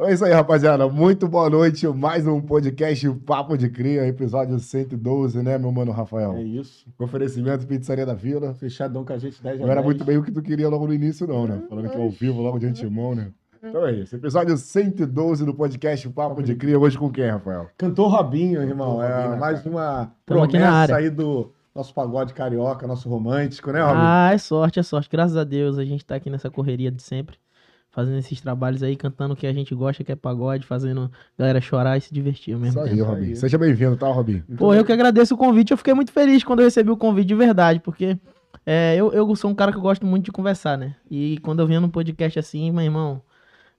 É isso aí, rapaziada. Muito boa noite. Mais um podcast Papo de Cria, episódio 112, né, meu mano Rafael? É isso. Oferecimento Pizzaria da Vila. Fechadão com a gente 10 a Não era 10. muito bem o que tu queria logo no início, não, né? Falando que é ao vivo, logo de antemão, né? Então é isso. Episódio 112 do podcast Papo de Cria. Hoje com quem, Rafael? Cantor Robinho, irmão. Cantor é Robinho, né, mais cara? uma promessa aí do nosso pagode carioca, nosso romântico, né, Robinho? Ah, é sorte, é sorte. Graças a Deus a gente tá aqui nessa correria de sempre. Fazendo esses trabalhos aí, cantando o que a gente gosta, que é pagode, fazendo a galera chorar e se divertir ao mesmo Isso aí, tempo. Robinho. aí. Seja bem-vindo, tá, Robinho? Pô, eu que agradeço o convite. Eu fiquei muito feliz quando eu recebi o convite de verdade, porque é, eu, eu sou um cara que eu gosto muito de conversar, né? E quando eu venho num podcast assim, meu irmão,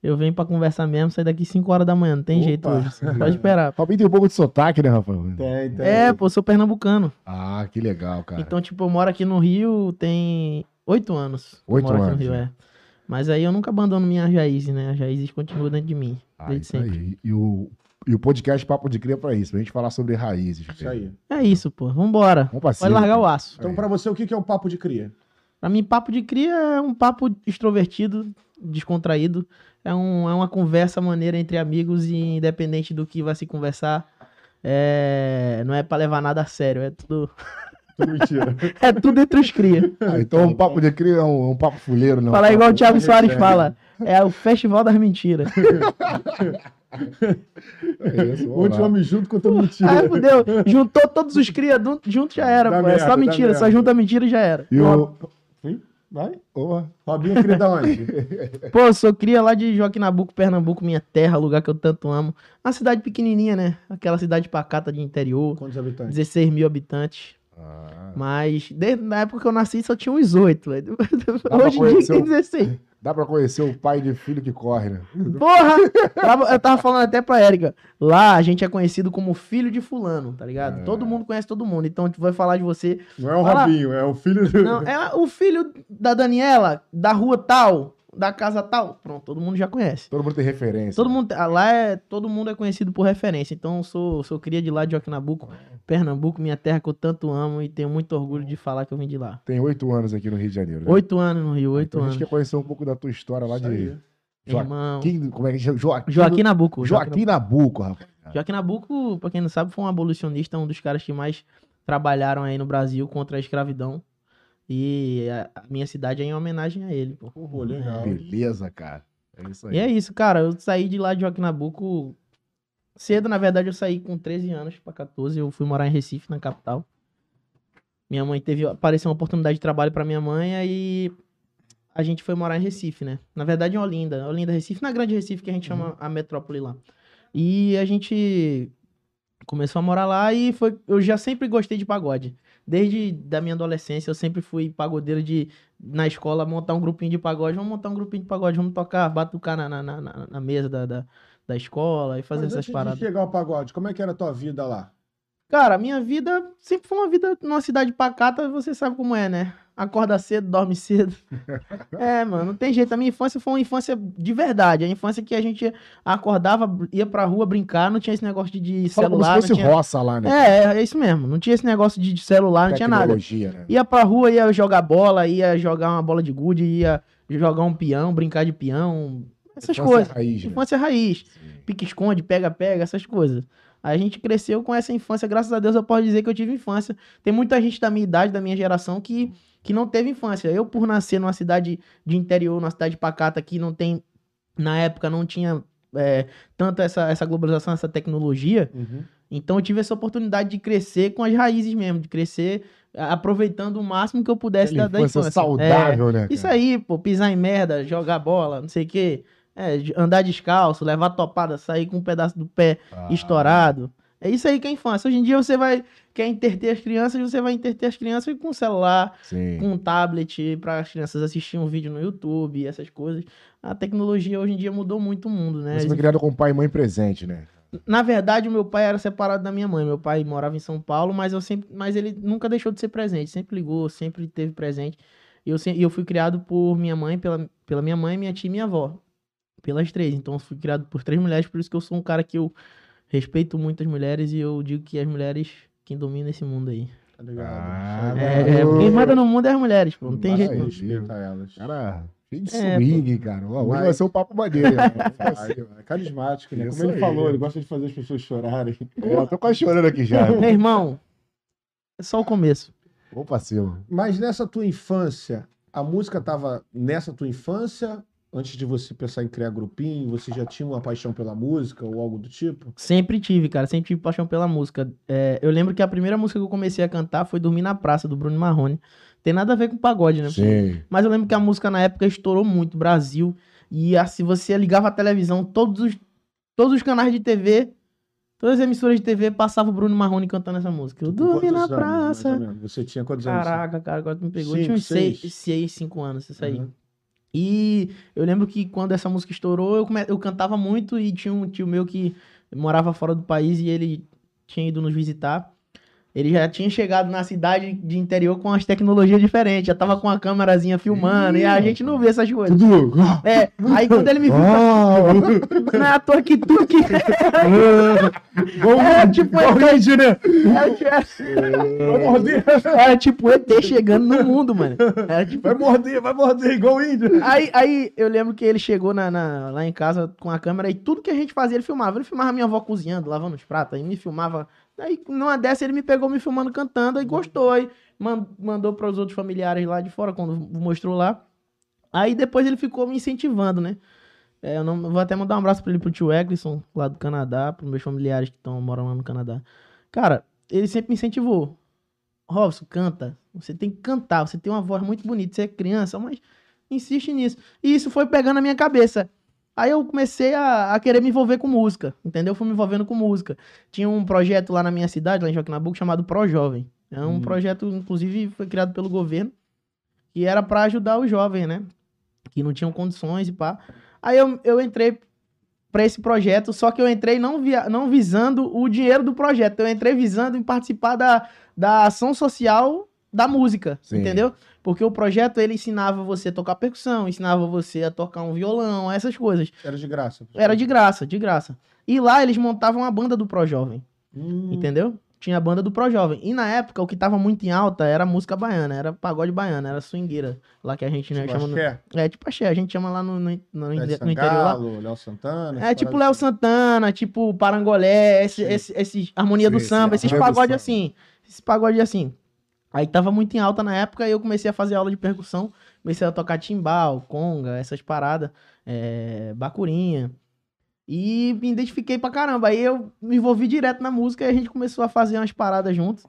eu venho pra conversar mesmo, sair daqui 5 horas da manhã, não tem Opa. jeito hoje. Você Pode esperar. Robinho tem um pouco de sotaque, né, Rafael? Tem, tem. É, pô, sou pernambucano. Ah, que legal, cara. Então, tipo, eu moro aqui no Rio tem oito anos. que eu Oito moro aqui anos, no Rio, né? é. Mas aí eu nunca abandono minhas raízes, né? As raízes continuam dentro de mim. Ah, desde sempre. aí. E o, e o podcast Papo de Cria é pra isso, pra gente falar sobre raízes. Isso aí. É isso, pô. Vambora. Vamos pra Pode largar o aço. Então, pra você, o que que é o papo de cria? Pra mim, papo de cria é um papo extrovertido, descontraído. É, um, é uma conversa maneira entre amigos e independente do que vai se conversar. É, não é pra levar nada a sério, é tudo, Tudo mentira. é tudo entre os cria. Ah, então um papo de cria é um, um papo fuleiro, né? Um Falar igual o Thiago Soares fala, é o festival das mentiras. É isso, vamos Onde homem junto contando mentira. Ah, fudeu. Juntou todos os cria junto já era, Dá pô. é merda, só dá mentira, só merda. junta mentira e já era. E o... Sim? Vai. Robinho é cria da onde? Pô, eu sou cria lá de Joaquim Nabuco, Pernambuco, minha terra, lugar que eu tanto amo. Uma cidade pequenininha, né? Aquela cidade pacata de interior, Quantos habitantes? 16 mil habitantes. Ah, Mas desde na época que eu nasci só tinha uns 8. velho. pra Hoje em dia tem o- 16. dá pra conhecer o pai de filho que corre, né? Porra! Eu tava falando até pra Érica. Lá a gente é conhecido como filho de fulano, tá ligado? É. Todo mundo conhece todo mundo. Então a gente vai falar de você Não é o. Robinho, é o filho do... Não, é o filho da Daniela, da rua tal, da casa tal. Pronto, todo mundo já conhece. Todo mundo tem referência. Todo mundo, ah, lá é, todo mundo é conhecido por referência. Então eu sou, sou cria de lá de Joaquim Nabuco, Pernambuco, minha terra que eu tanto amo e tenho muito orgulho de falar que eu vim de lá. Tem oito anos aqui no Rio de Janeiro. né? Oito anos no Rio, oito Então a anos. gente quer conhecer um pouco da tua história lá Isso de aí. Irmão. Joaquim. Como é que chama? Joaquim, Joaquim Nabuco. Joaquim Nabuco, rapaz. Joaquim Nabuco, pra quem não sabe, foi um abolicionista, um dos caras que mais trabalharam aí no Brasil contra a escravidão. E a, minha cidade é em homenagem a ele. Pô. Pô, legal. Beleza, cara. É isso aí. E é isso, cara. Eu saí de lá de Joaquim Nabuco cedo, na verdade, eu saí com 13 anos pra 14. Eu fui morar em Recife, na capital. Minha mãe teve. Apareceu uma oportunidade de trabalho pra minha mãe, aí a gente foi morar em Recife, né? Na verdade, em Olinda. Olinda, Recife, na Grande Recife, que a gente chama a metrópole lá. E a gente começou a morar lá e foi. Eu já sempre gostei de pagode. Desde da minha adolescência, eu sempre fui pagodeiro de, na escola, montar um grupinho de pagode. Vamos montar um grupinho de pagode, vamos tocar, batucar na, na, na, na- mesa da, da, da escola e fazer Mas essas antes paradas. de chegar ao pagode, como é que era a tua vida lá? Cara, a minha vida sempre foi uma vida numa cidade pacata, você sabe como é, né? Acorda cedo, dorme cedo. é, mano, não tem jeito. A minha infância foi uma infância de verdade. A infância que a gente acordava, ia pra rua brincar, não tinha esse negócio de, Fala como se celular. fosse não tinha... roça lá, né? É, é isso mesmo. Não tinha esse negócio de celular, não tinha nada. Tecnologia, né? Ia pra rua, ia jogar bola, ia jogar uma bola de gude, ia jogar um peão, brincar de peão, essas Infância coisas. Raiz, né? Infância raiz pique-esconde, pega-pega, essas coisas. A gente cresceu com essa infância, graças a Deus eu posso dizer que eu tive infância. Tem muita gente da minha idade, da minha geração, que, que não teve infância. Eu, por nascer numa cidade de interior, numa cidade pacata, que não tem, na época não tinha é, tanto essa, essa globalização, essa tecnologia, então eu tive essa oportunidade de crescer com as raízes mesmo, de crescer aproveitando o máximo que eu pudesse Aquela da, da infância saudável, né? É, isso cara? aí, pô, pisar em merda, jogar bola, não sei o quê. É, andar descalço, levar topada, sair com um pedaço do pé Ah, estourado. É isso aí que é infância. Hoje em dia você vai quer interter as crianças, você vai interter as crianças com celular, Sim. com tablet, para as crianças assistirem um vídeo no YouTube, essas coisas. A tecnologia hoje em dia mudou muito o mundo, né? Você foi criado com pai e mãe presente, né? Na verdade, o meu pai era separado da minha mãe. Meu pai morava em São Paulo, mas eu sempre, mas ele nunca deixou de ser presente. Sempre ligou, sempre teve presente. E eu, eu fui criado por minha mãe, pela, pela minha mãe, minha tia e minha avó. Pelas três. Então, eu fui criado por três mulheres. Por isso que eu sou um cara que eu respeito muito as mulheres e eu digo que as mulheres quem domina esse mundo aí. Tá ligado? Ah. É, é, quem manda no mundo é as mulheres, pô. Não tem jeito. Respeita elas. Cara, Cheio de É, swing, cara. Ó, hoje Vai. vai ser um papo maneiro. né? É carismático, né? Isso Como ele aí. falou, ele gosta de fazer as pessoas chorarem. É, eu tô quase chorando aqui já. Meu irmão, é só o começo. Pra cima. Mas nessa tua infância, a música tava nessa tua infância? Antes de você pensar em criar grupinho, você já tinha uma paixão pela música ou algo do tipo? Sempre tive, cara. Sempre tive paixão pela música. É, eu lembro que a primeira música que eu comecei a cantar foi Dormir na Praça, do Bruno Marrone. Tem nada a ver com pagode, né? Sim. Mas eu lembro que a música na época estourou muito, Brasil. E assim, você ligava a televisão, todos os, todos os canais de TV, todas as emissoras de TV passavam o Bruno Marrone cantando essa música. Eu dormi na anos, praça. Você tinha quantos anos? Caraca, cara, agora tu me pegou. eu Cinco, tinha uns seis? 6, 6, 5 anos, isso aí. Uhum. E eu lembro que quando essa música estourou, eu, come... eu cantava muito e tinha um tio meu que morava fora do país e ele tinha ido nos visitar. Ele já tinha chegado na cidade de interior com as tecnologias diferentes, já tava com a câmerazinha filmando, e a gente não vê essas coisas. Tudo. É, aí quando ele me viu, Ah, não é à toa que tu que. É, tipo, igual o Índio, né? Era, era tipo ET chegando no mundo, mano. Era tipo Vai morder, vai morder, igual o índio. Aí, aí eu lembro que ele chegou na, na- lá em casa com a câmera e tudo que a gente fazia ele filmava. Ele filmava minha avó cozinhando, lavando os pratos, aí me filmava. Aí numa dessa ele me pegou me filmando cantando, aí gostou, aí man- mandou para os outros familiares lá de fora quando mostrou lá. Aí depois ele ficou me incentivando, né? É, eu não, vou até mandar um abraço pra ele pro tio Eglisson, lá do Canadá, pros meus familiares que estão moram lá no Canadá. Cara, ele sempre me incentivou. Robson, canta. Você tem que cantar. Você tem uma voz muito bonita. Você é criança, mas insiste nisso. E isso foi pegando na minha cabeça. Aí eu comecei a, a querer me envolver com música, entendeu? Fui me envolvendo com música. Tinha um projeto lá na minha cidade, lá em Joaquinabuco, chamado Pro Jovem. É um Hum. projeto, inclusive, foi criado pelo governo, que era para ajudar os jovens, né? Que não tinham condições e pá. Aí eu, eu entrei para esse projeto, só que eu entrei não, via, não visando o dinheiro do projeto, eu entrei visando em participar da, da ação social da música, Sim. entendeu? Porque o projeto ele ensinava você a tocar percussão, ensinava você a tocar um violão, essas coisas. Era de graça. Era de graça, de graça. E lá eles montavam a banda do Pro Jovem, Hum, entendeu? Tinha a banda do Pro Jovem. E na época o que tava muito em alta era música baiana, era pagode baiana, era swingueira, lá que a gente né, tipo chama. no- axé, É tipo axé, a gente chama lá no, no, no, no interior lá. Léo Santana. É tipo Léo assim. Santana, tipo Parangolé, esse, Sim. esse, esse Harmonia do Sim, sim, Samba, esses do pagodes assim. Esses pagodes assim. Aí tava muito em alta na época e eu comecei a fazer aula de percussão. Comecei a tocar timbal, conga, essas paradas, é, bacurinha. E me identifiquei pra caramba. Aí eu me envolvi direto na música e a gente começou a fazer umas paradas juntos.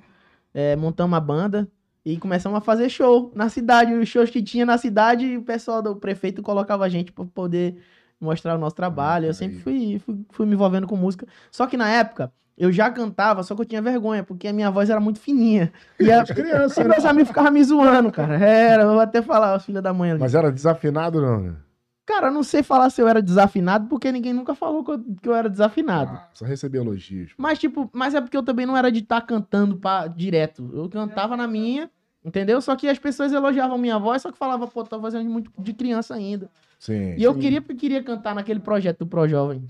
É, montamos uma banda e começamos a fazer show na cidade. Os shows que tinha na cidade, o pessoal do prefeito colocava a gente pra poder mostrar o nosso trabalho. Eu aí. sempre fui, fui, fui me envolvendo com música. Só que na época, eu já cantava, só que eu tinha vergonha, porque a minha voz era muito fininha. E a, As crianças, e né? meus amigos ficavam me zoando, cara. Era, eu vou até falar, os filhos da mãe ali. Mas era desafinado, não, né? Cara, eu não sei falar se eu era desafinado, porque ninguém nunca falou que eu, que eu era desafinado. Ah, só recebi elogios. Mas, tipo, mas é porque eu também não era de estar cantando pra, direto. Eu cantava na minha, entendeu? Só que as pessoas elogiavam minha voz, só que falava, pô, tá fazendo muito de criança ainda. Sim. E eu Sim. queria, queria cantar naquele projeto do Pro Jovem.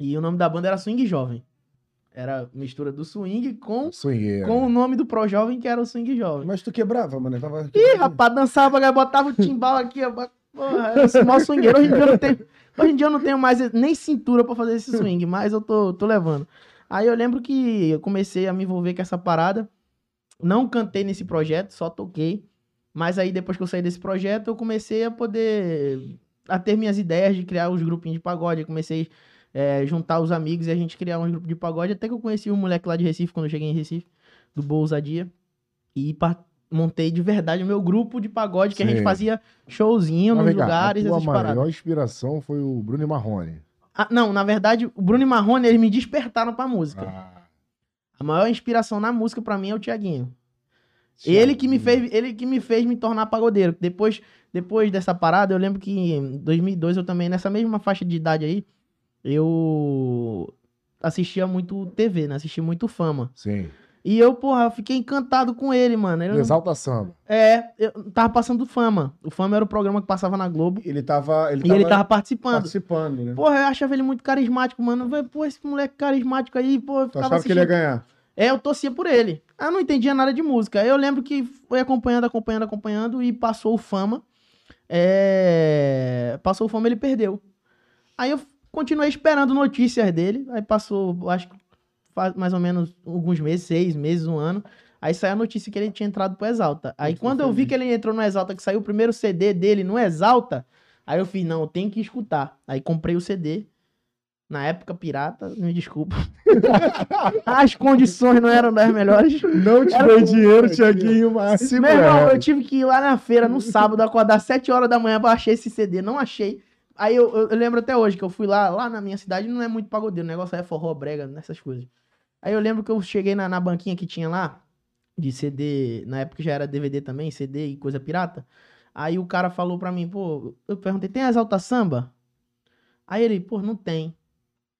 E o nome da banda era Swing Jovem. Era mistura do swing com, Swingueira. com o nome do Pro Jovem, que era o Swing Jovem. Mas tu quebrava, mano. Tava... Ih, rapaz, dançava, botava o timbal aqui. Porra, era esse maior swingueiro. Hoje em dia eu não tenho, hoje em dia eu não tenho mais nem cintura pra fazer esse swing, mas eu tô, tô levando. Aí eu lembro que eu comecei a me envolver com essa parada. Não cantei nesse projeto, só toquei. Mas aí depois que eu saí desse projeto, eu comecei a poder a ter minhas ideias de criar os grupinhos de pagode. Eu comecei a juntar os amigos e a gente criar um grupo de pagode. Até que eu conheci um moleque lá de Recife, quando eu cheguei em Recife, do Bolsadia. E montei de verdade o meu grupo de pagode, que a gente Sim. fazia showzinho Mas nos cá, lugares, a tua essas paradas. maior inspiração foi o Bruno Marrone. Ah, não, na verdade, o Bruno Marrone, eles me despertaram pra música. Ah, A maior inspiração na música pra mim é o Tiaguinho. Ele que me fez, ele que me fez me tornar pagodeiro. Depois, depois dessa parada, eu lembro que em 2002 eu também nessa mesma faixa de idade aí, eu assistia muito TV, né? Assistia muito Fama. Sim. E eu, porra, fiquei encantado com ele, mano. Ele, Exalta Samba. é, eu tava passando Fama. O Fama era o programa que passava na Globo Ele tava, ele e ele tava participando. participando, né? Porra, eu achava ele muito carismático, mano. Falei, Pô, esse moleque carismático aí, pô, Tu achava que ele ia assistindo. ganhar. É, eu torcia por ele. Eu não entendia nada de música. Eu lembro que foi acompanhando, acompanhando, acompanhando e passou o Fama. é, passou fome, ele perdeu. Aí eu continuei esperando notícias dele. Aí passou, acho que faz mais ou menos alguns meses, seis meses, um ano. Aí saiu a notícia que ele tinha entrado pro Exalta. Aí Muito quando eu vi que ele entrou no Exalta, que saiu o primeiro CD dele no Exalta, aí eu fiz, não, eu tenho que escutar. Aí comprei o CD. Na época pirata, me desculpa. As condições não eram das melhores. Não te Era dei dinheiro, Tiaguinho, mas. Se Meu irmão, eu tive que ir lá na feira no sábado, acordar 7 horas da manhã pra achar esse CD. Não achei. Aí eu, eu- lembro até hoje que eu fui lá, lá na minha cidade não é muito pagodeiro, o negócio é forró, brega, nessas coisas. Aí eu lembro que eu cheguei na, na banquinha que tinha lá, de CD, na época já era DVD também, CD e coisa pirata. Aí o cara falou pra mim, pô, eu perguntei, tem as alta samba? Aí ele, pô, não tem.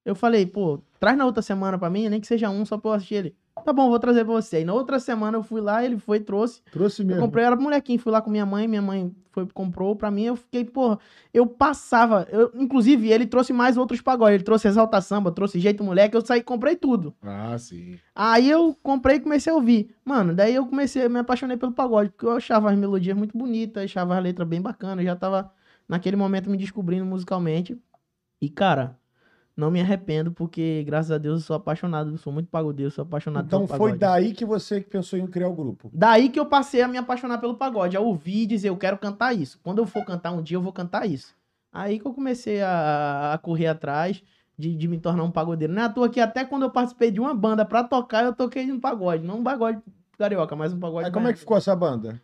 Eu falei, pô, traz na outra semana pra mim, nem que seja um, só pra eu assistir ele. Tá bom, vou trazer pra você. Aí na outra semana eu fui lá, ele foi, trouxe. Trouxe Eu mesmo. comprei, eu era molequinho, fui lá com minha mãe, minha mãe foi, comprou pra mim, eu fiquei, porra, eu passava, eu, inclusive ele trouxe mais outros pagodes, ele trouxe Exalta Samba, trouxe Jeito Moleque, eu saí e comprei tudo. Ah, sim. Aí eu comprei e comecei a ouvir. Mano, daí eu comecei, eu me apaixonei pelo pagode, porque eu achava as melodias muito bonitas, achava as letras bem bacanas, já tava naquele momento me descobrindo musicalmente. E, cara, não me arrependo, porque graças a Deus eu sou apaixonado, eu sou muito pagodeiro, sou apaixonado Então pelo foi pagode. daí que você pensou em criar o grupo. Daí que eu passei a me apaixonar pelo pagode, a ouvir e dizer, eu quero cantar isso. Quando eu for cantar um dia, eu vou cantar isso. Aí que eu comecei a, a correr atrás de, de me tornar um pagodeiro. Não é à toa que até quando eu participei de uma banda pra tocar, eu toquei um pagode. Não um pagode carioca, mas um pagode. Aí como é que ficou essa banda?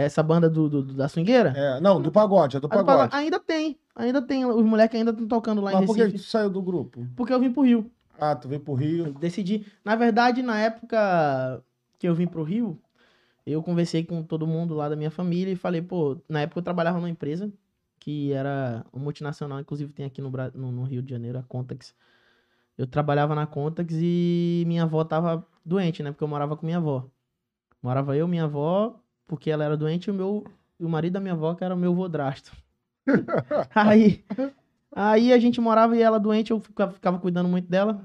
Essa banda do, do- da swingueira? É, não, do pagode, é do A do pagode. pagode- Ainda tem, ainda tem. Os moleques ainda estão tocando lá Mas em por que Recife. tu saiu do grupo? Porque eu vim pro Rio. Ah, tu veio pro Rio. Decidi. Na verdade, na época que eu vim pro Rio, eu conversei com todo mundo lá da minha família e falei, pô, na época eu trabalhava numa empresa que era uma multinacional, inclusive tem aqui no, no, no Rio de Janeiro, a Contax. Eu trabalhava na Contax e minha avó tava doente, né? Porque eu morava com minha avó. Morava eu, minha avó, porque ela era doente, e o meu e o marido da minha avó, que era o meu vodrasto. aí, aí a gente morava e ela doente, eu ficava, ficava cuidando muito dela.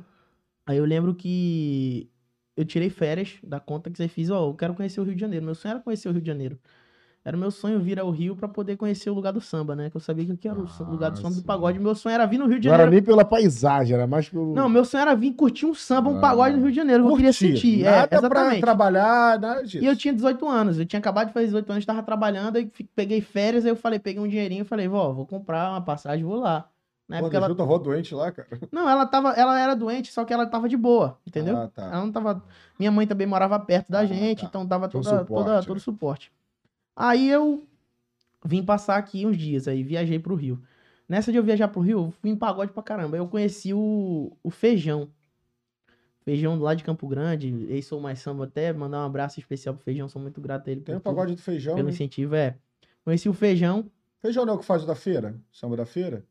Aí eu lembro que eu tirei férias da conta que você fiz, ó, eu quero conhecer o Rio de Janeiro. Meu sonho era conhecer o Rio de Janeiro. Era meu sonho vir ao Rio pra poder conhecer o lugar do samba, né? Que eu sabia que era o Ah, lugar do samba do sim. pagode. Meu sonho era vir no Rio de Não era Janeiro. nem pela paisagem, era mais pelo. Não, meu sonho era vir curtir um samba, um Ah. pagode no Rio de Janeiro. Eu queria Curtir, sentir. Nada é, pra exatamente. trabalhar, nada disso. E eu tinha 18 anos. Eu tinha acabado de fazer 18 anos, tava trabalhando, aí peguei férias, aí eu falei, peguei um dinheirinho e falei, vó, vou comprar uma passagem, vou lá. Na época ela. avó doente lá, cara. Não, ela tava. Ela era doente, só que ela tava de boa, entendeu? Ah, tá. Ela não tava. Minha mãe também morava perto da Ah, gente, tá. então dava Todo toda, suporte, toda, né? todo suporte. Aí eu vim passar aqui uns dias, aí viajei pro Rio. Nessa de eu viajar pro Rio, eu fui em pagode pra caramba. Eu conheci o, o Feijão. Feijão lá de Campo Grande, ex Sou Mais Samba até, mandar um abraço especial pro Feijão, sou muito grato a ele Tem o pagode do feijão. pelo né? incentivo, é. Conheci o Feijão, Feijão não é o que faz o da feira? Samba da feira?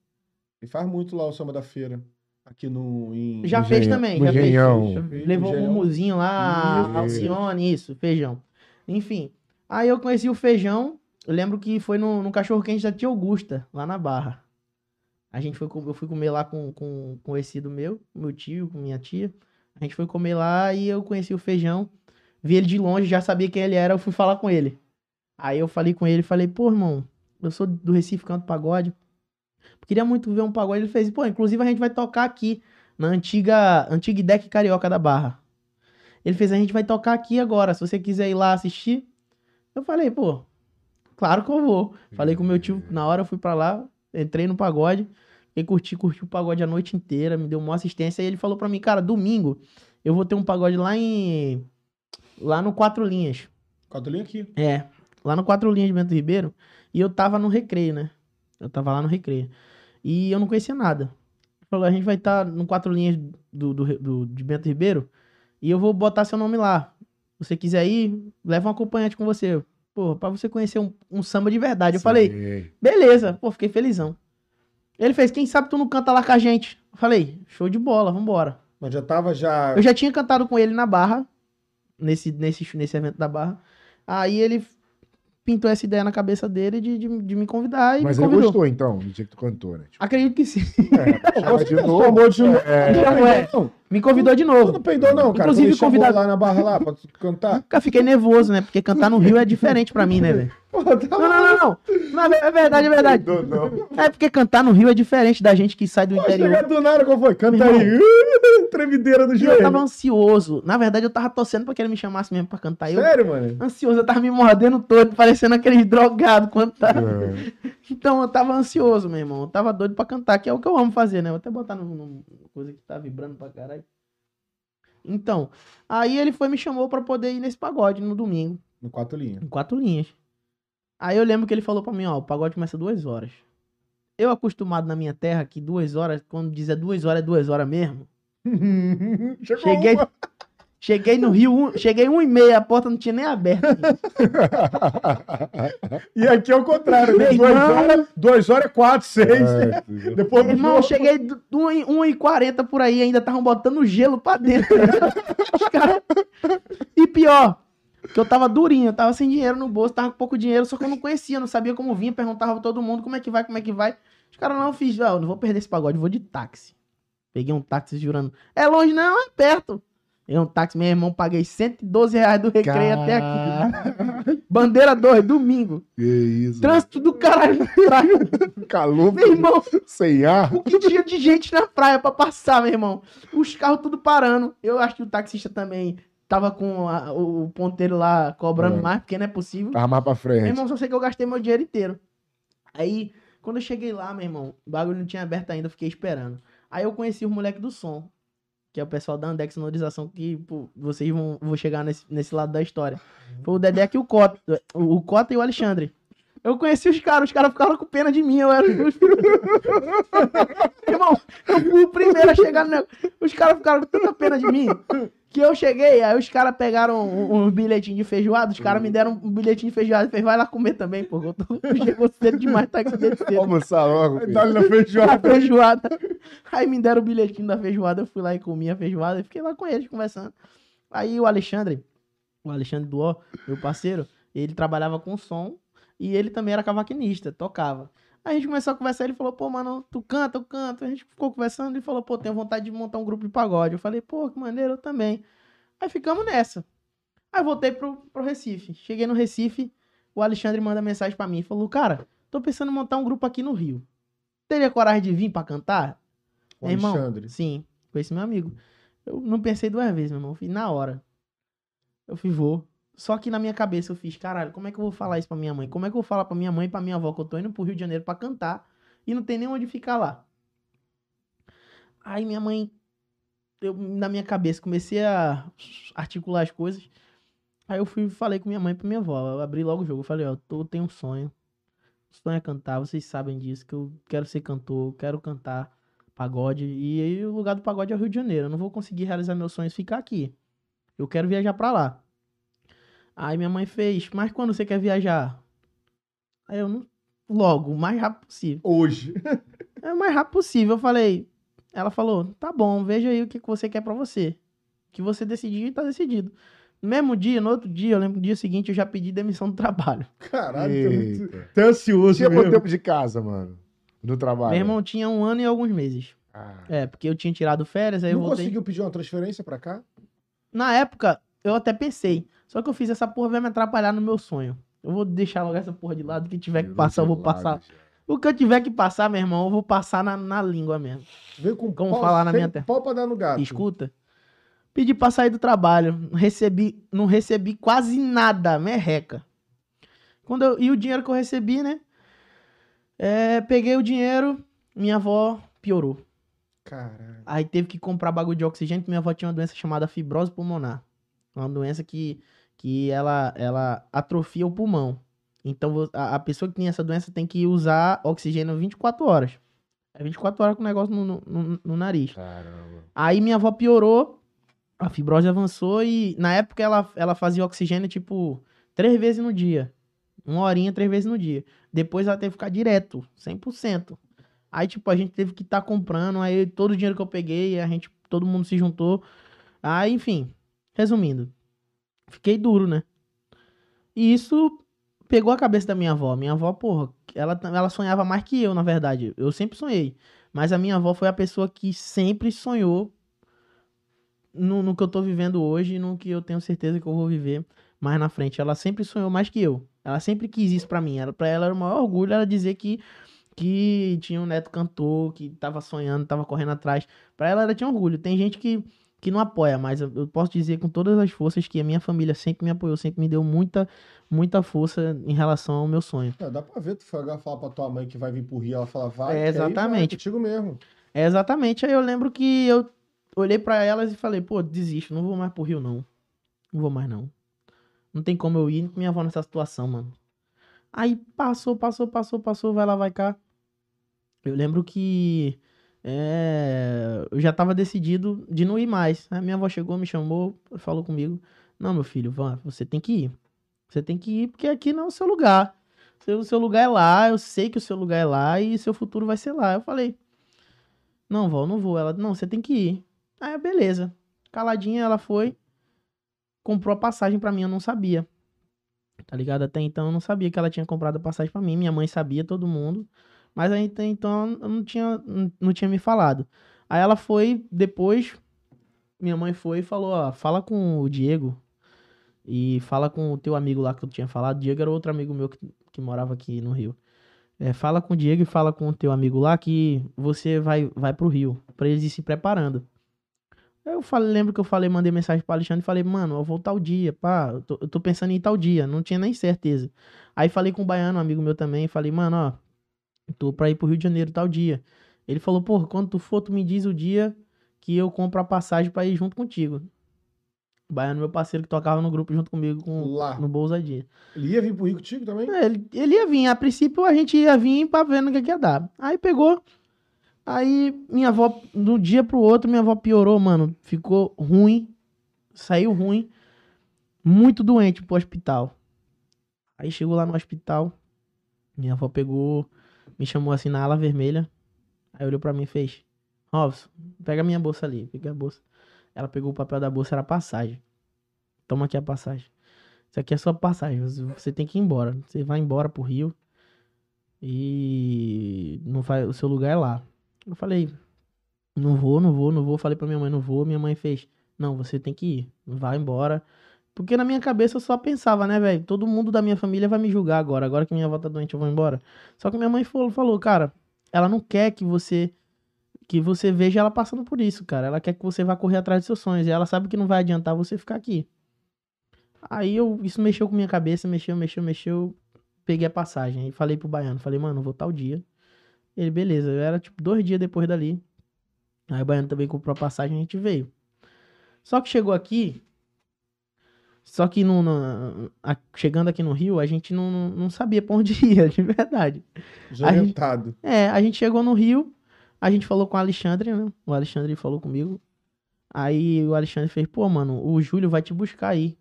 Ele faz muito lá o samba da feira. Aqui no. Em... Já No fez também, já fez. Engenhão. Já fez, Levou um Engenhão. muzinho lá. Alcione, isso, feijão. Enfim. Aí eu conheci o feijão. Eu lembro que foi no, no cachorro quente da tia Augusta, lá na Barra. A gente foi, eu fui comer lá com, com, com esse do meu, meu tio, com minha tia. A gente foi comer lá e eu conheci o feijão. Vi ele de longe, já sabia quem ele era, eu fui falar com ele. Aí eu falei com ele, falei, pô, irmão, eu sou do Recife, canto pagode. Queria muito ver um pagode. Ele fez, pô, inclusive a gente vai tocar aqui, na antiga, antiga deck carioca da Barra. Ele fez, a gente vai tocar aqui agora, se você quiser ir lá assistir. Eu falei, pô, claro que eu vou. Falei com meu tio, na hora eu fui pra lá, entrei no pagode, e curti, curti o pagode a noite inteira, me deu uma assistência, e ele falou pra mim, cara, domingo eu vou ter um pagode lá em... lá no Quatro Linhas. Quadrinho aqui. É, lá no Quatro Linhas de Bento Ribeiro. E eu tava no recreio, né? Eu tava lá no recreio. E eu não conhecia nada. Ele Falou, a gente vai estar no Quatro Linhas do, do, do- de Bento Ribeiro e eu vou botar seu nome lá. Se você quiser ir, leva um acompanhante com você. Pô, pra você conhecer um, um samba de verdade. Eu falei, Sei. beleza. Pô, fiquei felizão. Ele fez, quem sabe tu não canta lá com a gente? Eu falei, show de bola, vambora. Mas já tava já. Eu já tinha cantado com ele na Barra, nesse, nesse, nesse evento da Barra. Aí ele pintou essa ideia na cabeça dele de, de, de me convidar e Mas me ele gostou, então, do dia que tu cantou, né? Tipo, Acredito que sim. é, de novo. Tomou de novo. É, Não é. Não, Me convidou de Tu novo. não peidou, não, cara. Inclusive, convidado- lá na barra lá pra tu cantar. Nunca fiquei nervoso, né? Porque cantar no Rio é diferente pra mim, né, velho? Tá Não, não, não, não. É verdade, é verdade. Não, não. É porque cantar no Rio é diferente da gente que sai do Pô, interior. chegar do nada, qual foi? Canta aí. Trevideira do E eu tava ansioso. Na verdade, eu tava torcendo pra que ele me chamasse mesmo pra cantar. Eu, Sério, mano? ansioso, eu tava me mordendo todo, parecendo aqueles drogados quando tá. É. Então eu tava ansioso, meu irmão. Eu tava doido pra cantar, que é o que eu amo fazer, né? Vou até botar no, no- coisa que tá vibrando pra caralho. Então, aí ele foi me chamou pra poder ir nesse pagode no domingo, No quatro linhas. em quatro linhas. Aí eu lembro que ele falou pra mim, ó, o pagode começa duas horas. Eu acostumado na minha terra que duas horas, quando diz é duas horas, é duas horas mesmo. Chegou Cheguei, uma. Cheguei no Rio, um- cheguei um e meia, a porta não tinha nem aberta. E aqui é o contrário, né? Meu Duas irmão. horas, duas horas, quatro, seis. É, Depois irmão, eu cheguei do- do 1h40 por aí, ainda estavam botando gelo pra dentro. Os cara- E pior, que eu tava durinho, eu tava sem dinheiro no bolso, tava com pouco dinheiro, só que eu não conhecia, não sabia como vinha, perguntava pra todo mundo como é que vai, como é que vai. Os caras não eu fiz, ó, não vou perder esse pagode, vou de táxi. Peguei um táxi jurando, é longe não, é perto. Peguei um táxi, meu irmão, paguei 112 reais do recreio até aqui. Bandeira 2, domingo. Que isso. Trânsito do caralho. Calor Meu irmão, sem ar. o que tinha de gente na praia pra passar, meu irmão? Os carros tudo parando. Eu acho que o taxista também tava com a- o ponteiro lá cobrando É. mais, porque não é possível. Tava mais pra Meu frente. irmão, só sei que eu gastei meu dinheiro inteiro. Aí, quando eu cheguei lá, meu irmão, o bagulho não tinha aberto ainda, eu fiquei esperando. Aí eu conheci os moleques do som, que é o pessoal da Andex Sonorização, que pô, vocês vão, vão chegar nesse, nesse lado da história. Foi o Dedé e o Cota, o, Cota e o Alexandre. Eu conheci os caras, os caras ficaram com pena de mim, eu era... Irmão, eu fui o primeiro a chegar no negócio. Os caras ficaram com tanta pena de mim que eu cheguei, aí os caras pegaram um, um bilhetinho de feijoada, os caras me deram um bilhetinho de feijoada e fez, vai lá comer também, pô. Eu tô, chegou cedo demais, tá aqui dentro cedo. Almoçar logo. Dá-lhe na A feijoada. feijoada. Aí me deram o bilhetinho da feijoada, eu fui lá e comi a feijoada e fiquei lá com eles conversando. Aí o Alexandre, o Alexandre Duó, meu parceiro, ele trabalhava com som e ele também era cavaquinista, tocava. Aí a gente começou a conversar, ele falou, pô, mano, tu canta, eu canto. A gente ficou conversando, ele falou, pô, tenho vontade de montar um grupo de pagode. Eu falei, pô, que maneiro, eu também. Aí ficamos nessa. Aí voltei pro, pro Recife. Cheguei no Recife, o Alexandre manda mensagem pra mim, falou, cara, tô pensando em montar um grupo aqui no Rio. Teria coragem de vir pra cantar? O Meu irmão, Alexandre. Sim, com esse meu amigo. Eu não pensei duas vezes, meu irmão. Eu fiz na hora. Eu fiz, vou. Só que na minha cabeça eu fiz, caralho, como é que eu vou falar isso pra minha mãe? Como é que eu vou falar pra minha mãe e pra minha avó que eu tô indo pro Rio de Janeiro pra cantar e não tem nem onde ficar lá? Aí minha mãe, eu na minha cabeça comecei a articular as coisas. Aí eu fui falei com minha mãe e pra minha avó. Eu abri logo o jogo. Eu falei, ó, eu tenho um sonho. O sonho é cantar, vocês sabem disso, que eu quero ser cantor, quero cantar pagode. E aí o lugar do pagode é o Rio de Janeiro. Eu não vou conseguir realizar meus sonhos ficar aqui. Eu quero viajar pra lá. Aí minha mãe fez, mas quando você quer viajar? Aí eu não. Logo, o mais rápido possível. Hoje. É o mais rápido possível. Eu falei. Ela falou: tá bom, veja aí o que que você quer pra você. O que você decidir, tá decidido. No mesmo dia, no outro dia, eu lembro no dia seguinte, eu já pedi demissão do trabalho. Caralho, é ansioso Tinha quanto tempo de casa, mano? No trabalho? Meu irmão tinha um ano e alguns meses. Ah, É, porque eu tinha tirado férias, aí eu Não voltei. conseguiu pedir uma transferência pra cá? Na época, eu até pensei. Só que eu fiz essa porra vai me atrapalhar no meu sonho. Eu vou deixar logo essa porra de lado. O que tiver que passar, eu vou passar. O que eu tiver que passar, meu irmão, eu vou passar na, na língua mesmo. Veio com Como pau, falar na minha terra. pau pra dar no gato. Escuta. Pedi pra sair do trabalho. Não Recebi, não recebi quase nada, merreca. Quando eu, e o dinheiro que eu recebi, né? É, peguei o dinheiro, minha avó piorou. Caralho. Aí teve que comprar bagulho de oxigênio, porque minha avó tinha uma doença chamada fibrose pulmonar. Uma doença que, que ela, ela atrofia o pulmão. Então a, a pessoa que tem essa doença tem que usar oxigênio 24 horas. É 24 horas com o negócio no, no, no- no nariz. Caramba. Aí minha avó piorou, a fibrose avançou e na época ela, ela fazia oxigênio tipo três vezes no dia. Uma horinha, três vezes no dia. Depois ela teve que ficar direto, 100%. Aí, tipo, a gente teve que estar comprando. Aí, todo o dinheiro que eu peguei, a gente, todo mundo se juntou. Aí, enfim, resumindo. Fiquei duro, né? E isso pegou a cabeça da minha avó. Minha avó, porra, ela, ela sonhava mais que eu, na verdade. Eu sempre sonhei. Mas a minha avó foi a pessoa que sempre sonhou no, no que eu tô vivendo hoje e no que eu tenho certeza que eu vou viver mais na frente. Ela sempre sonhou mais que eu. Ela sempre quis isso pra mim. Ela, pra ela era o maior orgulho ela dizer que, que tinha um neto cantor, que tava sonhando, tava correndo atrás. Pra ela ela tinha orgulho. Tem gente que, que não apoia, mas eu, posso dizer com todas as forças que a minha família sempre me apoiou, sempre me deu muita, muita força em relação ao meu sonho. É, dá pra ver, tu falar pra tua mãe que vai vir pro Rio, ela fala, vai, É, que aí vai exatamente. contigo mesmo. É exatamente. Aí eu lembro que eu olhei pra elas e falei, pô, desisto, não vou mais pro Rio, não. Não vou mais, não. Não tem como eu ir com minha avó nessa situação, mano. Aí passou, passou, passou, passou, vai lá, vai cá. Eu lembro que é, eu já tava decidido de não ir mais. Aí minha avó chegou, me chamou, falou comigo: Não, meu filho, vá, você tem que ir. Você tem que ir porque aqui não é o seu lugar. O seu lugar é lá, eu sei que o seu lugar é lá e seu futuro vai ser lá. Eu falei: Não, vó, não vou. Ela, não, você tem que ir. Aí, beleza. Caladinha, ela foi, comprou a passagem pra mim, eu não sabia. Tá ligado? Até então eu não sabia que ela tinha comprado a passagem pra mim. Minha mãe sabia, todo mundo. Mas aí, então não tinha, não, tinha me falado. Aí ela foi, depois, minha mãe foi e falou: Ó, fala com o Diego e fala com o teu amigo lá que eu tinha falado. Diego era outro amigo meu que, que morava aqui no Rio. É, fala com o Diego e fala com o teu amigo lá que você vai, vai pro Rio, pra eles ir se preparando. Eu falei, lembro que eu falei, mandei mensagem pro Alexandre e falei, mano, eu vou tal dia, pá, eu tô, eu tô pensando em tal dia, não tinha nem certeza. Aí falei com o Baiano, um amigo meu também, falei, mano, ó, tô pra ir pro Rio de Janeiro tal dia. Ele falou, pô, quando tu for, tu me diz o dia que eu compro a passagem pra ir junto contigo. O Baiano, meu parceiro que tocava no grupo junto comigo com, Lá. no Bolsadia. Ele ia vir pro Rio contigo também? É, Ele, ele ia vir, a princípio a gente ia vir pra ver no que, que ia dar. Aí pegou. Aí minha avó, de um dia pro outro, minha avó piorou, mano. Ficou ruim. Saiu ruim. Muito doente pro hospital. Aí chegou lá no hospital. Minha avó pegou, me chamou assim na ala vermelha. Aí olhou pra mim e fez: Robson, pega minha bolsa ali. Peguei a bolsa. Ela pegou o papel da bolsa, era passagem. Toma aqui a passagem. Isso aqui é sua passagem. Você- Você tem que ir embora. Você vai embora pro Rio. E não vai, o seu lugar é lá. Eu falei, não vou, não vou, não vou. Falei pra minha mãe, não vou. Minha mãe fez, não, você tem que ir. Vai embora. Porque na minha cabeça eu só pensava, né, velho? Todo mundo da minha família vai me julgar agora. Agora que minha avó tá doente, eu vou embora. Só que minha mãe falou, falou, cara, ela não quer que você que você veja ela passando por isso, cara. Ela quer que você vá correr atrás dos seus sonhos. E ela sabe que não vai adiantar você ficar aqui. Aí eu, isso mexeu com minha cabeça, mexeu, mexeu, mexeu. Peguei a passagem. Aí falei pro baiano, falei, mano, vou tal dia. Ele, beleza. Eu era tipo dois dias depois dali. Aí o baiano também comprou a passagem e a gente veio. Só que chegou aqui. Só que no, no- a- chegando aqui no Rio, a gente não, não, sabia pra onde ia, de verdade. Desorientado. É, a gente chegou no Rio, a gente falou com o Alexandre, né? O Alexandre falou comigo. Aí o Alexandre fez, pô, mano, o Júlio vai te buscar aí.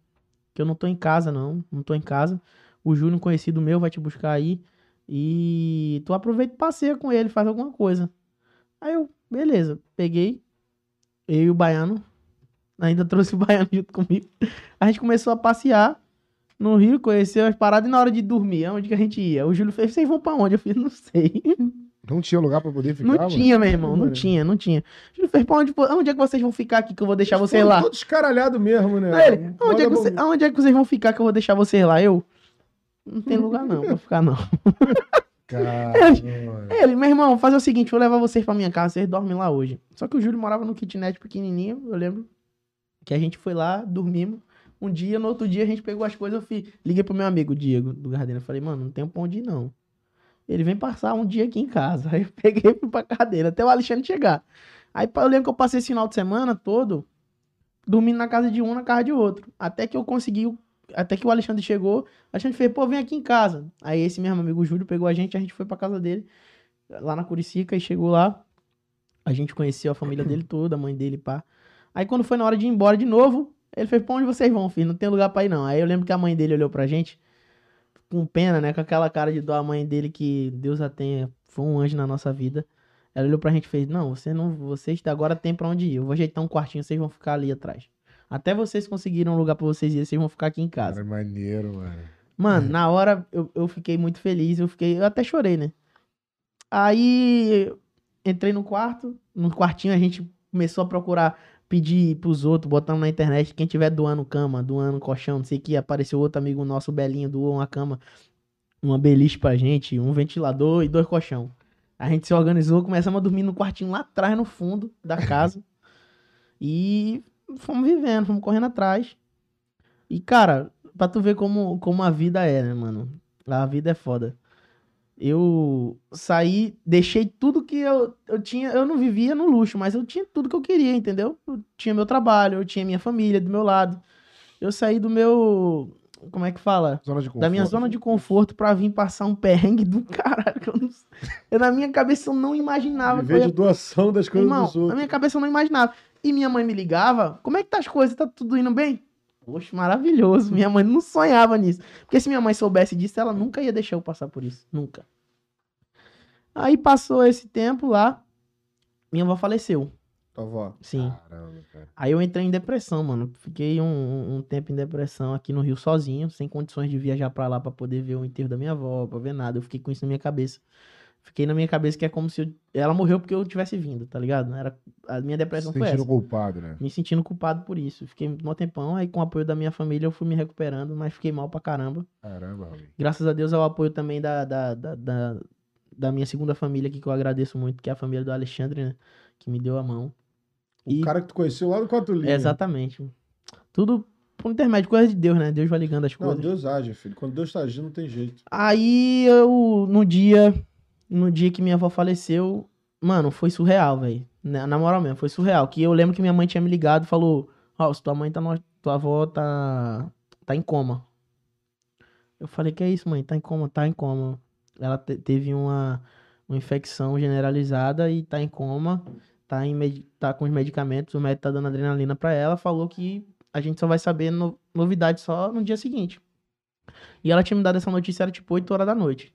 Que eu não tô em casa, não. Não tô em casa. O Júlio, um conhecido meu, vai te buscar aí. E tu aproveita e passeia com ele, faz alguma coisa. Aí eu, beleza, peguei. Eu e o Baiano. Ainda trouxe o Baiano junto comigo. A gente começou a passear no Rio, conheceu as paradas e na hora de dormir, aonde que a gente ia? O Júlio fez, vocês vão pra onde? Eu fiz, não sei. Não tinha lugar pra poder ficar, Não mano? tinha, meu irmão, não Mano. tinha, não tinha. O Júlio fez, pra onde, onde é que vocês vão ficar aqui que eu vou deixar vocês lá? Todo escaralhado mesmo, né? Ele, onde é, que você- aonde é que vocês vão ficar que eu vou deixar vocês lá? Eu? Não tem lugar não pra ficar não. Caramba. Ele, meu irmão, fazer o seguinte, vou levar vocês pra minha casa, vocês dormem lá hoje. Só que o Júlio morava no kitnet pequenininho, eu lembro que a gente foi lá, dormimos. Um dia, no outro dia, a gente pegou as coisas, eu fui, liguei pro meu amigo, Diego, do Gardena. Falei, mano, não tem pra onde ir, não. Ele vem passar um dia aqui em casa. Aí eu peguei pra cadeira, até o Alexandre chegar. Aí eu lembro que eu passei esse final de semana todo dormindo na casa de um, na casa de outro. Até que eu consegui, até que o Alexandre chegou, o Alexandre fez, pô, vem aqui em casa. Aí esse mesmo amigo Júlio pegou a gente, a gente foi pra casa dele, lá na Curicica, e chegou lá. A gente conheceu a família dele toda, a mãe dele, pá. Aí quando foi na hora de ir embora de novo, ele fez, pra onde vocês vão, filho? Não tem lugar pra ir, não. Aí eu lembro que a mãe dele olhou pra gente, com pena, né? Com aquela cara de dó, a mãe dele, que Deus a tenha, foi um anjo na nossa vida. Ela olhou pra gente e fez, não, você não, vocês agora tem pra onde ir. Eu vou ajeitar um quartinho, vocês vão ficar ali atrás. Até vocês conseguiram um lugar pra vocês ir, vocês vão ficar aqui em casa. Cara, maneiro, mano. Mano, na hora eu, eu fiquei muito feliz, eu fiquei, eu até chorei, né? Aí entrei no quarto, no quartinho a gente começou a procurar pedir pros outros, botando na internet, quem tiver doando cama, doando colchão, não sei o que, apareceu outro amigo nosso, Belinho, doou uma cama, uma beliche pra gente, um ventilador e dois colchão. A gente se organizou, começamos a dormir no quartinho lá atrás, no fundo da casa. e fomos vivendo, fomos correndo atrás. E, cara, pra tu ver como, como a vida é, né, mano? A vida é foda. Eu saí, deixei tudo que eu, eu tinha. Eu não vivia no luxo, mas eu tinha tudo que eu queria, entendeu? Eu tinha meu trabalho, eu tinha minha família do meu lado. Eu saí do meu. Como é que fala? Zona de Da minha zona de conforto pra vir passar um perrengue do caralho. que Eu não... eu, na minha cabeça eu não imaginava. Viver ia de doação das coisas Irmão, dos na outros. minha cabeça eu não imaginava. E minha mãe me ligava, como é que tá as coisas? Tá tudo indo bem? Poxa, maravilhoso. Minha mãe não sonhava nisso. Porque se minha mãe soubesse disso, ela nunca ia deixar eu passar por isso. Nunca. Aí passou esse tempo lá, minha avó faleceu. Tua avó. Sim. Caramba, cara. Aí eu entrei em depressão, mano. Fiquei um, um- um tempo em depressão aqui no Rio sozinho, sem condições de viajar pra lá pra poder ver o enterro da minha avó, pra ver nada. Eu fiquei com isso na minha cabeça. Fiquei na minha cabeça que é como se eu- ela morreu porque eu tivesse vindo, tá ligado? Era a minha depressão Se foi sentindo essa. culpado, né? Me sentindo culpado por isso. Fiquei um tempão, aí com o apoio da minha família eu fui me recuperando, mas fiquei mal pra caramba. Caramba, Raul. Graças a Deus ao apoio também da, da, da, da, da minha segunda família aqui, que eu agradeço muito, que é a família do Alexandre, né? Que me deu a mão. O E- cara que tu conheceu lá no. É, exatamente. Tudo por intermédio, coisa de Deus, né? Deus vai ligando as Não, coisas. Deus age, filho. Quando Deus tá agindo, não tem jeito. Aí eu, no dia, no dia que minha avó faleceu, mano, foi surreal, velho. Na moral mesmo, foi surreal. Que eu lembro que minha mãe tinha me ligado e falou: Ó, se tua mãe tá no, tua avó tá, tá em coma. Eu falei: Que é isso, mãe? Tá em coma, tá em coma. Ela te- teve uma, uma infecção generalizada e tá em coma, tá, em, tá com os medicamentos, o médico tá dando adrenalina pra ela. Falou que a gente só vai saber no- novidade só no dia seguinte. E ela tinha me dado essa notícia, era tipo 8 horas da noite.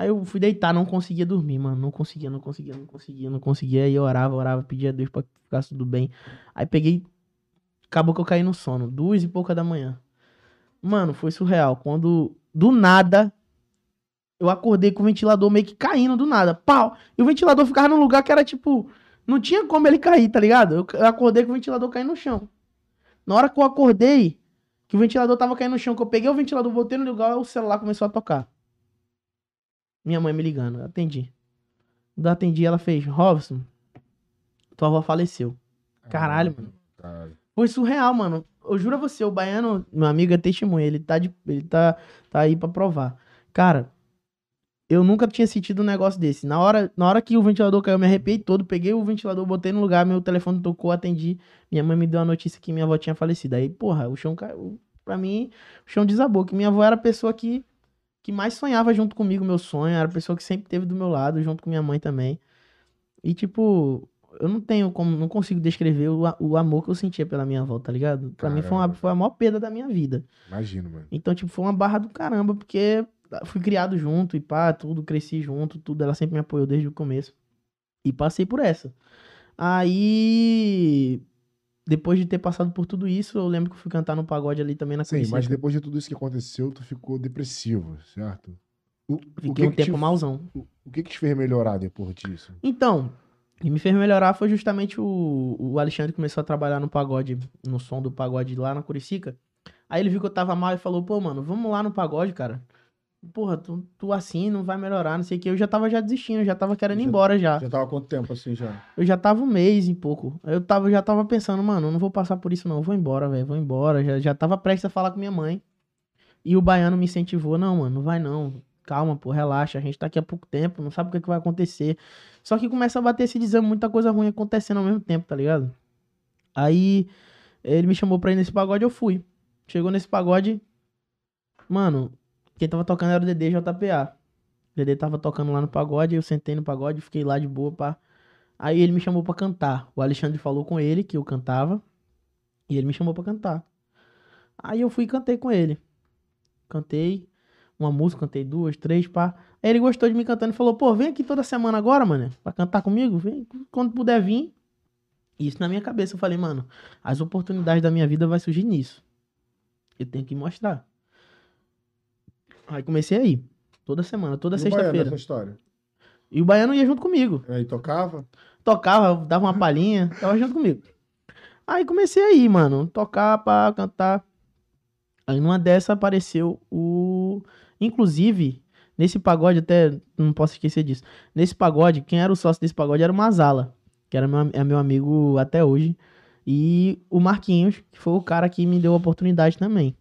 Aí eu fui deitar, não conseguia dormir, mano. Não conseguia, não conseguia, não conseguia, não conseguia. Aí eu orava, orava, pedia a Deus pra que ficasse tudo bem. Aí peguei. Acabou que eu caí no sono. Duas e pouca da manhã. Mano, foi surreal. Quando, do nada, eu acordei com o ventilador meio que caindo do nada. Pau! E o ventilador ficava num lugar que era tipo. Não tinha como ele cair, tá ligado? Eu, acordei com o ventilador caindo no chão. Na hora que eu acordei, que o ventilador tava caindo no chão, que eu peguei o ventilador, botei no lugar, o celular começou a tocar. Minha mãe me ligando, atendi. Quando eu atendi, ela fez, Robson, tua avó faleceu. Caralho, mano. Caralho. Foi surreal, mano. Eu juro a você, o baiano, meu amigo é testemunha, ele tá, de, ele tá, tá aí pra provar. Cara, eu nunca tinha sentido um negócio desse. Na hora, na hora que o ventilador caiu, eu me arrepiei todo, peguei o ventilador, botei no lugar, meu telefone tocou, atendi. Minha mãe me deu a notícia que minha avó tinha falecido. Aí, porra, o chão caiu. Pra mim, o chão desabou. Que minha avó era a pessoa que, que mais sonhava junto comigo, meu sonho. Era a pessoa que sempre esteve do meu lado, junto com minha mãe também. E, tipo, eu não tenho como, não consigo descrever o, o amor que eu sentia pela minha avó, tá ligado? Pra mim foi, uma, Caramba. foi a maior perda da minha vida. Imagino, mano. Então, tipo, foi uma barra do caramba, porque fui criado junto e pá, tudo, cresci junto, tudo. Ela sempre me apoiou desde o começo. E passei por essa. Aí, depois de ter passado por tudo isso, eu lembro que eu fui cantar no pagode ali também na Sim, mas depois de tudo isso que aconteceu, tu ficou depressivo, certo? O, o Fiquei um que que tempo te, malzão. o, o que que te fez melhorar depois disso? Então, o que me fez melhorar foi justamente o, o Alexandre que começou a trabalhar no pagode, no som do pagode lá na Curicica. Aí ele viu que eu tava mal e falou, pô, mano, vamos lá no pagode, cara. Porra, tu, tu assim não vai melhorar, não sei o que. Eu já tava já desistindo, já tava querendo ir Já- embora já. Já tava quanto tempo assim já? Eu já tava um mês e pouco. Eu tava, já tava pensando, mano, eu não vou passar por isso não, eu vou embora, velho, vou embora. Já, já tava prestes a falar com minha mãe. E o baiano me incentivou, não, mano, não vai não. Calma, pô, relaxa, a gente tá aqui há pouco tempo, não sabe o que, que vai acontecer. Só que começa a bater esse desame, muita coisa ruim acontecendo ao mesmo tempo, tá ligado? Aí ele me chamou pra ir nesse pagode, eu fui. Chegou nesse pagode, mano, quem tava tocando era o Dedê JPA. O Dedê tava tocando lá no pagode, eu sentei no pagode, fiquei lá de boa, pá. Aí ele me chamou pra cantar. O Alexandre falou com ele que eu cantava. E ele me chamou pra cantar. Aí eu fui e cantei com ele. Cantei uma música, cantei duas, três, pá. Aí ele gostou de me cantando e falou: pô, vem aqui toda semana agora, mano, pra cantar comigo. Vem quando puder vir. Isso na minha cabeça. Eu falei, mano, as oportunidades da minha vida vai surgir nisso. Eu tenho que mostrar. Aí comecei a ir. Toda semana, toda sexta-feira. história? E o baiano ia junto comigo Aí tocava? tocava, dava uma palhinha, tava junto comigo. Aí comecei aí, mano, tocar pra cantar. Aí numa dessa apareceu o. Inclusive, nesse pagode, até não posso esquecer disso. Nesse pagode, quem era o sócio desse pagode era o Mazala, que era meu, é meu amigo até hoje. E o Marquinhos, que foi o cara que me deu a oportunidade também.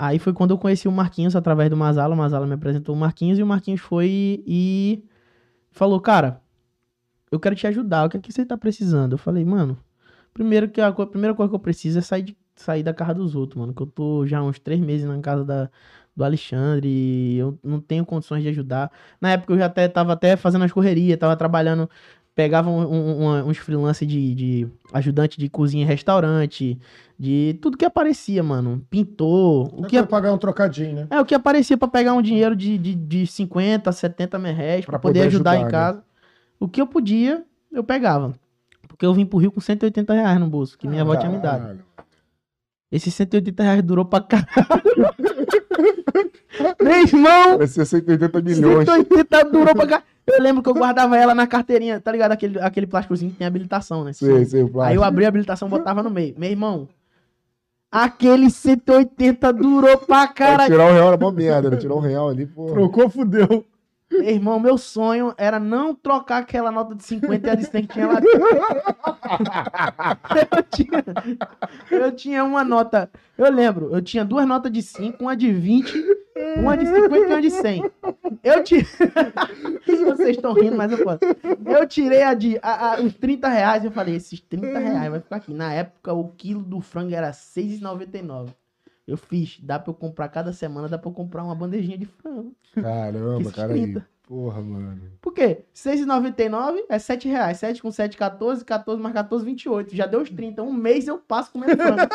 Aí foi quando eu conheci o Marquinhos através do Mazala. O Mazala me apresentou o Marquinhos e o Marquinhos foi e falou: Cara, eu quero te ajudar. O que é que você tá precisando? Eu falei, mano, primeiro que a, a primeira coisa que eu preciso é sair, de, sair da casa dos outros, mano. Que eu tô já há uns três meses na casa da, do Alexandre eu não tenho condições de ajudar. Na época eu já até tava até fazendo as correrias, tava trabalhando, pegava um- um- uns freelance de, de ajudante de cozinha em restaurante, de tudo que aparecia, mano. Pintor, o O que que pagar um trocadinho, né? é, o que aparecia pra pegar um dinheiro de, de, de 50, 70 mil reais pra Pra poder, poder ajudar, ajudar, em né? casa. O que eu podia, eu pegava. Porque eu vim pro Rio com 180 reais no bolso, que minha avó tinha me dado. Esses 180 reais durou pra caralho. Meu irmão, Vai ser 180 milhões. 180 durou pra caralho. Eu lembro que eu guardava ela na carteirinha, tá ligado? Aquele, aquele plásticozinho que tem habilitação, né? Sei, sei, o Aí plástico. eu abri a habilitação e botava no meio. Meu irmão, aquele 180 durou pra caralho. tirar um real era uma merda, né? Tirar um real ali, pô. Trocou, fudeu. Irmão, meu sonho era não trocar aquela nota de 50 e a de 100 que tinha lá eu tinha, eu tinha uma nota, eu lembro, eu tinha duas notas de 5, uma de 20, uma de 50 e uma de 100. Eu tirei. Vocês estão rindo, mas eu posso. Eu tirei a de a, a, os 30 reais. Eu falei, esses 30 reais vai ficar aqui. Na época, o quilo do frango era R$ 6,99. Eu fiz, dá pra eu comprar cada semana, dá pra eu comprar uma bandejinha de frango. Caramba, cara aí. 30. Porra, mano. Por quê? 6,99 é 7 reais. 7 com 7, 14. 14 mais 14, 28. Já deu os 30. Um mês eu passo comendo frango.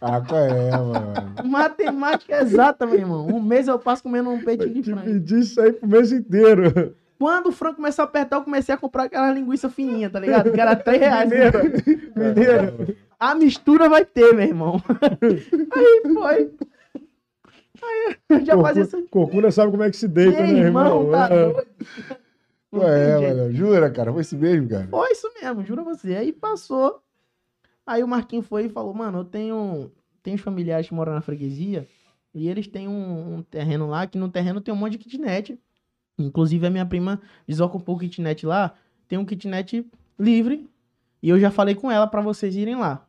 Ah, qual é, mano? Matemática exata, meu irmão. Um mês eu passo comendo um peitinho de frango. Dividir isso aí pro mês inteiro. Quando o frango começou a apertar, eu comecei a comprar aquela linguiça fininha, tá ligado? Que era 3 reais. Mineiro. A mistura vai ter, meu irmão. Aí foi. Aí eu já fazia isso. Corcunda sabe como é que se deita, Meu né, irmão, irmão? tá É. doido. Ué, mano. Jura, cara? Foi isso mesmo, cara? Foi isso mesmo, juro a você. Aí passou. Aí o Marquinho foi e falou, mano, eu tenho, tenho familiares que moram na freguesia e eles têm um, um terreno lá, que no terreno tem um monte de kitnet. Inclusive a minha prima desocupou o kitnet lá, tem um kitnet livre e eu já falei com ela pra vocês irem lá.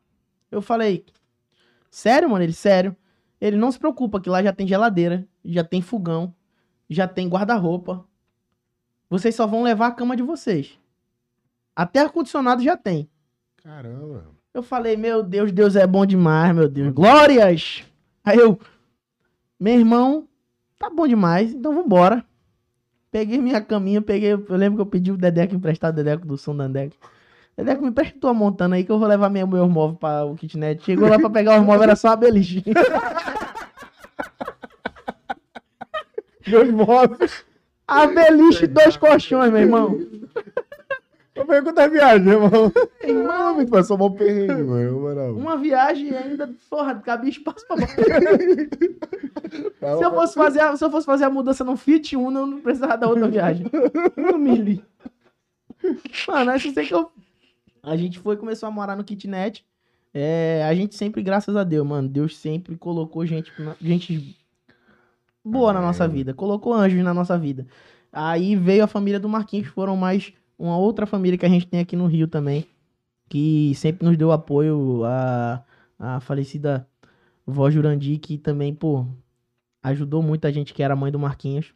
Eu falei, sério, mano? Ele, sério. Ele não se preocupa que lá já tem geladeira, já tem fogão, já tem guarda-roupa. Vocês só vão levar a cama de vocês. Até ar-condicionado já tem. Caramba. Eu falei, meu Deus, Deus é bom demais, meu Deus. Glórias! Aí eu, meu irmão, tá bom demais, então vambora. Peguei minha caminha, peguei. Eu lembro que eu pedi o Dedeco emprestado, o Dedeco do som da Dedeco. Me emprestou a montando aí que eu vou levar meu, meu móvel para o kitnet. Chegou lá pra pegar os móveis, era só a beliche. Meus móveis. A beliche e dois colchões, meu irmão. Como é que tá a viagem, irmão? Não, me passou mal perrengue, mano. Moral. Uma viagem ainda, porra, cabia espaço pra. Tá, Se eu fosse fazer a, se eu fosse fazer a mudança no Fit Uno, eu não precisava da outra viagem. No Mili. Mano, sei que eu... A gente foi e começou a morar no kitnet. É, a gente sempre, graças a Deus, mano, Deus sempre colocou gente, gente boa na nossa vida. Colocou anjos na nossa vida. Aí veio a família do Marquinhos, foram mais uma outra família que a gente tem aqui no Rio também, que sempre nos deu apoio. A, a falecida vó Jurandi, que também, pô, ajudou muita gente que era mãe do Marquinhos.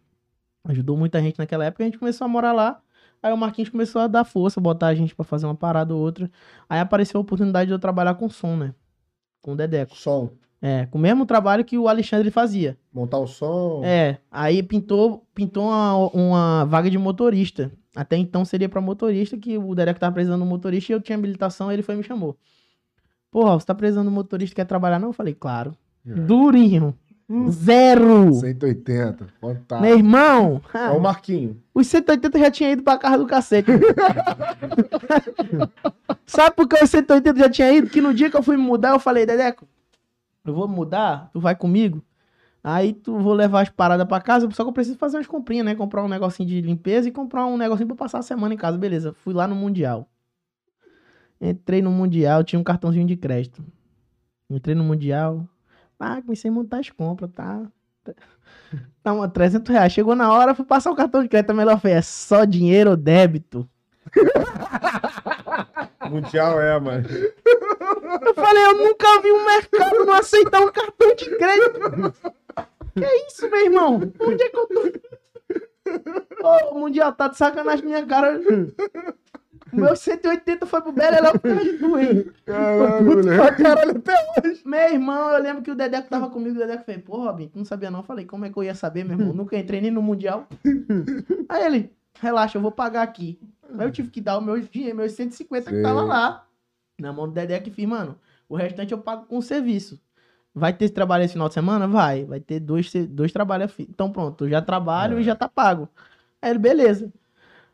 Ajudou muita gente naquela época. A gente começou a morar lá. Aí o Marquinhos começou a dar força, botar a gente pra fazer uma parada ou outra. Aí apareceu a oportunidade de eu trabalhar com som, né? Com o Dedeco. Som. É, com o mesmo trabalho que o Alexandre fazia. Montar o som. É, aí pintou, pintou uma, uma vaga de motorista. Até então seria pra motorista, que o Dedeco tava precisando de um motorista e eu tinha habilitação, ele foi e me chamou. Porra, você tá precisando de um motorista, quer trabalhar? Não? Eu falei, claro. É. Durinho. Zero. 180. Fantástico. Meu irmão, É o Marquinho. os 180 já tinha ido pra casa do cacete. Sabe por que os 180 já tinha ido? Que no dia que eu fui mudar, eu falei, Dedeco, eu vou mudar, tu vai comigo? Aí tu vou levar as paradas pra casa, só que eu preciso fazer umas comprinhas, né? Comprar um negocinho de limpeza e comprar um negocinho pra passar a semana em casa, beleza. Fui lá no Mundial. Entrei no Mundial, tinha um cartãozinho de crédito. Entrei no Mundial. Ah, comecei a montar as compras, tá? Tá, uma 300 reais. Chegou na hora, fui passar o cartão de crédito. A melhor foi, é só dinheiro ou débito? Mundial é, mano. Eu falei, eu nunca vi um mercado não aceitar um cartão de crédito. Que isso, meu irmão? Onde é que eu tô? Ô, o Mundial tá de sacanagem na minha cara. O meu 180 foi pro Beleléu por causa de tu, hein? Caralho, pra caralho até hoje. Meu irmão, eu lembro que o Dedeco tava comigo, o Dedeco fez, pô, Robin, não sabia não? Eu falei, como é que eu ia saber, meu irmão? Nunca entrei nem no Mundial. Aí ele, relaxa, eu vou pagar aqui. Aí eu tive que dar o meu dinheiro, meus 150 que Sei. tava lá. Na mão do Dedeco e fiz, mano, o restante eu pago com o serviço. Vai ter esse trabalho esse final de semana? Vai. Vai ter dois, dois trabalhos. fi- Então pronto, eu já trabalho É. e já tá pago. Aí ele, beleza.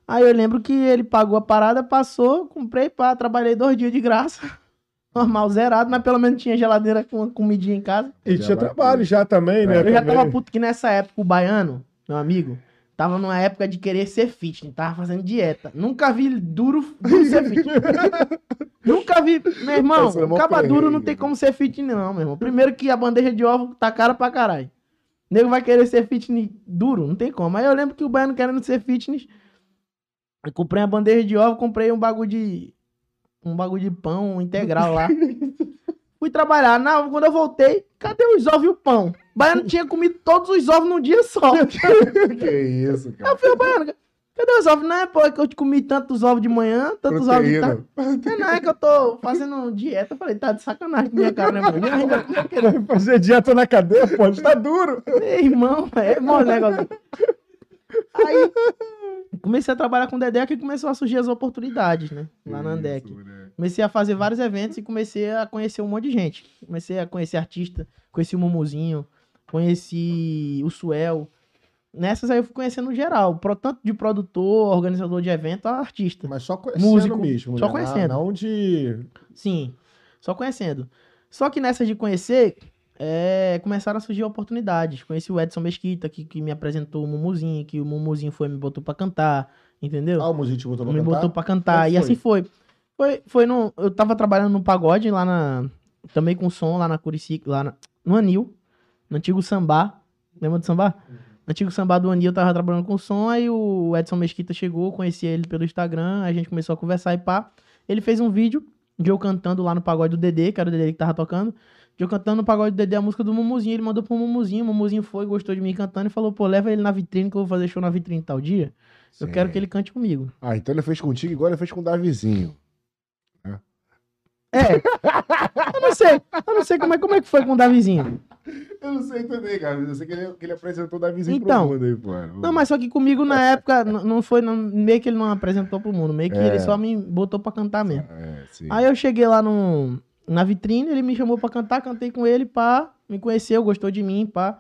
Aí eu lembro que ele pagou a parada, passou, comprei, pá, trabalhei dois dias de graça. Normal, zerado, mas pelo menos tinha geladeira com comidinha em casa. E Já tinha trabalho já também, né? Eu já também. tava puto que nessa época o baiano, meu amigo, tava numa época de querer ser fitness, tava fazendo dieta. Nunca vi duro, duro ser fitness. Nunca vi, meu irmão, é caba duro não tem né? como ser fitness não, meu irmão. Primeiro que a bandeja de ovo tá cara pra caralho. O nego vai querer ser fitness duro, não tem como. Aí eu lembro que o baiano querendo ser fitness, eu comprei uma bandeja de ovo, comprei um bagulho de um bagulho de pão integral lá. Fui trabalhar. Na, quando eu voltei, cadê os ovos e o pão? O baiano tinha comido todos os ovos num dia só. Que isso, cara. Eu falei, baiano, cadê os ovos? Não é, pô, é que eu comi tantos ovos de manhã, tantos ovos de tarde. Proteína. Não, é que eu tô fazendo dieta. Eu falei, tá de sacanagem com minha cara, né, mano? Vai fazer dieta na cadeia, pô, tá duro. Meu irmão, é mó negócio. Aí, comecei a trabalhar com o Dedé que começou a surgir as oportunidades, né? Lá na Andec. Comecei a fazer vários eventos e comecei a conhecer um monte de gente. Comecei a conhecer artista, conheci o Mumuzinho, conheci o Suel. Nessas aí eu fui conhecendo geral, pro- tanto de produtor, organizador de evento, a artista. Mas só conhecendo Músico, mesmo, só né? conhecendo. Não, não de... Sim, só conhecendo. Só que nessas de conhecer, é, começaram a surgir oportunidades. Conheci o Edson Mesquita, que, que me apresentou o Mumuzinho, que o Mumuzinho foi e me botou pra cantar, entendeu? Ah, o Muzinho te botou pra me cantar? botou pra cantar. Como E foi? assim foi. Foi, foi no. Eu tava trabalhando no pagode lá na. Também com som lá na Curicica, lá na- no Anil, no antigo sambá. Lembra do sambá? No antigo sambá do Anil, eu tava trabalhando com som, aí o Edson Mesquita chegou, conheci ele pelo Instagram, a gente começou a conversar e pá. Ele fez um vídeo de eu cantando lá no pagode do Dedê, que era o Dedê que tava tocando. De eu cantando no pagode do Dedê a música do Mumuzinho. Ele mandou pro Mumuzinho, o Mumuzinho foi, gostou de mim cantando e falou: pô, leva ele na vitrine que eu vou fazer show na vitrine tal dia. Eu Sim. quero que ele cante comigo. Ah, então ele fez contigo igual ele fez com o Davizinho. É. Eu não sei. Eu não sei como é, como é que foi com o Davizinho. Eu não sei também, cara. Eu sei que ele, que ele apresentou o Davizinho Então. pro mundo aí, pô. Não, mas só que comigo na época não foi. não- meio que ele não apresentou pro mundo. Meio que É. ele só me botou pra cantar mesmo. É. Aí eu cheguei lá no, na vitrine, ele me chamou pra cantar, cantei com ele, pá. Me conheceu, gostou de mim, pá.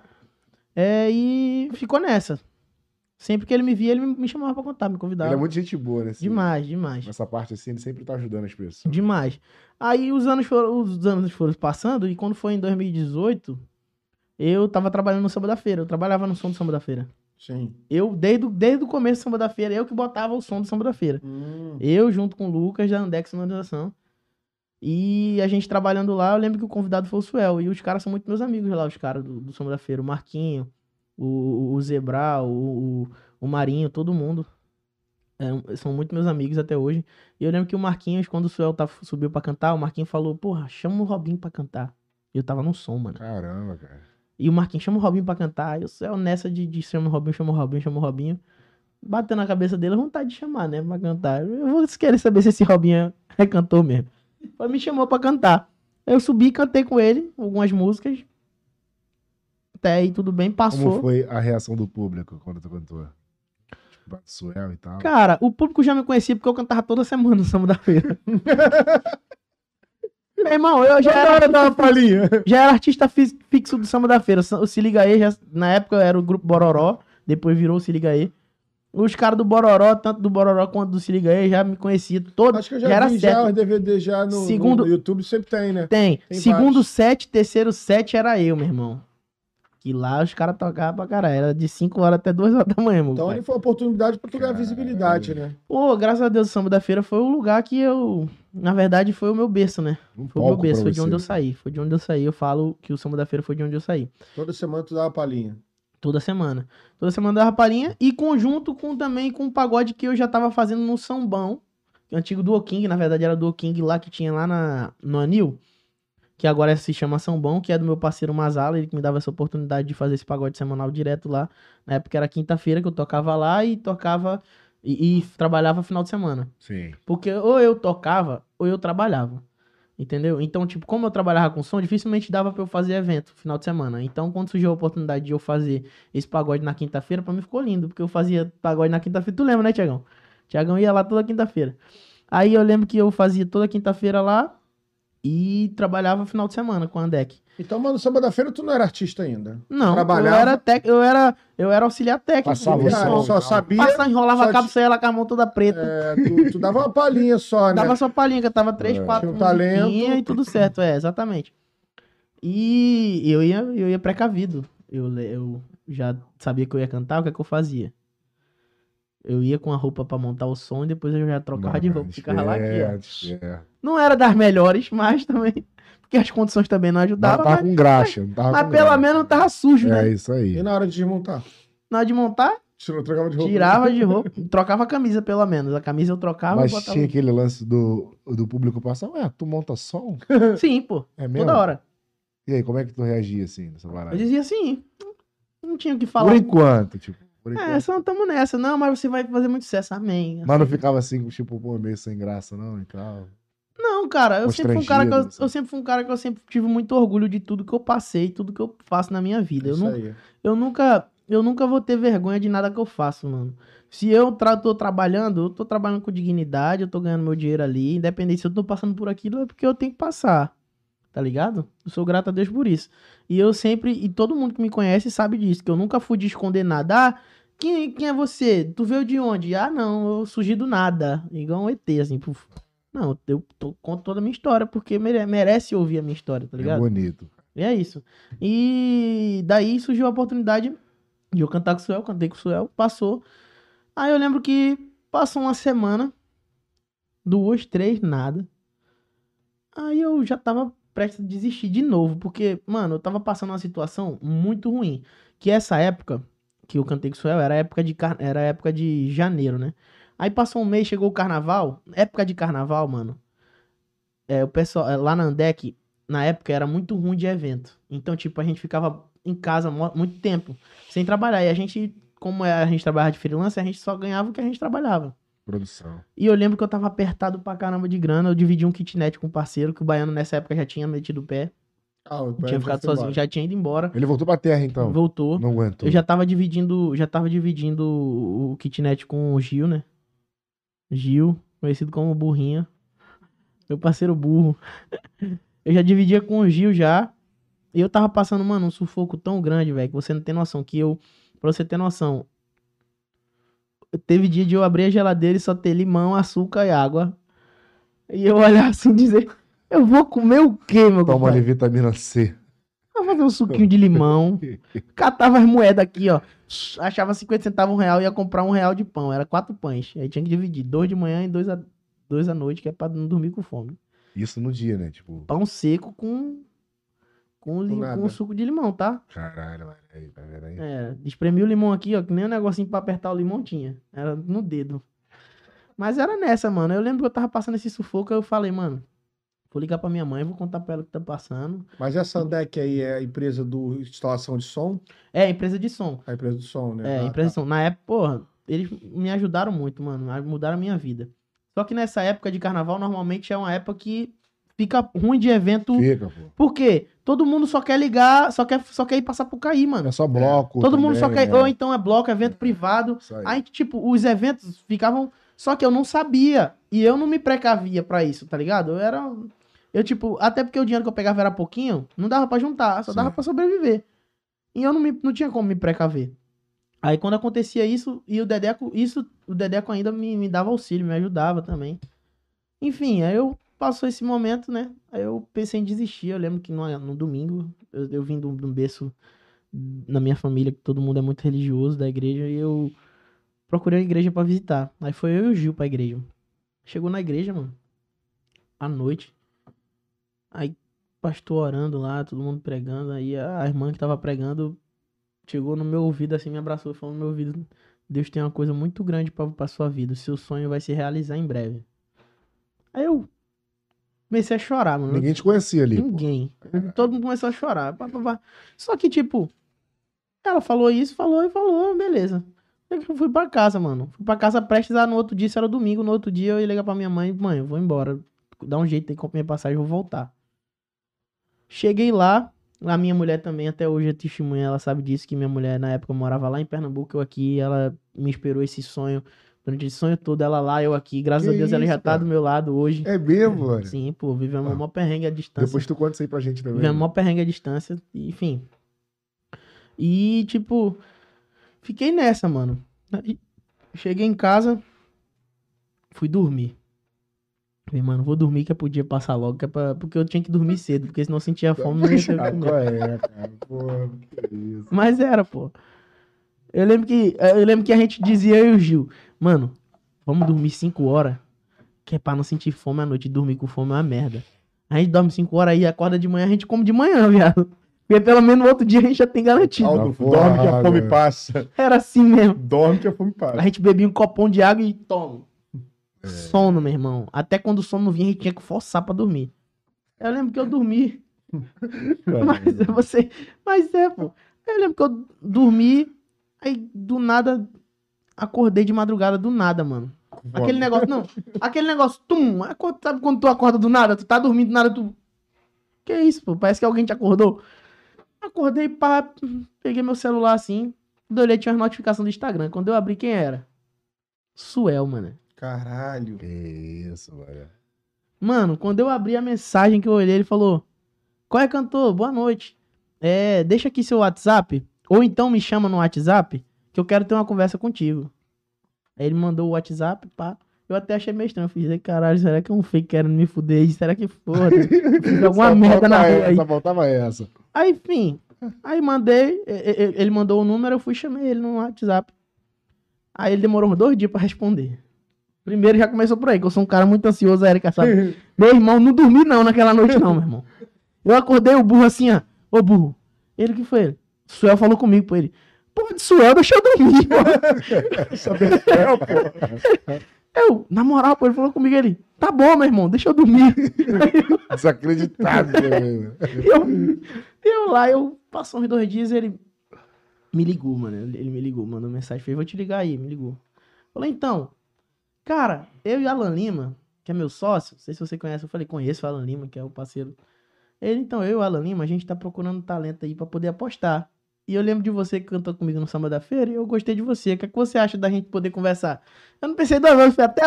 É, e ficou nessa. Sempre que ele me via, ele me chamava pra cantar, me convidava. Ele é muito gente boa, né? assim, Demais, demais. Nessa parte assim, ele sempre tá ajudando as pessoas. Demais. Aí os anos foram, os anos foram passando e quando foi em 2018, eu tava trabalhando no Samba da Feira. Eu trabalhava no som do Samba da Feira. Sim. Eu, desde, o- desde o começo do Samba da Feira, eu que botava o som do Samba da Feira. Hum. Eu, junto com o Lucas, da Andex Sonorização. E a gente trabalhando lá, eu lembro que o convidado foi o Suel. E os caras são muito meus amigos lá, os caras do, do Samba da Feira. O Marquinho, o, o Zebra, o, o, o Marinho, todo mundo. É, são muito meus amigos até hoje. E eu lembro que o Marquinhos, quando o Suel tá, subiu pra cantar, o Marquinhos falou, porra, chama o Robinho pra cantar. E eu tava no som, mano. Caramba, cara. E o Marquinhos chama o Robinho pra cantar. E o Suel nessa de, de chama o Robinho, chama o Robinho, chama o Robinho. Bateu na cabeça dele, vontade de chamar, né? Pra cantar. Eu vou querer saber se esse Robinho é cantor mesmo. Aí me chamou pra cantar. Eu subi e cantei com ele algumas músicas. Até aí tudo bem, Como passou. foi a reação do público quando tu cantou? Tipo, Suel e tal. Cara, o público já me conhecia porque eu cantava toda semana no Samba da Feira. Meu irmão, eu já era, uma palhinha. já era artista fi- fixo do Samba da Feira. O Se Liga Aí, já- na época era o grupo Bororó, depois virou o Se Liga Aí. Os caras do Bororó, tanto do Bororó quanto do Se Liga Aí, já me conheciam todo. Acho que eu já, já era vi já os DVD já no, Segundo- no YouTube, sempre tem, né? Tem. Tem Segundo vários. set, terceiro set era eu, meu irmão. Que lá os caras tocavam pra caralho. Era de 5 horas até 2 horas da manhã, meu Então pai. ali foi oportunidade pra tu ganhar visibilidade, né? Pô, graças a Deus, o Samba da Feira foi o lugar que eu... Na verdade, foi o meu berço, né? Um Foi o meu berço, foi de onde eu saí. Foi de onde eu saí. Eu falo que o Samba da Feira foi de onde eu saí. Toda semana tu dava palhinha. Toda semana. Toda semana dava palhinha. E conjunto com também com o pagode que eu já tava fazendo no São Bão. Antigo Duo King, na verdade era Duo King lá que tinha lá na, no Anil. Que agora se chama São Bão, que é do meu parceiro Mazala. Ele que me dava essa oportunidade de fazer esse pagode semanal direto lá. Na época era quinta-feira que eu tocava lá e tocava. E, e trabalhava final de semana. Sim. Porque ou eu tocava ou eu trabalhava. Entendeu? Então, tipo, como eu trabalhava com som, dificilmente dava pra eu fazer evento final de semana. Então, quando surgiu a oportunidade de eu fazer esse pagode na quinta-feira, pra mim ficou lindo, porque eu fazia pagode na quinta-feira. Tu lembra, né, Tiagão? Tiagão ia lá toda quinta-feira. Aí eu lembro que eu fazia toda quinta-feira lá e trabalhava final de semana com a Andec. Então, mano, no samba da feira tu não era artista ainda. Não, Trabalhava? eu era, tec... eu, era, eu era auxiliar técnico. Passava Cara, som, só sabia. Passava, enrolava só a cabo, de- saía lá com a mão toda preta. é, tu, tu dava uma palhinha só, né? Dava só palhinha, que eu tava três, É. quatro Tinha um talento. e tudo certo, é, exatamente. E eu ia, eu ia precavido. Eu, eu já sabia que eu ia cantar, o que é que eu fazia? Eu ia com a roupa pra montar o som e depois eu já trocava de roupa. Ficava lá aqui, ó. Esperto, esperto. Não era das melhores, mas também. Porque as condições também não Não ajudavam. tava Mas, com graxa. Não tava mas com pelo graxa. menos não tava sujo, né? É isso aí. E na hora de desmontar? Na hora de montar, Tirou, trocava de roupa. tirava de roupa. Trocava a camisa, pelo menos. A camisa eu trocava Mas e botava. tinha aquele lance do, do público passar, ué, tu monta som? Sim, pô. É mesmo? Toda hora. E aí, como é que tu reagia assim nessa parada? Eu dizia assim. Não tinha o que falar. Por enquanto, tipo. É, só tamo nessa. Não, mas você vai fazer muito sucesso, amém. Mas não ficava assim, tipo, pô, meio sem graça, não, e tal. Não, cara, eu sempre fui um cara que eu, Constrangido, assim. eu sempre fui um cara que eu sempre tive muito orgulho de tudo que eu passei, tudo que eu faço na minha vida. Eu, Isso nu- aí. eu nunca, eu nunca vou ter vergonha de nada que eu faço, mano. Se eu tra tô trabalhando, eu tô trabalhando com dignidade, eu tô ganhando meu dinheiro ali, independente se eu tô passando por aquilo, é porque eu tenho que passar. Tá ligado? Eu sou grato a Deus por isso. E eu sempre, e todo mundo que me conhece sabe disso, que eu nunca fui de esconder nada. Ah, quem, quem é você? Tu veio de onde? Ah, não, eu surgi do nada. Igual um ET, assim. puf. Não, eu tô- conto toda a minha história, porque mere- merece ouvir a minha história, tá É ligado? bonito. E é isso. E daí surgiu a oportunidade de eu cantar com o Suel, cantei com o Suel, passou. Aí eu lembro que passou uma semana, duas, três, nada. Aí eu já tava prestes a desistir de novo, porque, mano, eu tava passando uma situação muito ruim. Que essa época que eu cantei com o Suel era época de, era época de janeiro, né? Aí passou um mês, chegou o carnaval. Época de carnaval, mano. É, o pessoal, é, lá na Andec, na época era muito ruim de evento. Então, tipo, a gente ficava em casa muito tempo, sem trabalhar. E a gente, como é, a gente trabalhava de freelancer, a gente só ganhava o que a gente trabalhava. Produção. E eu lembro que eu tava apertado pra caramba de grana. Eu dividi um kitnet com um parceiro, que o baiano nessa época já tinha metido o pé. Ah, o tinha ficado sozinho, já tinha ido embora. Ele voltou pra terra, então. Voltou. Não aguentou. Eu já tava dividindo, já tava dividindo o kitnet com o Gil, né? Gil, conhecido como Burrinha. Meu parceiro burro. Eu já dividia com o Gil já. E eu tava passando, mano, um sufoco tão grande, velho, que você não tem noção. Que eu, pra você ter noção, teve dia de eu abrir a geladeira e só ter limão, açúcar e água. E eu olhar assim e dizer, eu vou comer o quê, meu Toma compadre? ali vitamina C. Vou fazer um suquinho de limão. Catava as moedas aqui, ó. Achava 50 centavos um real e ia comprar um real de pão. Era quatro pães. Aí tinha que dividir. Dois de manhã e dois, a, dois à noite, que é pra não dormir com fome. Isso no dia, né? Tipo, Pão seco com. Com, li- nada. com suco de limão, tá? caralho, mano. Aí, tá vendo aí? É, espremi o limão aqui, ó, que nem um negocinho pra apertar o limão tinha. Era no dedo. Mas era nessa, mano. Eu lembro que eu tava passando esse sufoco, aí eu falei, mano, vou ligar pra minha mãe, vou contar pra ela o que tá passando. Mas essa Andec aí é a empresa do instalação de som? É, empresa de som. A empresa do som, né? É, Ah, empresa de tá. som. Na época, porra, eles me ajudaram muito, mano. Mudaram a minha vida. Só que nessa época de carnaval, normalmente é uma época que fica ruim de evento. Fica, pô. Por quê? Todo mundo só quer ligar, só quer, só quer ir passar por cair, mano. É só bloco. Todo mundo só também, quer. né? Ou então é bloco, evento privado. Isso aí. Aí, tipo, os eventos ficavam. Só que eu não sabia. E eu não me precavia pra isso, tá ligado? Eu era. Eu, tipo, até porque o dinheiro que eu pegava era pouquinho, não dava pra juntar, só Sim. dava pra sobreviver. E eu não, me, não tinha como me precaver. Aí quando acontecia isso, e o Dedeco, isso, o Dedeco ainda me, me dava auxílio, me ajudava também. Enfim, aí eu passou esse momento, né? Aí eu pensei em desistir. Eu lembro que no, no domingo, eu, eu vim de um berço na minha família, que todo mundo é muito religioso da igreja, e eu procurei uma igreja pra visitar. Aí foi eu e o Gil pra igreja. Chegou na igreja, mano, à noite. Aí, pastor orando lá, todo mundo pregando. Aí a irmã que tava pregando chegou no meu ouvido assim, me abraçou falou no meu ouvido: Deus tem uma coisa muito grande pra, pra sua vida. O seu sonho vai se realizar em breve. Aí eu comecei a chorar, mano. Ninguém te conhecia ali. pô. Ninguém. Todo mundo começou a chorar. pá, pá, pá. Só que, tipo, ela falou isso, falou e falou, beleza. Eu fui pra casa, mano. Fui pra casa prestes a no outro dia, isso era domingo. No outro dia eu ia ligar pra minha mãe, mãe, eu vou embora. Dá um jeito, tem que comprar minha passagem, eu vou voltar. Cheguei lá, a minha mulher também, até hoje é testemunha, ela sabe disso, que minha mulher na época morava lá em Pernambuco, eu aqui, ela me esperou esse sonho. Durante esse sonho todo, ela lá, eu aqui. Graças Que a Deus, ela já isso, tá cara? do meu lado hoje. É mesmo, mano. Sim, pô, vivemos Ah. uma perrengue à distância. Depois tu conta isso aí pra gente também. Vivemos uma perrengue à distância, enfim. E, tipo, fiquei nessa, mano. Cheguei em casa, fui dormir. Falei, mano, vou dormir que é pro dia passar logo, que é pra... porque eu tinha que dormir cedo, porque senão eu sentia fome, não ia ter comer. é, cara? Pô, que isso. Mas era, pô. Eu lembro que eu lembro que a gente dizia eu e o Gil, mano, vamos dormir 5 horas, que é pra não sentir fome à noite. Dormir com fome é uma merda. A gente dorme 5 horas aí, acorda de manhã, a gente come de manhã, viado. Porque pelo menos no outro dia a gente já tem garantido. Aldo, Tá porra, dorme que a fome passa. Era assim mesmo. Dorme que a fome A passa. gente bebia um copão de água e toma. Sono, meu irmão. Até quando o sono não vinha, a gente tinha que forçar pra dormir. Eu lembro que eu dormi. Mas é você. Mas é, pô. Eu lembro que eu dormi, aí do nada acordei de madrugada do nada, mano. Aquele negócio, não. Aquele negócio, tum. Sabe quando tu acorda do nada? Tu tá dormindo do nada, tu. Que isso, pô? Parece que alguém te acordou. Acordei, pá, peguei meu celular assim. Quando eu olhei, tinha uma notificação do Instagram. Quando eu abri, quem era? Suel, mano. Caralho. Que isso, mano. Mano, quando eu abri a mensagem que eu olhei, ele falou: Qual é, cantor? Boa noite. É, deixa aqui seu WhatsApp. Ou então me chama no WhatsApp, que eu quero ter uma conversa contigo. Aí ele mandou o WhatsApp, pá. Eu até achei meio estranho. Eu fiz, "Ei, caralho, será que é um fake querendo me fuder? Será que foda? Fiz alguma Só merda na rua aí. essa, faltava essa. Aí, enfim. Aí mandei, ele mandou o número, eu fui e chamei ele no WhatsApp. Aí ele demorou uns dois dias pra responder. Primeiro já começou por aí, que eu sou um cara muito ansioso, a Erika sabe. Meu irmão, não dormi não naquela noite não, meu irmão. Eu acordei o burro assim, ó. Ô burro. Ele que foi ele? Suel falou comigo, pô, ele. Porra de Suel, deixa eu dormir, pô. Sabedel, pô. Eu, na moral, pô, ele falou comigo, ele. Tá bom, meu irmão, deixa eu dormir. Desacreditado. né? eu, eu lá, eu passou uns dois dias ele me ligou, mano. Ele me ligou, mandou mensagem, fez, vou te ligar aí, me ligou. Falei, então, cara, eu e Alan Lima, que é meu sócio, não sei se você conhece, eu falei, conheço o Alan Lima, que é o parceiro. Ele, então, eu e o Alan Lima, a gente tá procurando talento aí pra poder apostar. E eu lembro de você que cantou comigo no Samba da Feira e eu gostei de você. O que, é que você acha da gente poder conversar? Eu não pensei duas vezes, foi até.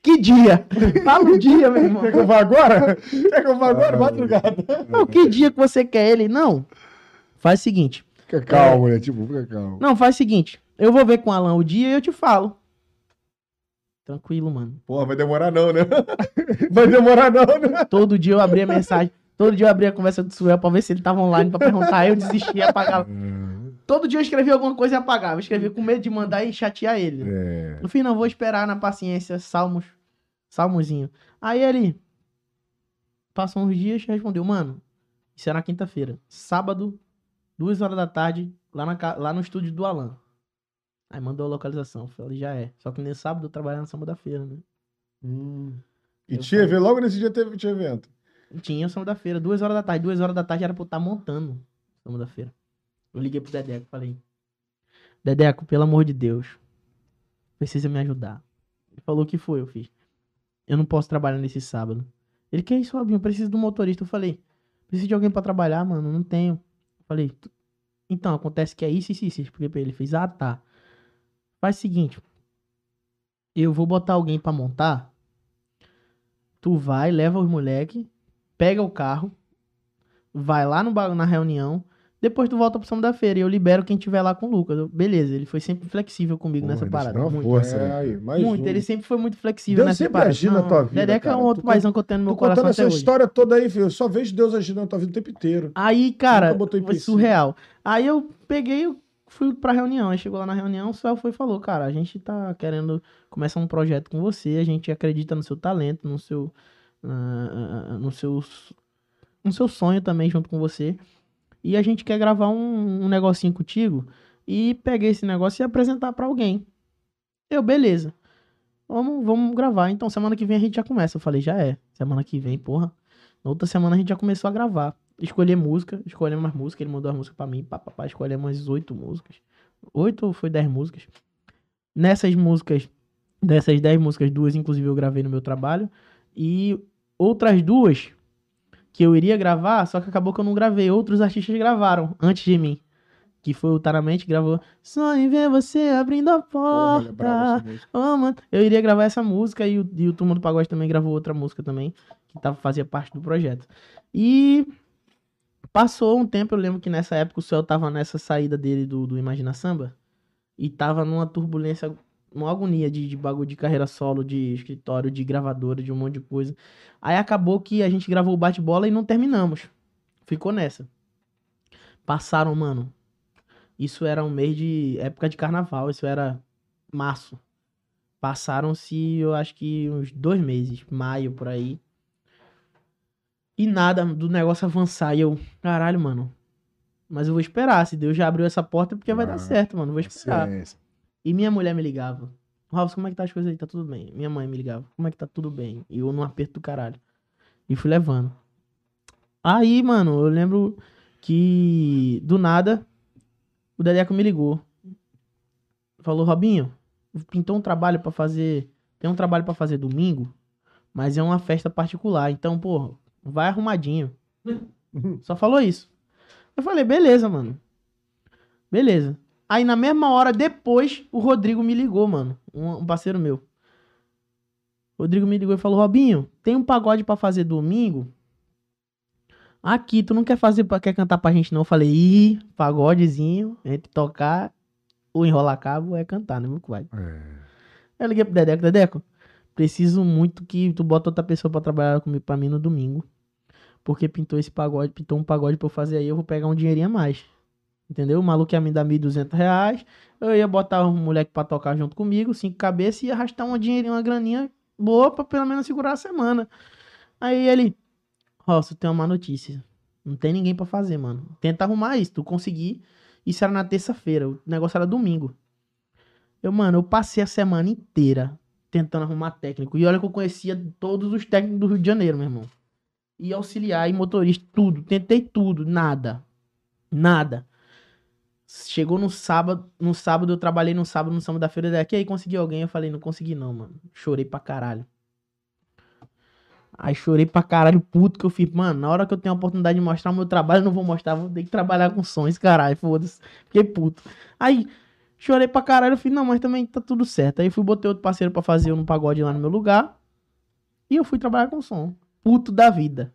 Que dia? Fala um dia, meu irmão. Quer que eu vá agora? Quer que eu vá agora? Madrugada. Não, que dia que você quer ele? Não. Faz o seguinte. Fica calmo, né? Tipo, fica calmo. Não, faz o seguinte. Eu vou ver com o Alan o dia e eu te falo. Tranquilo, mano. Porra, vai demorar não, né? Vai demorar não, né? Todo dia eu abria a mensagem. Todo dia eu abria a conversa do Suel pra ver se ele tava online pra perguntar. Aí eu desistia e apagava. Todo dia eu escrevia alguma coisa e apagava. Eu escrevia com medo de mandar e chatear ele. É. No fim, não, vou esperar na paciência, salmos, salmozinho. Aí ele passou uns dias e respondeu, mano, isso era na quinta-feira. Sábado, duas horas da tarde, lá, na, lá no estúdio do Alan. Aí mandou a localização. Falei, já é. Só que nesse sábado eu trabalhava na samba da feira, né? E Eu tinha logo nesse dia teve tinha evento. Tinha o samba da feira, duas horas da tarde. Duas horas da tarde era pra eu estar montando o samba da feira. Eu liguei pro Dedeco e falei, Dedeco, pelo amor de Deus, precisa me ajudar. Ele falou o que foi, eu fiz. Eu não posso trabalhar nesse sábado. Ele, que isso, Robinho? Eu preciso de um motorista. Eu falei, preciso de alguém pra trabalhar, mano. Não tenho. Eu falei, "Tu- então, acontece que é isso, isso, isso. Expliquei pra ele. Fez, ah, tá. Faz o seguinte. Eu vou botar alguém pra montar. Tu vai, leva os moleque, pega o carro, vai lá no, na reunião, Depois tu volta pro da Feira e eu libero quem tiver lá com o Lucas. Eu, beleza, ele foi sempre flexível comigo Porra, nessa parada. Muito, força. É, aí, muito. um. ele sempre foi muito flexível Deus nessa sempre parada. agir na tua vida, Dedeca é um outro Tu paizão que eu tenho no meu Tô contando coração essa hoje. história toda aí, filho. Eu só vejo Deus agindo na tua vida o tempo inteiro. Aí, cara, foi surreal. Aí eu peguei, eu fui pra reunião. Aí chegou lá na reunião, o Suel foi e falou, cara, a gente tá querendo começar um projeto com você, a gente acredita no seu talento, no seu. Ah, ah, no seu. No seu sonho também junto com você. E a gente quer gravar um, um negocinho contigo e pegar esse negócio e apresentar pra alguém. Eu, beleza. Vamos, vamos gravar. Então, semana que vem a gente já começa. Eu falei, já é. Semana que vem, porra. Na outra semana a gente já começou a gravar. Escolher música, escolhemos umas músicas, ele mandou as músicas pra mim, pá, pá, pá, escolhemos umas oito músicas. Oito ou foi dez músicas? Nessas músicas, dessas dez músicas, duas inclusive eu gravei no meu trabalho. E outras duas que eu iria gravar, só que acabou que eu não gravei. Outros artistas gravaram antes de mim. Que foi o Taramente que gravou Sonho em ver você abrindo a é porta. mano, eu iria gravar essa música e o, e o Turma do Pagode também gravou outra música também, que tava, fazia parte do projeto. E passou um tempo, eu lembro que nessa época o Céu tava nessa saída dele do, do Imagina Samba e tava numa turbulência, numa agonia de, de bagulho de carreira solo, de escritório, de gravadora, de um monte de coisa. Aí acabou que a gente gravou o bate-bola e não terminamos. Ficou nessa. Passaram, mano. Isso era um mês de época de carnaval, isso era março. Passaram-se, eu acho que uns dois meses, maio por aí. E nada do negócio avançar. E eu, caralho, mano. Mas eu vou esperar. Se Deus já abriu essa porta, é porque vai Ah, dar certo, mano. Vou esperar. Ciência. E minha mulher me ligava. Robson, como é que tá as coisas aí? Tá tudo bem. Minha mãe me ligava. Como é que tá tudo bem? E eu num aperto do caralho. E fui levando. Aí, mano, eu lembro que do nada o Dedeco me ligou. Falou, Robinho, pintou um trabalho pra fazer. Tem um trabalho pra fazer domingo, mas é uma festa particular. Então, pô, vai arrumadinho. Só falou isso. Eu falei, beleza, mano. Beleza. Aí na mesma hora, depois, o Rodrigo me ligou, mano. Um, parceiro meu. O Rodrigo me ligou e falou: Robinho, tem um pagode pra fazer domingo. Aqui, tu não quer fazer, quer cantar pra gente não? Eu falei, ih, pagodezinho, entre tocar ou enrolar cabo é cantar, né, meu vai. É. Eu liguei pro Dedeco, Dedeco, preciso muito que tu bota outra pessoa pra trabalhar comigo pra mim no domingo. Porque pintou esse pagode, pintou um pagode pra eu fazer aí, eu vou pegar um dinheirinho a mais. Entendeu? O maluco ia me dar 1.200 reais, eu ia botar um moleque pra tocar junto comigo, cinco cabeças, e ia arrastar uma dinheirinha, uma graninha boa pra pelo menos segurar a semana. Aí ele, Rosso, tem uma má notícia. Não tem ninguém pra fazer, mano. Tenta arrumar isso, tu conseguir. Isso era na terça-feira, o negócio era domingo. Eu, mano, eu passei a semana inteira tentando arrumar técnico. E olha que eu conhecia todos os técnicos do Rio de Janeiro, meu irmão. E auxiliar, e motorista, tudo. Tentei tudo, nada. Nada. Chegou no sábado, no sábado eu trabalhei no sábado no samba da feira daqui, aí consegui alguém, eu falei, não consegui não, mano. Chorei pra caralho. Aí chorei pra caralho, puto que eu fiz, mano, na hora que eu tenho a oportunidade de mostrar o meu trabalho, eu não vou mostrar, vou ter que trabalhar com sons, caralho, foda-se. Fiquei puto. Aí, chorei pra caralho, eu fiz, não, mas também tá tudo certo. Aí fui, botei outro parceiro pra fazer um pagode lá no meu lugar, e eu fui trabalhar com som. Puto da vida.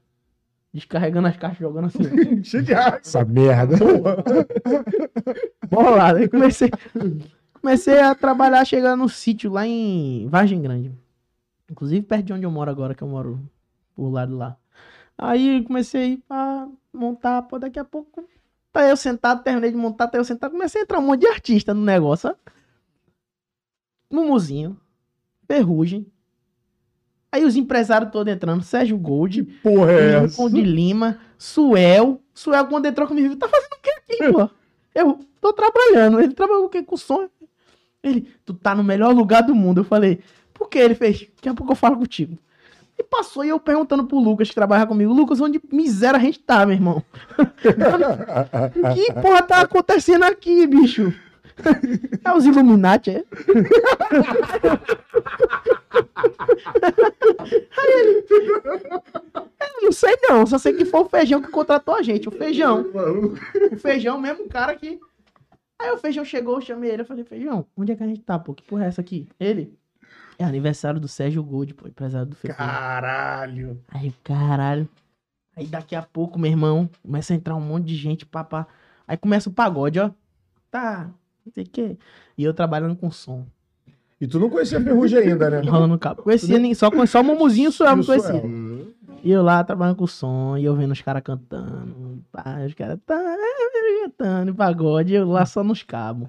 Descarregando as caixas, jogando assim. Cheio de raiva. Essa merda. bolado. Aí comecei, comecei a trabalhar, chegar no sítio lá em Vargem Grande. Inclusive perto de onde eu moro agora, que eu moro por lado lá. Aí comecei a montar, pô, daqui a pouco. Tá eu sentado, terminei de montar, tá eu sentado, comecei a entrar um monte de artista no negócio, sabe? Mumuzinho, Ferrugem. Aí os empresários todos entrando, Sérgio Gold, Porra, é? Lincoln de Lima, Suel. Suel, quando entrou comigo, tá fazendo o que aqui, pô? Eu tô trabalhando. Ele trabalhou o quê? Com som. Ele, tu tá no melhor lugar do mundo. Eu falei, por que? Ele fez, daqui a pouco eu falo contigo. E passou e eu perguntando pro Lucas, que trabalha comigo, Lucas, onde miséria a gente tá, meu irmão? que porra tá acontecendo aqui, bicho? É os Illuminati, é? Aí ele. Eu não sei não, só sei que foi o feijão que contratou a gente, o feijão. O feijão mesmo, o cara que. Aí o feijão chegou, eu chamei ele, eu falei, feijão, onde é que a gente tá, pô? Que porra é essa aqui? Ele. É aniversário do Sérgio Gold, pô, empresário do feijão. Caralho. Aí, caralho. Aí daqui a pouco, meu irmão, começa a entrar um monte de gente, papá. Aí começa o pagode, ó. Tá, não sei o quê. E eu trabalhando com som. E tu não conhecia Ferrugem ainda, né? Rolando cabo. Conhecia, nem, só, só o Mumuzinho e o Suel E não o Suel. conhecia. E eu lá trabalhando com som, e eu vendo os caras cantando. Pá, os caras tá cantando, pagode, e eu lá só nos cabos.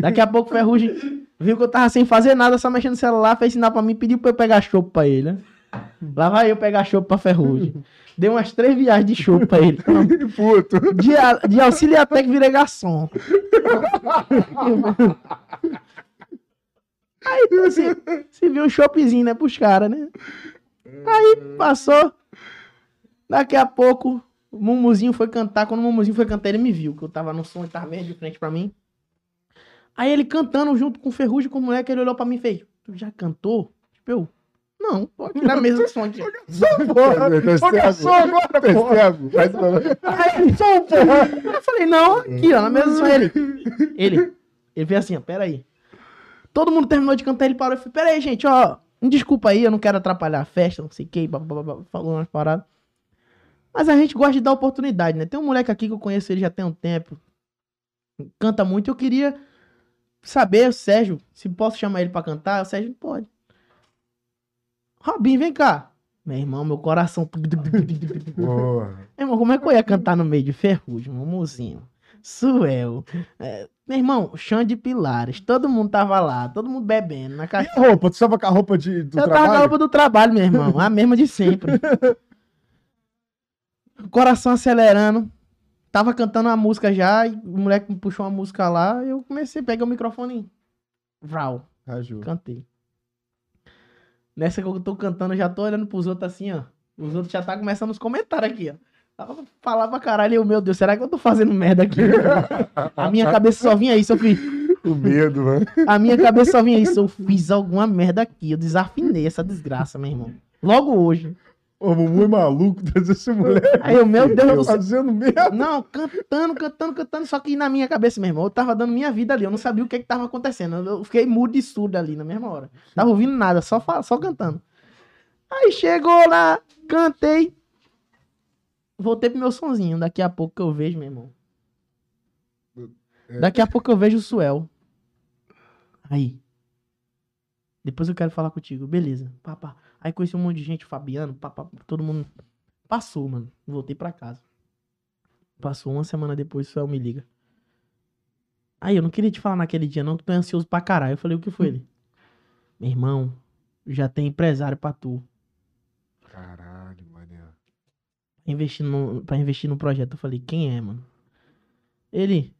Daqui a pouco o Ferrugem viu que eu tava sem fazer nada, só mexendo no celular, fez sinal pra mim, pediu pra eu pegar chopp pra ele, né? Lá vai eu pegar chopp pra Ferrugem. Deu umas três viagens de chopp pra ele. Puto. De, de auxílio até que virei garçom. Aí, assim, se viu um choppzinho, né, pros caras, né? Aí passou. Daqui a pouco, o Mumuzinho foi cantar. Quando o Mumuzinho foi cantar, ele me viu, que eu tava no som, ele tava meio de frente pra mim. Aí ele cantando junto com o Ferrugem, com o moleque, ele olhou pra mim e fez: Tu já cantou? Tipo, eu. Não, pode tirar a mesa som aqui. Porra, Tá olha só agora, porra. ele, som, porra. Eu falei, não, aqui, ó, na mesa som. Ele, ele, ele veio assim, ó, peraí. Todo mundo terminou de cantar, ele parou e falou, peraí, gente, ó, me desculpa aí, eu não quero atrapalhar a festa, não sei o que, falou umas paradas. Mas a gente gosta de dar oportunidade, né? Tem um moleque aqui que eu conheço ele já tem um tempo, canta muito, eu queria saber, o Sérgio, se posso chamar ele pra cantar, o Sérgio pode. Robinho, vem cá. Meu irmão, meu coração. Meu irmão, como é que eu ia cantar no meio de Ferrugem, Mumuzinho, Suel, é, meu irmão, chão de pilares, todo mundo tava lá, todo mundo bebendo na caixa. a roupa? Tu estava com a roupa de, do Eu tava com a trabalho? roupa do trabalho, meu irmão, a mesma de sempre. Coração acelerando, tava cantando uma música já, e o moleque me puxou uma música lá, e eu comecei a pegar o microfone, vral, cantei. Nessa que eu tô cantando, eu já tô olhando pros outros assim, ó. Os outros já tá começando os comentários aqui, ó. Tava falar pra caralho, eu, meu Deus, será que eu tô fazendo merda aqui? A minha cabeça só vinha isso, eu fiz. O medo, mano. A minha cabeça só vinha isso, eu fiz alguma merda aqui, eu desafinei essa desgraça, meu irmão. Logo hoje. Ô, Mumu é maluco, esse moleque Aí eu, meu Deus do céu. fazendo merda. Não, cantando, cantando, cantando, só que na minha cabeça, meu irmão, eu tava dando minha vida ali, eu não sabia o que que tava acontecendo, eu eu fiquei mudo e surdo ali na mesma hora. Tava ouvindo nada, só, só cantando. Aí chegou lá, cantei, voltei pro meu sonzinho, daqui a pouco que eu vejo, meu irmão. Daqui a pouco eu vejo o Suel. Aí. Depois eu quero falar contigo, beleza. Pá, pá. Aí conheci um monte de gente, o Fabiano, pá, pá, todo mundo. Passou, mano. Voltei pra casa. Passou uma semana depois, o Suel me liga. Aí, eu não queria te falar naquele dia, não, que tô ansioso pra caralho. Eu falei, o que foi ele? Meu irmão, já tem empresário pra tu. Caralho, mané. Pra investir no, pra investir no projeto. Eu falei, quem é, mano? Ele,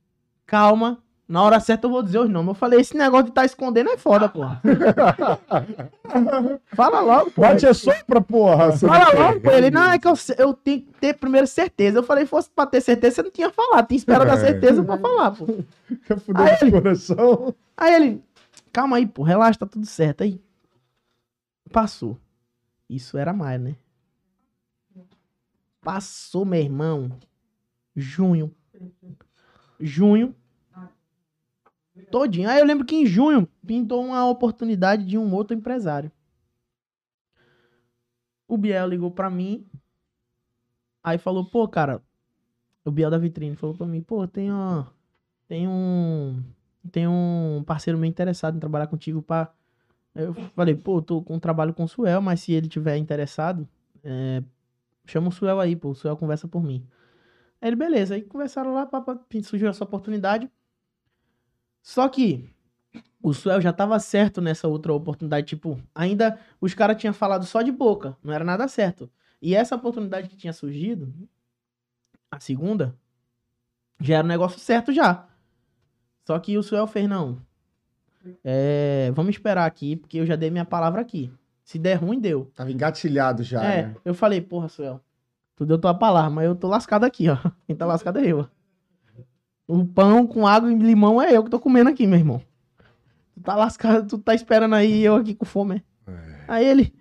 calma. Na hora certa eu vou dizer os nomes. Eu falei, esse negócio de tá escondendo é foda, porra. Fala logo, pô. Bate a sopra, porra. Fala logo, pô. Ele, não, é que eu, eu tenho que ter primeiro certeza. Eu falei, fosse pra ter certeza, você não tinha falado. Tinha espera dar É. certeza pra falar, pô. Quer fuder Aí ele- coração. Aí ele, calma aí, pô, relaxa, tá tudo certo. Aí, passou. Isso era mais, né? Passou, meu irmão. Junho. Junho. Todinho. Aí eu lembro que em junho pintou uma oportunidade de um outro empresário. O Biel ligou pra mim. Aí falou, pô, cara. O Biel da vitrine falou pra mim, pô, tem, ó, tem um tem um parceiro meu interessado em trabalhar contigo pra. Eu falei, pô, tô com um trabalho com o Suel, mas se ele tiver interessado, é, chama o Suel aí, pô, o Suel conversa por mim. Aí ele, beleza, aí conversaram lá, pá, surgiu essa oportunidade. Só que o Suel já tava certo nessa outra oportunidade, tipo, ainda os caras tinham falado só de boca, não era nada certo. E essa oportunidade que tinha surgido, a segunda, já era um negócio certo já. Só que o Suel fez, não. É, vamos esperar aqui, porque eu já dei minha palavra aqui. Se der ruim, deu. Tava engatilhado já, é, né? eu falei, porra, Suel, tu deu tua palavra, mas eu tô lascado aqui, ó. Quem tá lascado é eu. O pão com água e limão é eu que tô comendo aqui, meu irmão. Tu tá lascado, tu tá esperando aí eu aqui com fome, é? Aí ele,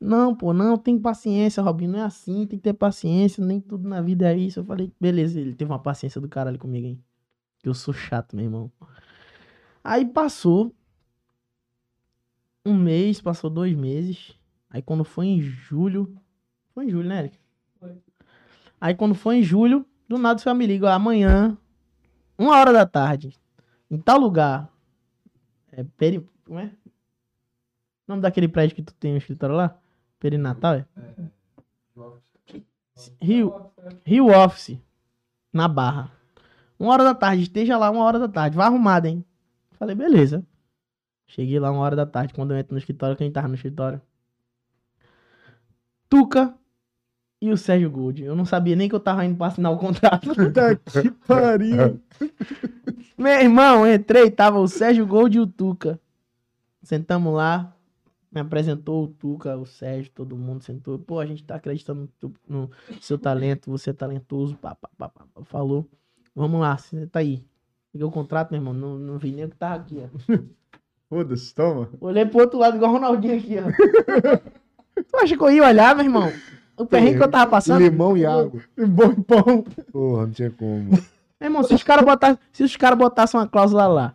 não, pô, não, tem paciência, Robinho, não é assim, tem que ter paciência, nem tudo na vida é isso. Eu falei, beleza, ele teve uma paciência do caralho comigo, hein? Que eu sou chato, meu irmão. Aí passou um mês, passou dois meses. Aí quando foi em julho. Foi em julho, né, Eric? Aí quando foi em julho, do nada o senhor me liga, amanhã uma hora da tarde, em tal lugar. É peri... Como é? O nome daquele prédio que tu tem no escritório lá? Perinatal, é? Rio, Rio Office, na Barra. Uma hora da tarde, esteja lá uma hora da tarde. Vai arrumado, hein? Falei, beleza. Cheguei lá uma hora da tarde, quando eu entro no escritório, quem tava no escritório? Tuca e o Sérgio Gold. Eu não sabia nem que eu tava indo pra assinar o contrato. Puta que pariu. Meu irmão, entrei, tava o Sérgio Gold e o Tuca. Sentamos lá, me apresentou o Tuca, o Sérgio, todo mundo sentou. Pô, a gente tá acreditando no, no seu talento, você é talentoso, pá, pá, pá, pá, falou. Vamos lá, senta aí. Peguei o contrato, meu irmão, não, não vi nem o que tava aqui, ó. Foda-se, toma. Olhei pro outro lado, igual o Ronaldinho aqui, ó. tu acha que eu ia olhar, meu irmão? O perrengue que eu tava passando. Limão e água. Bom pão. Porra, não tinha como. Meu irmão, se os caras botassem, se os caras botassem uma cláusula lá,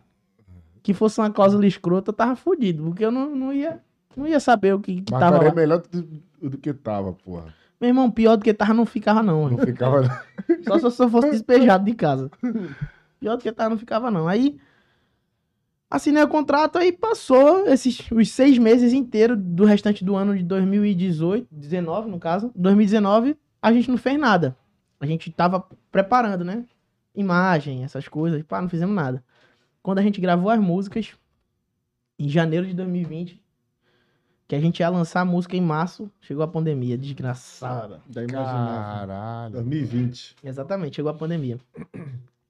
que fosse uma cláusula escrota, eu tava fudido, porque eu não, não ia, não ia saber o que, que Mas tava cara, é melhor do, do que tava, porra. Meu irmão, pior do que tava não ficava não. Não ficava. Só se eu fosse despejado de casa. Pior do que tava não ficava não. Aí assinei o contrato, aí passou esses os seis meses inteiros do restante do ano de 2018, 19 no caso, 2019, a gente não fez nada. A gente tava preparando, né? Imagem, essas coisas, pá, não fizemos nada. Quando a gente gravou as músicas, em janeiro de 2020, que a gente ia lançar a música em março, chegou a pandemia, desgraçada. Da. Caralho. 2020. Exatamente, chegou a pandemia.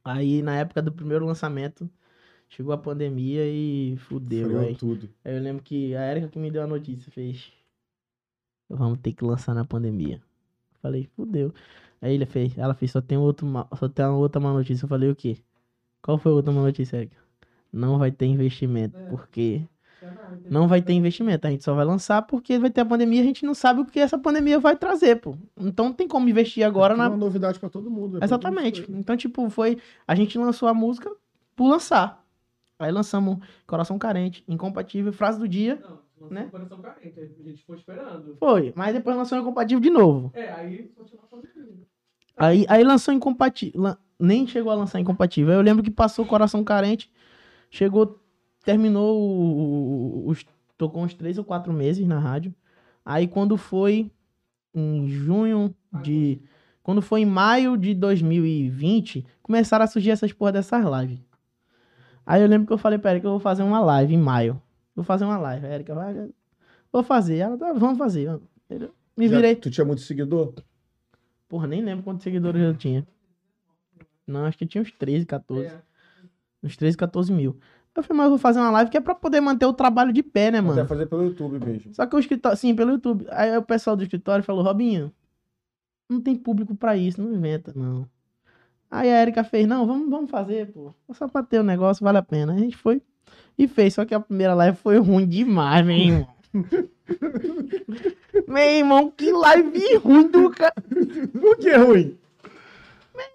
Aí, na época do primeiro lançamento, chegou a pandemia e fudeu, velho. tudo. Aí eu lembro que a Erika que me deu a notícia fez. Vamos ter que lançar na pandemia. Falei, fudeu. Aí ele fez, ela fez, só tem outro, só tem uma outra má notícia. Eu falei, o quê? Qual foi a outra má notícia, Erika? Não vai ter investimento, porque não vai ter investimento. A gente só vai lançar porque vai ter a pandemia, a gente não sabe o que essa pandemia vai trazer, pô. Então não tem como investir agora É na uma novidade pra todo mundo. né? Exatamente. todo mundo. Então, tipo, foi. A gente lançou a música por lançar. Aí lançamos Coração Carente, Incompatível, Frase do Dia. Não, lançou Né? coração carente. A gente ficou esperando. Foi. Mas depois lançou Incompatível de novo. É, aí continuou fazendo. Aí, aí lançou Incompatível. lan- Nem chegou a lançar Incompatível. Aí eu lembro que passou Coração Carente. Chegou. Terminou o- os. Tocou uns três ou quatro meses na rádio. Aí quando foi em junho de. Quando foi em maio de 2020, começaram a surgir essas porra dessas lives. Aí eu lembro que eu falei pra Erika que eu vou fazer uma live em maio. Vou fazer uma live. A Erika vai. Vou fazer. Ela tá, vamos fazer. Eu Me Já- virei. Tu tinha muito seguidor? Porra, nem lembro quantos seguidores eu tinha. Não, acho que tinha uns 13, 14. É. Uns 13, 14 mil. Eu falei, mas eu vou fazer uma live que é pra poder manter o trabalho de pé, né, mano? Até fazer pelo YouTube mesmo. Só que o escritório, sim, pelo YouTube. Aí o pessoal do escritório falou, Robinho, não tem público pra isso, não inventa, não. Aí a Erika fez, não, vamos, vamos fazer, pô. Só pra ter o negócio, vale a pena. A gente foi e fez, só que a primeira live foi ruim demais, meu irmão. meu irmão, que live ruim do cara. Por que é ruim?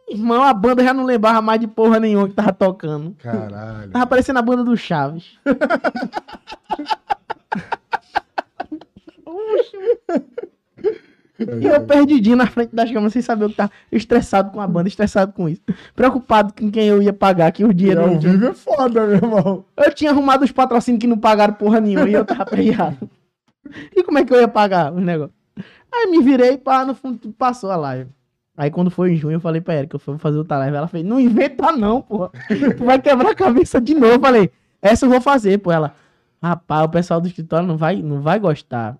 Irmão, a banda já não lembrava mais de porra nenhuma que tava tocando. Caralho. Tava parecendo a banda do Chaves. E eu perdidinho na frente das câmeras, sem saber o que tava. Estressado com a banda, estressado com isso. Preocupado com quem eu ia pagar, que o E dinheiro ao vivo é foda, meu irmão. Eu tinha arrumado os patrocínios que não pagaram porra nenhuma e eu tava perreado. E como é que eu ia pagar os negócios? Aí me virei, pá, no fundo tudo passou a live. Aí quando foi em junho, eu falei pra que eu fui fazer outra live. Ela fez, não inventa não, porra. Tu vai quebrar a cabeça de novo. Eu falei, essa eu vou fazer, pô. Ela, rapaz, o pessoal do escritório não vai, não vai gostar.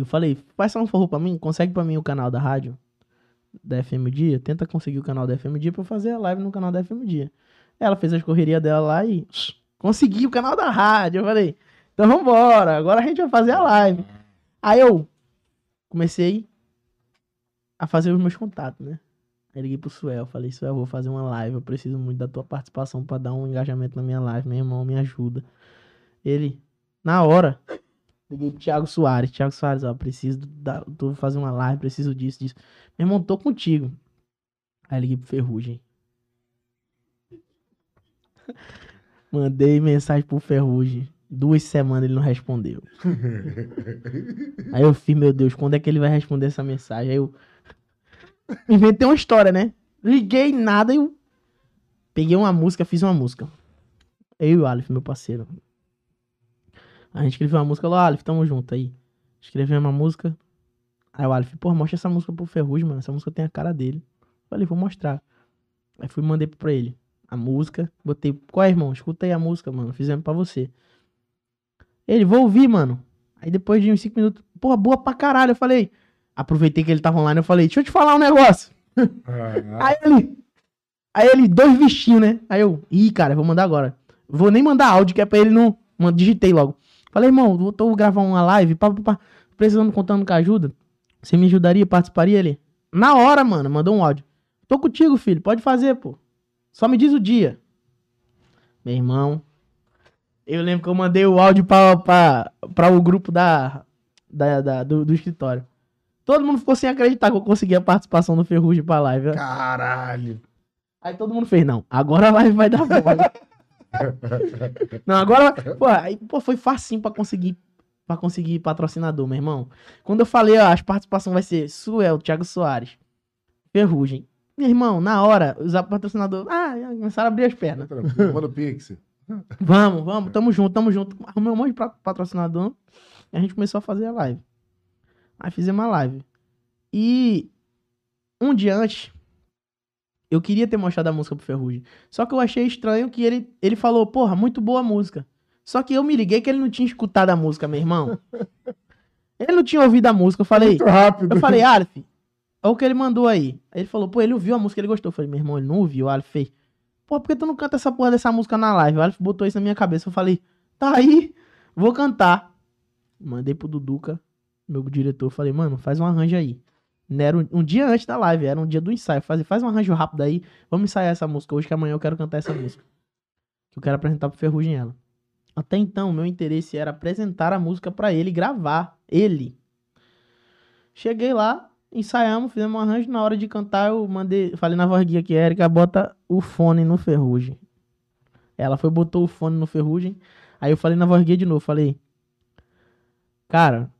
Eu falei, faz só um favor pra mim, consegue pra mim o canal da rádio da FM Dia? Tenta conseguir o canal da FM Dia pra eu fazer a live no canal da FM Dia. Ela fez as correrias dela lá e consegui o canal da rádio. Eu falei, então vambora, agora a gente vai fazer a live. Aí eu comecei a fazer os meus contatos, né? Aí liguei pro Suel, falei, Suel, vou fazer uma live, eu preciso muito da tua participação pra dar um engajamento na minha live, meu irmão, me ajuda. Ele, na hora, liguei pro Thiago Soares, Thiago Soares, ó, preciso da, tô fazer uma live, preciso disso, disso. Meu irmão, tô contigo. Aí liguei pro Ferrugem. Mandei mensagem pro Ferrugem. Duas semanas ele não respondeu. Aí eu fiz, meu Deus, quando é que ele vai responder essa mensagem? Aí eu inventei uma história, né? Liguei nada e eu Peguei uma música, fiz uma música. Eu e o Aleph, meu parceiro. A gente escreveu uma música, falou, Aleph, tamo junto aí. Escreveu uma música. Aí o Aleph, pô, mostra essa música pro Ferrugem, mano. Essa música tem a cara dele. Falei, vou mostrar. Aí fui mandei pra ele a música. Botei, qual é, irmão? Escuta aí a música, mano. Fizemos pra você. Ele, vou ouvir, mano. Aí depois de uns 5 minutos, porra, boa pra caralho. Eu falei, aproveitei que ele tava online, eu falei, deixa eu te falar um negócio. Ah, Aí ele. Aí ele, dois bichinhos, né? Aí eu, ih, cara, eu vou mandar agora. Vou nem mandar áudio, que é pra ele não. Digitei logo. Falei, irmão, vou tô gravar uma live, pá, pá, pá, precisando, contando com a ajuda. Você me ajudaria, participaria ele? Na hora, mano, mandou um áudio. Tô contigo, filho, pode fazer, pô. Só me diz o dia. Meu irmão. Eu lembro que eu mandei o áudio pra, pra, pra o grupo da, da, da- do, do escritório. Todo mundo ficou sem acreditar que eu consegui a participação do Ferrugem pra live. Caralho. Aí todo mundo fez, não, agora a live vai dar bola. não, agora, pô, aí, pô, foi facinho pra conseguir, pra conseguir patrocinador, meu irmão. Quando eu falei, ó, as participações vai ser Suel, Thiago Soares, Ferrugem. Meu irmão, na hora, os patrocinadores, ah, começaram a abrir as pernas. Manda o Pix. Vamos, vamos, tamo junto, tamo junto. Arrumei um monte de patrocinador e a gente começou a fazer a live. Aí fizemos a live. E um dia antes, eu queria ter mostrado a música pro Ferrugem. Só que eu achei estranho que ele, ele falou, porra, muito boa a música. Só que eu me liguei que ele não tinha escutado a música, meu irmão. Ele não tinha ouvido a música. Eu falei, Muito rápido. eu falei, Aleph, olha o que ele mandou aí. Aí ele falou, pô, ele ouviu a música, ele gostou. Eu falei, meu irmão, ele não ouviu. O Aleph fez, pô, por que tu não canta essa porra dessa música na live? O Aleph botou isso na minha cabeça. Eu falei, tá aí, vou cantar. Mandei pro Duduca, meu diretor. Falei, mano, faz um arranjo aí. Não Era um, um dia antes da live, era um dia do ensaio. Faz, faz um arranjo rápido aí. Vamos ensaiar essa música hoje, que amanhã eu quero cantar essa música. Que eu quero apresentar pro Ferrugem ela. Até então, meu interesse era apresentar a música pra ele, gravar ele. Cheguei lá, ensaiamos, fizemos um arranjo. Na hora de cantar, eu mandei, falei na voz guia que Erika bota o fone no ferrugem. Ela foi, botou o fone no ferrugem. Aí eu falei na voz guia de novo, falei, cara,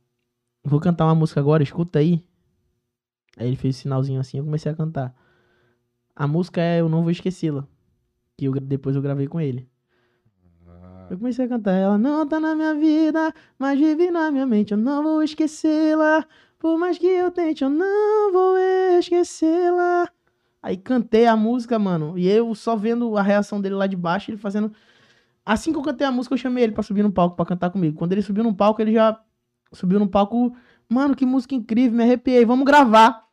vou cantar uma música agora, escuta aí. Aí ele fez um sinalzinho assim, eu comecei a cantar. A música é Eu Não Vou Esquecê-la. Que eu, depois eu gravei com ele. Eu comecei a cantar, ela não tá na minha vida, mas vive na minha mente, eu não vou esquecê-la. Por mais que eu tente, eu não vou esquecê-la. Aí cantei a música, mano, e eu só vendo a reação dele lá de baixo, ele fazendo. Assim que eu cantei a música, eu chamei ele pra subir no palco pra cantar comigo. Quando ele subiu no palco, ele já subiu no palco. Mano, que música incrível, me arrepiei, vamos gravar.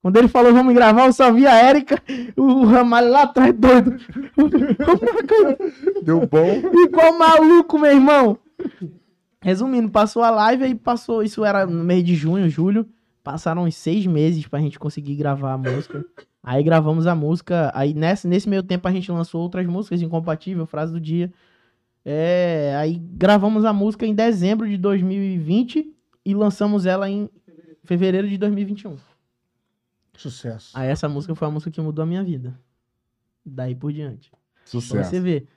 Quando ele falou vamos gravar, eu só vi a Érica, o Ramalho lá atrás doido. Deu bom. Igual maluco, meu irmão. Resumindo, passou a live aí passou. Isso era no mês de junho, julho. Passaram uns seis meses pra gente conseguir gravar a música. Aí gravamos a música. Aí nesse, nesse meio tempo a gente lançou outras músicas, Incompatível, Frase do Dia. É, aí gravamos a música em dezembro de 2020 e lançamos ela em fevereiro de 2021. Sucesso. Aí essa música foi a música que mudou a minha vida. Daí por diante. Pra Sucesso. você ver.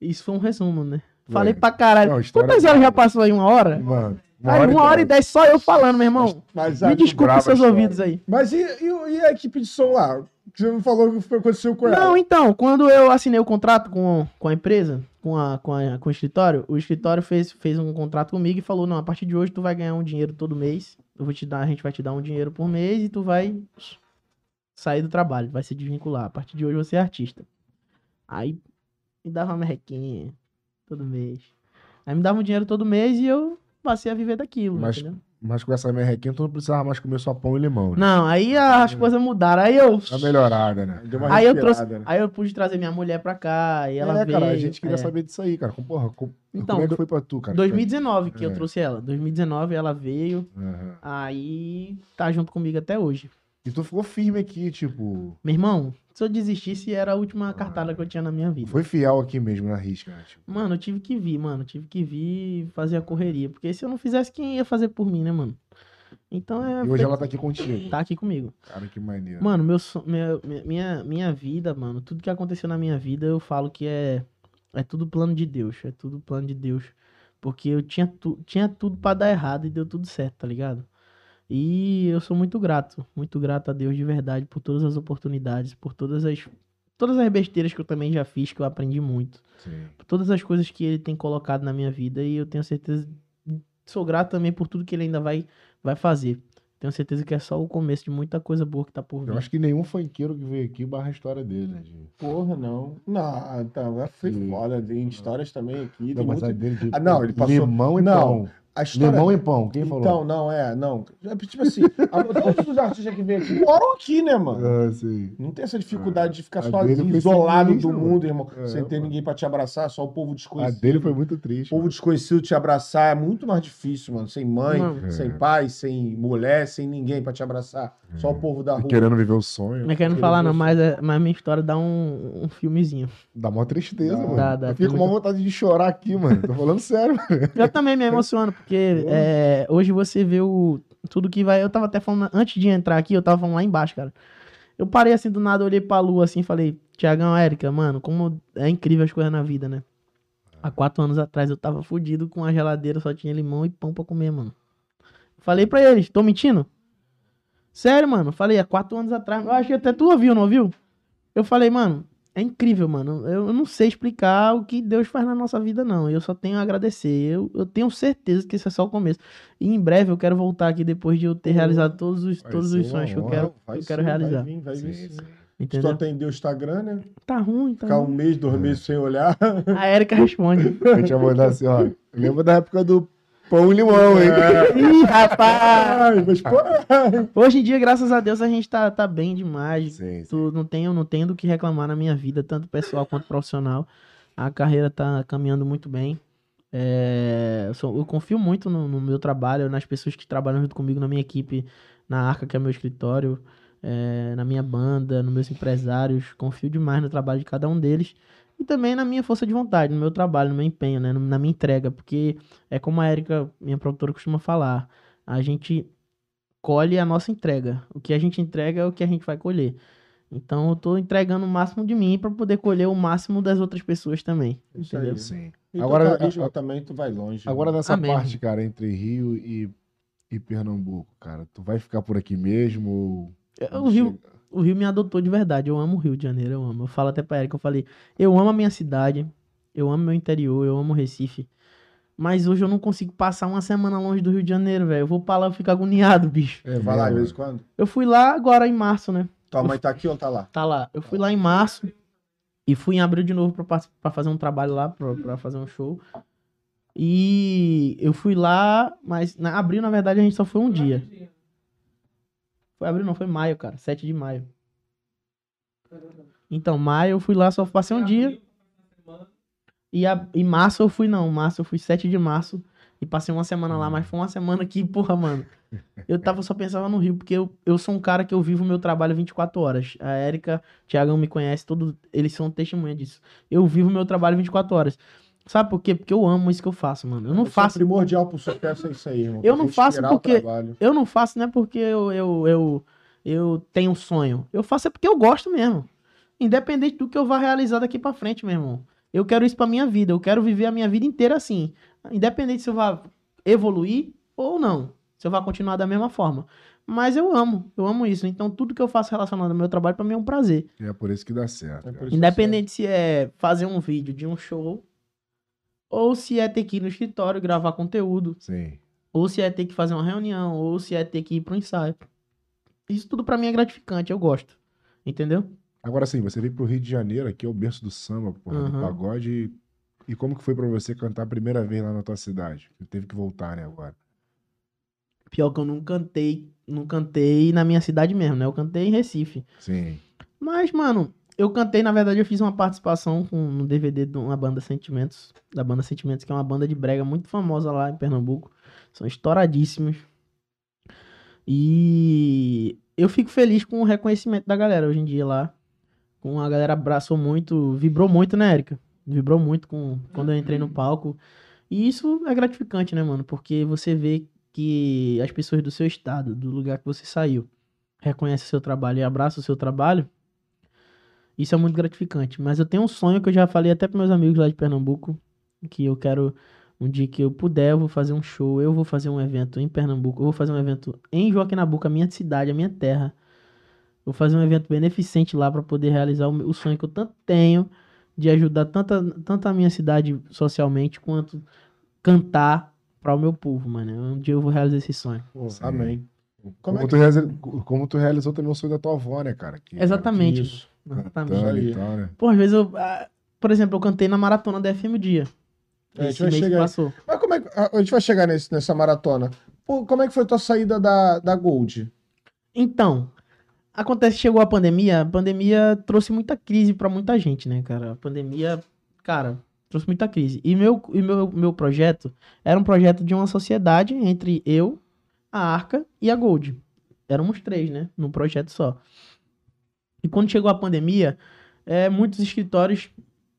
Isso foi um resumo, né? Foi. Falei pra caralho. Não, Quantas horas brava. já passou aí? Uma hora? Mano, Aí, uma hora e dez só eu falando, meu irmão. Mas, Me os seus ouvidos aí. mas e, e- e a equipe de som lá? Você não falou o que aconteceu com ela? Não, então, quando eu assinei o contrato com, com a empresa, com, a, com, a, com o escritório, o escritório fez, fez um contrato comigo e falou, não, a partir de hoje tu vai ganhar um dinheiro todo mês. Eu vou te dar, a gente vai te dar um dinheiro por mês e tu vai sair do trabalho, vai se desvincular. A partir de hoje você é artista. Aí me dava uma merrequinha todo mês. Aí me dava um dinheiro todo mês e eu passei a viver daquilo, Mas- entendeu? Mas com essa merrequinha, tu não precisava mais comer só pão e limão. Né? Não, aí as coisas mudaram. Aí eu. Tá melhorada, né? Deu uma Aí eu trouxe. né? Aí eu pude trazer minha mulher pra cá e ela é, veio. cara, a gente queria é. saber disso aí, cara. Porra, com- Então, como é que foi pra tu, cara? 2019 que É. eu trouxe ela. 2019 ela veio. Aham. Aí tá junto comigo até hoje. E tu ficou firme aqui, tipo. Meu irmão, se eu desistisse era a última cartada que eu tinha na minha vida. Foi fiel aqui mesmo na risca, né? Tipo, Mano, eu tive que vir, mano. Tive que vir fazer a correria. Porque se eu não fizesse, quem ia fazer por mim, né, mano? Então é. e hoje ela tá aqui contigo. Tá aqui comigo. Cara, que maneiro. Mano, meu, minha, minha, minha vida, mano, tudo que aconteceu na minha vida, eu falo que é, é tudo plano de Deus. É tudo plano de Deus. Porque eu tinha, tu, tinha tudo pra dar errado e deu tudo certo, tá ligado? E eu sou muito grato, muito grato a Deus de verdade por todas as oportunidades, por todas as. todas as besteiras que eu também já fiz, que eu aprendi muito. Sim. Por todas as coisas que ele tem colocado na minha vida e eu tenho certeza, sou grato também por tudo que ele ainda vai, vai fazer. Tenho certeza que é só o começo de muita coisa boa que tá por vir. Eu acho que nenhum funkeiro que veio aqui barra a história dele, né? Porra, não. Não, tá, foi Sim. foda. Tem histórias também aqui. Não, Tem mas muito... a dele de Ah, não, ele passou- limão e Não, pão. A história... Limão e pão, quem Então, falou? não, é, não. É, Tipo assim, a- todos os artistas que vêm aqui moram aqui, né, mano? Ah, sim. Não tem essa dificuldade de ficar A sozinho, isolado do sinistra, mundo, irmão. É, sem ter mano. ninguém pra te abraçar, só o povo A desconhecido. dele foi muito triste. O povo desconhecido te abraçar é muito mais difícil, mano. Sem mãe, Mano. sem É. pai, sem mulher, sem ninguém pra te abraçar. Só o povo da E rua. Querendo viver o sonho. Não é querendo falar, não, mas, é, mas minha história dá um, um filmezinho. Dá mó tristeza, Dá, mano. dá, dá. Eu fico com uma vontade de chorar aqui, mano. Tô falando sério. mano. Eu também me emociono, porque é, hoje você vê o, tudo que vai. Eu tava até falando, antes de entrar aqui, eu tava falando lá embaixo, cara. Eu parei assim do nada, olhei pra lua assim falei, Tiagão, Érica, mano, como é incrível as coisas na vida, né? Há quatro anos atrás eu tava fudido com a geladeira, só tinha limão e pão pra comer, mano. Falei pra eles, tô mentindo? Sério, mano. Falei, há quatro anos atrás. Eu acho que até tu ouviu, não ouviu? Eu falei, mano, é incrível, mano. Eu, eu não sei explicar o que Deus faz na nossa vida, não. Eu só tenho a agradecer. Eu, eu tenho certeza que esse é só o começo. E em breve eu quero voltar aqui depois de eu ter realizado todos os, vai todos os sonhos que eu quero, Vai eu quero sim, realizar. Vai vir, vai vir. Sim, sim. sim. Tu Entendeu? só tem o Instagram, né? Tá ruim, tá Ficar um ruim. mês, dois meses sem olhar. A Erika responde. Eu tinha mandado assim, ó. Lembra da época do pão e limão, hein? Ih, rapaz! Mas, pô, Hoje em dia, graças a Deus, a gente tá, tá bem demais. Sim, sim. Tu não tenho, não tenho do que reclamar na minha vida, tanto pessoal quanto profissional. A carreira tá caminhando muito bem. É, eu, sou- eu confio muito no, no meu trabalho, nas pessoas que trabalham junto comigo, na minha equipe, na Arca, que é meu escritório, é, na minha banda, nos meus empresários. Confio demais no trabalho de cada um deles. E também na minha força de vontade, no meu trabalho, no meu empenho, né? Na minha entrega. Porque é como a Erika, minha produtora, costuma falar. A gente colhe a nossa entrega. O que a gente entrega é o que a gente vai colher. Então eu tô entregando o máximo de mim pra poder colher o máximo das outras pessoas também. Isso aí. Entendeu? Sim. E Agora- agora carisma também tu vai longe. Agora né? nessa Amém. parte, cara, entre Rio e, e Pernambuco, cara, tu vai ficar por aqui mesmo? ou O Rio, o Rio me adotou de verdade. Eu amo o Rio de Janeiro, eu amo. Eu falo até pra Erika, eu falei, eu amo a minha cidade, eu amo meu interior, eu amo o Recife. Mas hoje eu não consigo passar uma semana longe do Rio de Janeiro, velho. Eu vou pra lá, eu fico agoniado, bicho. É Vai lá de mesmo? vez em quando. Eu fui lá agora em março, né? Tua mãe tá aqui ou tá lá? Tá lá. Eu fui lá em março e fui em abril de novo pra fazer um trabalho lá, pra, pra fazer um show. E eu fui lá, mas na abril, na verdade, a gente só foi um dia. Foi abril, não, foi maio, cara. 7 de maio. Então, maio eu fui lá, só passei um dia. E a, em março eu fui, não. Março eu fui 7 de março. E passei uma semana lá, mas foi uma semana que, porra, mano. Eu tava só pensava no Rio, porque eu, eu sou um cara que eu vivo o meu trabalho 24 horas. A Érica, Thiagão me conhece, todos eles são testemunha disso. Eu vivo o meu trabalho 24 horas. Sabe por quê? Porque eu amo isso que eu faço, mano. Eu não é faço. primordial pro sucesso é isso aí, irmão. Eu não faço porque-. Eu não faço não é porque eu, eu, eu, eu tenho um sonho. Eu faço é porque eu gosto mesmo. Independente do que eu vá realizar daqui pra frente, meu irmão. Eu quero isso pra minha vida. Eu quero viver a minha vida inteira assim. Independente se eu vá evoluir ou não. Se eu vá continuar da mesma forma. Mas eu amo. Eu amo isso. Então tudo que eu faço relacionado ao meu trabalho pra mim é um prazer. E é por isso que dá certo. É Independente se é fazer um vídeo de um show ou se é ter que ir no escritório gravar conteúdo. Sim. Ou se é ter que fazer uma reunião, ou se é ter que ir pro ensaio. Isso tudo pra mim é gratificante, eu gosto. Entendeu? Agora sim, você veio pro Rio de Janeiro, aqui é o berço do samba, porra, do Aham. pagode. E e como que foi pra você cantar a primeira vez lá na tua cidade? Você teve que voltar, né, agora? Pior que eu não cantei, não cantei na minha cidade mesmo, né? Eu cantei em Recife. Sim. Mas, mano, eu cantei, na verdade, eu fiz uma participação com, no DVD de uma banda Sentimentos, da banda Sentimentos, que é uma banda de brega muito famosa lá em Pernambuco. São estouradíssimos. E eu fico feliz com o reconhecimento da galera hoje em dia lá. Com a galera abraçou muito, vibrou muito, né, Erika? Vibrou muito com quando eu entrei no palco. E isso é gratificante, né, mano? Porque você vê que as pessoas do seu estado, do lugar que você saiu, reconhecem o seu trabalho e abraçam o seu trabalho. Isso é muito gratificante. Mas eu tenho um sonho que eu já falei até para meus amigos lá de Pernambuco, que eu quero um dia que eu puder, eu vou fazer um show, eu vou fazer um evento em Pernambuco, eu vou fazer um evento em Joaquim Nabuco, a minha cidade, a minha terra. Vou fazer um evento beneficente lá pra poder realizar o, meu- o sonho que eu tanto tenho de ajudar tanta, tanto a minha cidade socialmente quanto cantar para o meu povo, mano. Um dia eu vou realizar esse sonho. Sim. amém. Como, Como é tu realiza- como tu realizou também o sonho da tua avó, né, cara? Que, Exatamente. Isso. E tal, né? Pô, às vezes eu. ah, Por exemplo, eu cantei na maratona da FM dia. É, a gente Esse vai chegar passou. Mas como é que. A gente vai chegar nesse- nessa maratona. Pô, como é que foi a tua saída da, da Gold? Então, acontece chegou a pandemia, a pandemia trouxe muita crise pra muita gente, né, cara? A pandemia, cara, trouxe muita crise. E meu, e meu, meu projeto era um projeto de uma sociedade entre eu, a Arca e a Gold. Éramos três, né, num projeto só. E quando chegou a pandemia, é, muitos escritórios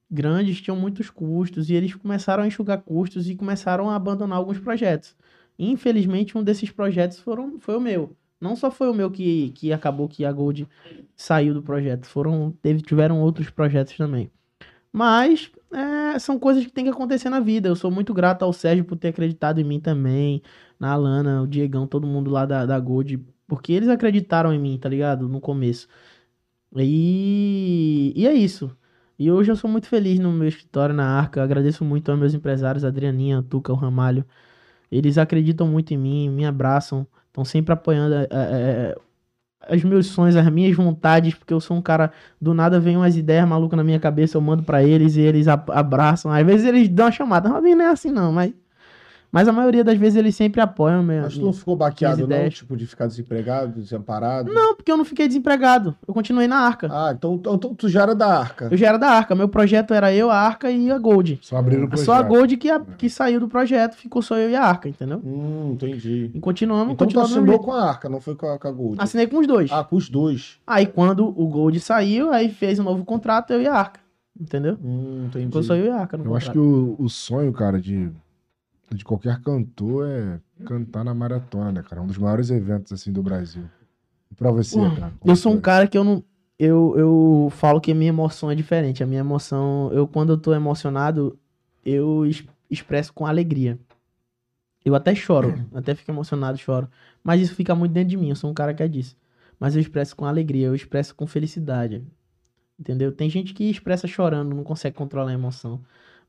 grandes tinham muitos custos e eles começaram a enxugar custos e começaram a abandonar alguns projetos. Infelizmente, um desses projetos foram, foi o meu. Não só foi o meu que, que acabou que a Gold saiu do projeto, foram teve, tiveram outros projetos também. Mas é, são coisas que tem que acontecer na vida. Eu sou muito grato ao Sérgio por ter acreditado em mim também, na Alana, o Diegão, todo mundo lá da, da Gold, porque eles acreditaram em mim, tá ligado? No começo. E, e é isso. E hoje eu sou muito feliz no meu escritório na Arca. Eu agradeço muito aos meus empresários, Adrianinha, Tuca, o Ramalho. Eles acreditam muito em mim, me abraçam, estão sempre apoiando é, é, os meus sonhos, as minhas vontades, porque eu sou um cara, do nada vem umas ideias malucas na minha cabeça, eu mando pra eles e eles abraçam. Às vezes eles dão uma chamada, Robinho não é assim não, mas, mas a maioria das vezes eles sempre apoiam. Minha, Mas tu não ficou baqueado, não? Tipo, de ficar desempregado, desamparado? Não, porque eu não fiquei desempregado, eu continuei na Arca. Ah, então, então tu já era da Arca. Eu já era da Arca, meu projeto era eu, a Arca e a Gold. Só abriram o projeto. Só a Gold que, a- que saiu do projeto, ficou só eu e a Arca, entendeu? Hum, entendi. E continuamos, Então tu continuamos. mesmo assinou com a Arca, não foi com a, com a Gold. Assinei com os dois. Ah, com os dois. Aí quando o Gold saiu, aí fez um novo contrato, eu e a Arca. Entendeu? Hum, entendi. Ficou só eu e a Arca no Eu acho contrato. que o, o sonho, cara, de, de qualquer cantor é cantar na maratona, né, cara? Um dos maiores eventos, assim, do Brasil. E pra você, Pô, cara? Eu sou um cara que eu não. Eu, eu falo que a minha emoção é diferente. A minha emoção. Eu, quando eu tô emocionado, eu es- expresso com alegria. Eu até choro. até fico emocionado, choro. Mas isso fica muito dentro de mim. Eu sou um cara que é disso. Mas eu expresso com alegria, eu expresso com felicidade. Entendeu? Tem gente que expressa chorando, não consegue controlar a emoção.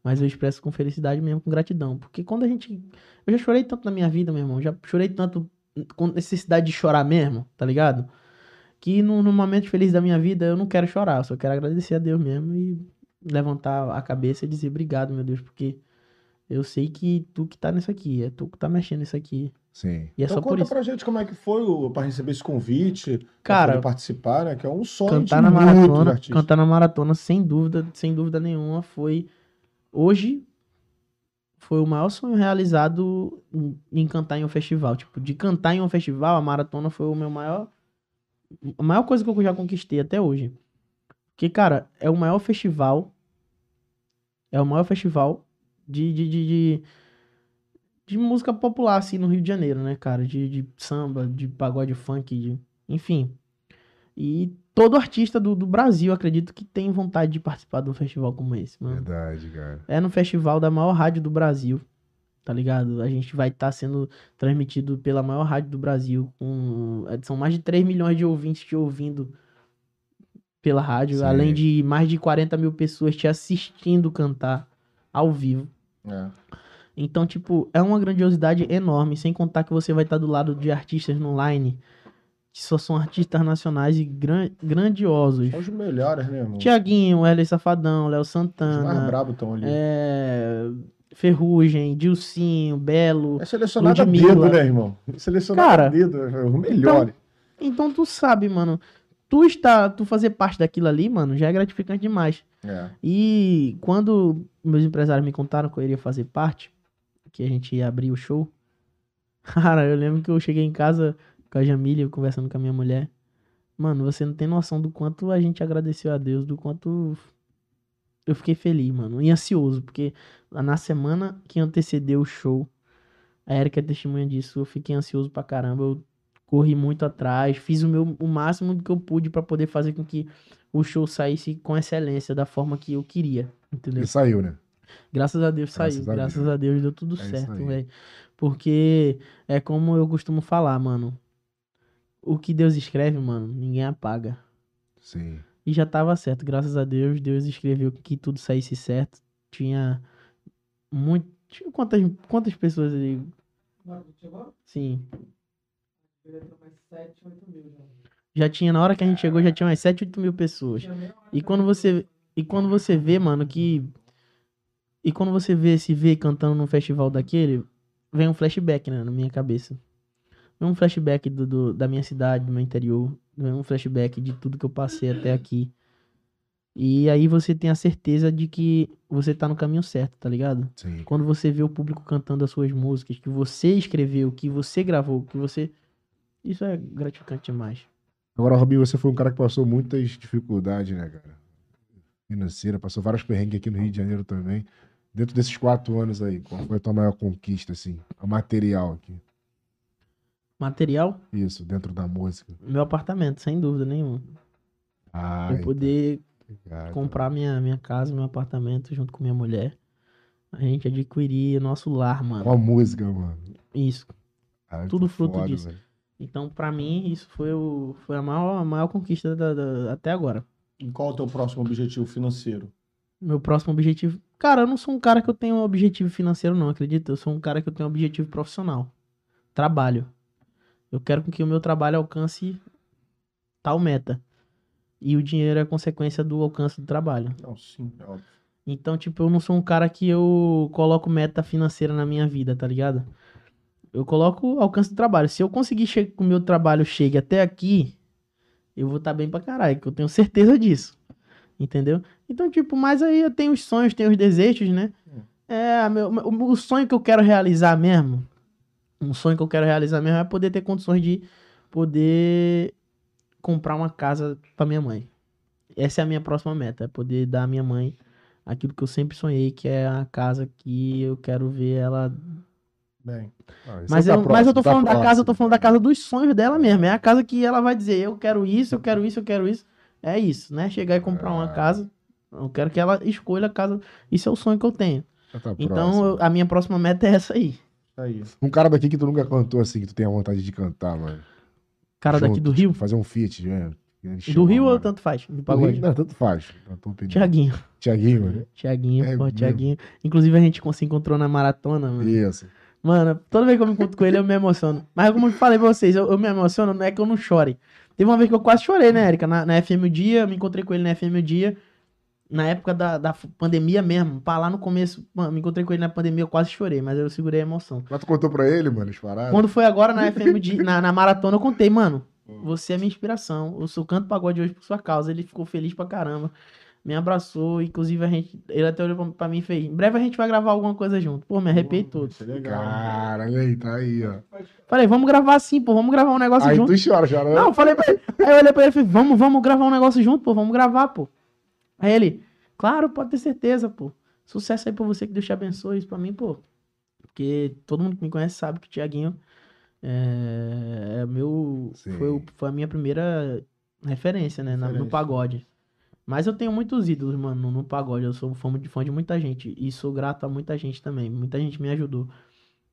Mas eu expresso com felicidade mesmo, com gratidão. Porque quando a gente. Eu já chorei tanto na minha vida, meu irmão. Já chorei tanto com necessidade de chorar mesmo, tá ligado? Que no, no momento feliz da minha vida eu não quero chorar, eu só quero agradecer a Deus mesmo e levantar a cabeça e dizer obrigado, meu Deus, porque eu sei que tu que tá nisso aqui, é tu que tá mexendo nisso aqui. Sim. E é então só por conta isso. pra gente como é que foi o, pra receber esse convite, pra Cara, poder participar, né? Que é um sonho cantar de na maratona, cantar na maratona, sem dúvida, sem dúvida nenhuma, foi hoje foi o maior sonho realizado em, cantar em um festival. Tipo, de cantar em um festival, a maratona foi o meu maior a maior coisa que eu já conquistei até hoje. Porque, cara, é o maior festival é o maior festival de, de, de, de, de música popular, assim, no Rio de Janeiro, né, cara? De, de samba, de pagode funk, de, enfim. E todo artista do, do Brasil, acredito que tem vontade de participar de um festival como esse, mano. Verdade, cara. É no festival da maior rádio do Brasil, tá ligado? A gente vai estar sendo transmitido pela maior rádio do Brasil, com é, são mais de 3 milhões de ouvintes te ouvindo pela rádio, Sim. além de mais de 40 mil pessoas te assistindo cantar ao vivo. É. Então, tipo, é uma grandiosidade enorme, sem contar que você vai estar do lado de artistas no line, que só são artistas nacionais e gran- grandiosos. São os melhores, né, irmão? Tiaguinho, Wesley Safadão, Léo Os mais Santana, brabos estão ali. é, Ferrugem, Dilcinho, Belo. É selecionado a Ludmilla. dedo, né, irmão? Selecionado Cara, a dedo, é o melhor. Então tu sabe, mano, tu está, tu fazer parte daquilo ali, mano, já é gratificante demais. É. E quando meus empresários me contaram que eu iria fazer parte, que a gente ia abrir o show, cara, eu lembro que eu cheguei em casa com a Jamília, conversando com a minha mulher. Mano, você não tem noção do quanto a gente agradeceu a Deus, do quanto eu fiquei feliz, mano, e ansioso, porque na semana que antecedeu o show, a Erika é testemunha disso, eu fiquei ansioso pra caramba, eu corri muito atrás, fiz o meu o máximo do que eu pude pra poder fazer com que o show saísse com excelência, da forma que eu queria, entendeu? Ele saiu, né? Graças a Deus Graças saiu, a graças Deus. a Deus deu tudo É certo, velho. Porque é como eu costumo falar, mano. O que Deus escreve, mano, ninguém apaga. Sim. E já tava certo, graças a Deus, Deus escreveu que tudo saísse certo. Tinha muito. Tinha quantas, quantas pessoas ali? Sim. Deveria ter mais 7, 8 mil já. Tinha, na hora que a gente chegou, já tinha umas 7, 8 mil pessoas. E quando você. E quando você vê, mano, que. E quando você vê esse V cantando num festival daquele, vem um flashback, né, na minha cabeça. Vem um flashback do, do- da minha cidade, do meu interior. Vem um flashback de tudo que eu passei até aqui. E aí você tem a certeza de que você tá no caminho certo, tá ligado? Sim. Quando você vê o público cantando as suas músicas, que você escreveu, que você gravou, que você. Isso é gratificante demais. Agora, Robinho, você foi um cara que passou muitas dificuldades, né, cara? Financeira, passou vários perrengues aqui no Rio de Janeiro também. Dentro desses quatro anos aí, qual foi a tua maior conquista, assim? A material aqui. Material, Isso, dentro da música. meu apartamento, sem dúvida nenhuma. Ai, eu poder cara. comprar minha, minha casa, meu apartamento junto com minha mulher. A gente adquirir nosso lar, mano. Qual música, mano? Isso. Ai, Tudo que fruto foda, disso. velho. Então, pra mim, isso foi, o, foi a, maior, a maior conquista da- da- até agora. E qual é o teu próximo objetivo financeiro? Meu próximo objetivo. Cara, eu não sou um cara que eu tenho um objetivo financeiro, não, acredita? Eu sou um cara que eu tenho um objetivo profissional. Trabalho. Eu quero que o meu trabalho alcance tal meta. E o dinheiro é consequência do alcance do trabalho. Não, sim, é óbvio. Então, tipo, eu não sou um cara que eu coloco meta financeira na minha vida, tá ligado? Eu coloco alcance do trabalho. Se eu conseguir que o meu trabalho chegue até aqui, eu vou estar bem pra caralho, que eu tenho certeza disso. Entendeu? Então, tipo, mas aí eu tenho os sonhos, tenho os desejos, né? É, meu, o, o sonho que eu quero realizar mesmo, um sonho que eu quero realizar mesmo é poder ter condições de poder comprar uma casa pra minha mãe. Essa é a minha próxima meta, é poder dar à minha mãe aquilo que eu sempre sonhei, que é a casa que eu quero ver ela. Bem, Ah, Mas tá eu, mas eu tô próximo, tá falando da casa, eu tô falando da casa dos sonhos dela mesmo. É a casa que ela vai dizer, eu quero isso, eu quero isso, eu quero isso. É isso, né? Chegar e comprar uma Ah. casa. Eu quero que ela escolha a casa. Isso é o sonho que eu tenho. Já tá Então, eu- a minha próxima meta é essa aí. Tá aí. Um cara daqui que tu nunca cantou assim, que tu tem a vontade de cantar, mano. Cara daqui Junto, do Rio. tipo, fazer um feat, né? Do Rio ou tanto faz? Do Do pagode? Rio, não, tanto faz. Opinião. Tiaguinho. Tiaguinho, mano. Tiaguinho, É pô? Tiaguinho. Inclusive a gente se encontrou na maratona, mano. Isso. Mano, toda vez que eu me encontro com ele, eu me emociono. Mas como eu falei pra vocês, eu, eu me emociono, não é que eu não chore. Teve uma vez que eu quase chorei, né, Erika? Na, na FM o Dia, eu me encontrei com ele na FM o Dia. Na época da, da pandemia mesmo. Pá, lá no começo, mano, me encontrei com ele na pandemia, eu quase chorei, mas eu segurei a emoção. Mas tu contou pra ele, mano, as paradas? Quando foi agora na FM na, na maratona, eu contei, mano. Você é minha inspiração. Eu sou canto pagode hoje por sua causa. Ele ficou feliz pra caramba. Me abraçou. Inclusive, a gente. Ele até olhou pra, pra mim e fez. Em breve a gente vai gravar alguma coisa junto. Pô, me arrepiei todo. Isso é legal. Cara, olha aí, tá aí, ó. Falei, vamos gravar sim, pô. Vamos gravar um negócio Aí junto. tu chora, chora. né? Não, falei pra ele. Aí eu olhei pra ele e falei, vamos, vamos gravar um negócio junto, pô. Vamos gravar, pô. Aí ele, claro, pode ter certeza, pô. Sucesso aí pra você, que Deus te abençoe. Isso pra mim, pô. Porque todo mundo que me conhece sabe que o Thiaguinho é, é meu. Sim. Foi, foi a minha primeira referência, né? na- no Referência. pagode. Mas eu tenho muitos ídolos, mano, no, pagode. Eu sou fã de, fã de muita gente. E sou grato a muita gente também. Muita gente me ajudou.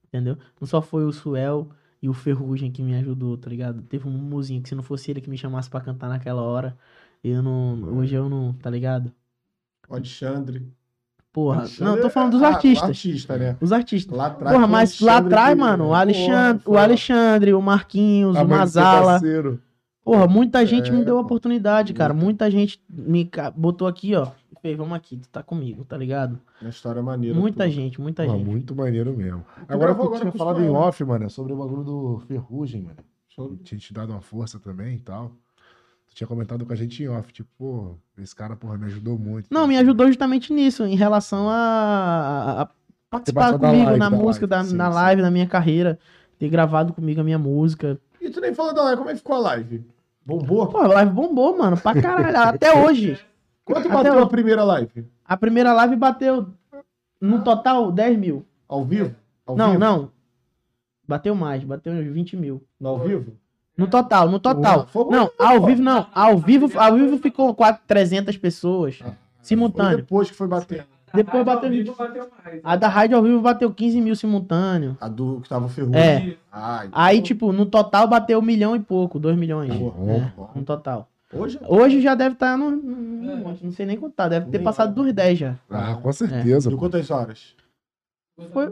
Entendeu? Não só foi o Suel e o Ferrugem que me ajudou, tá ligado? Teve um mozinho que se não fosse ele que me chamasse pra cantar naquela hora, eu não. Hoje eu não, tá ligado? O Alexandre. Porra. Alexandre Não, eu tô falando dos é- ah, artistas. artista, né? Os artistas. Lá atrás. Porra, mas lá atrás, mano, o Alexandre, Porra, o Alexandre, o Marquinhos, A o Mazala. parceiro. Porra, muita gente me É, deu pô. oportunidade, cara. Muita gente me botou aqui, ó. e fez, vamos aqui, tu tá comigo, tá ligado? Uma história maneira. Muita tua. gente, muita Pô, gente. muito maneiro mesmo. Tu Agora tu tinha falado em Suel. off, mano, sobre o bagulho do Ferrugem, mano. Show. Tinha te dado uma força também e tal. Tu tinha comentado com a gente em off, tipo, pô, esse cara, porra, me ajudou muito. Não, me ajudou justamente nisso, em relação a, a- participar comigo live, na da música, live, da, sim, na sim. live, na minha carreira. Ter gravado comigo a minha música. E tu nem falou da live, como é que ficou a live? Bombou? Pô, a live bombou, mano, pra caralho. até hoje. Quanto até bateu hoje. a primeira live? A primeira live bateu, no total, 10 mil. Ao vivo? Ao não, vivo? não. Bateu mais, bateu uns 20 mil. No ao vivo? No total, no total. Não, ao vivo não. Ao vivo, ao vivo ficou quase 300 pessoas. Foi Simultâneo. depois que foi bater. Depois bateu ao 20. vivo bateu mais. A da rádio ao vivo bateu 15 mil simultâneo. A do que tava Ferrugem. É. Ah, então- Aí, tipo, no total bateu um milhão e pouco, dois milhões. Pô, É, bom. no total. Hoje Hoje já deve estar no, no- no monte, não sei nem contar, deve ter Nem passado dos 10 já. Ah, com certeza. Deu pô. quantas horas? Foi-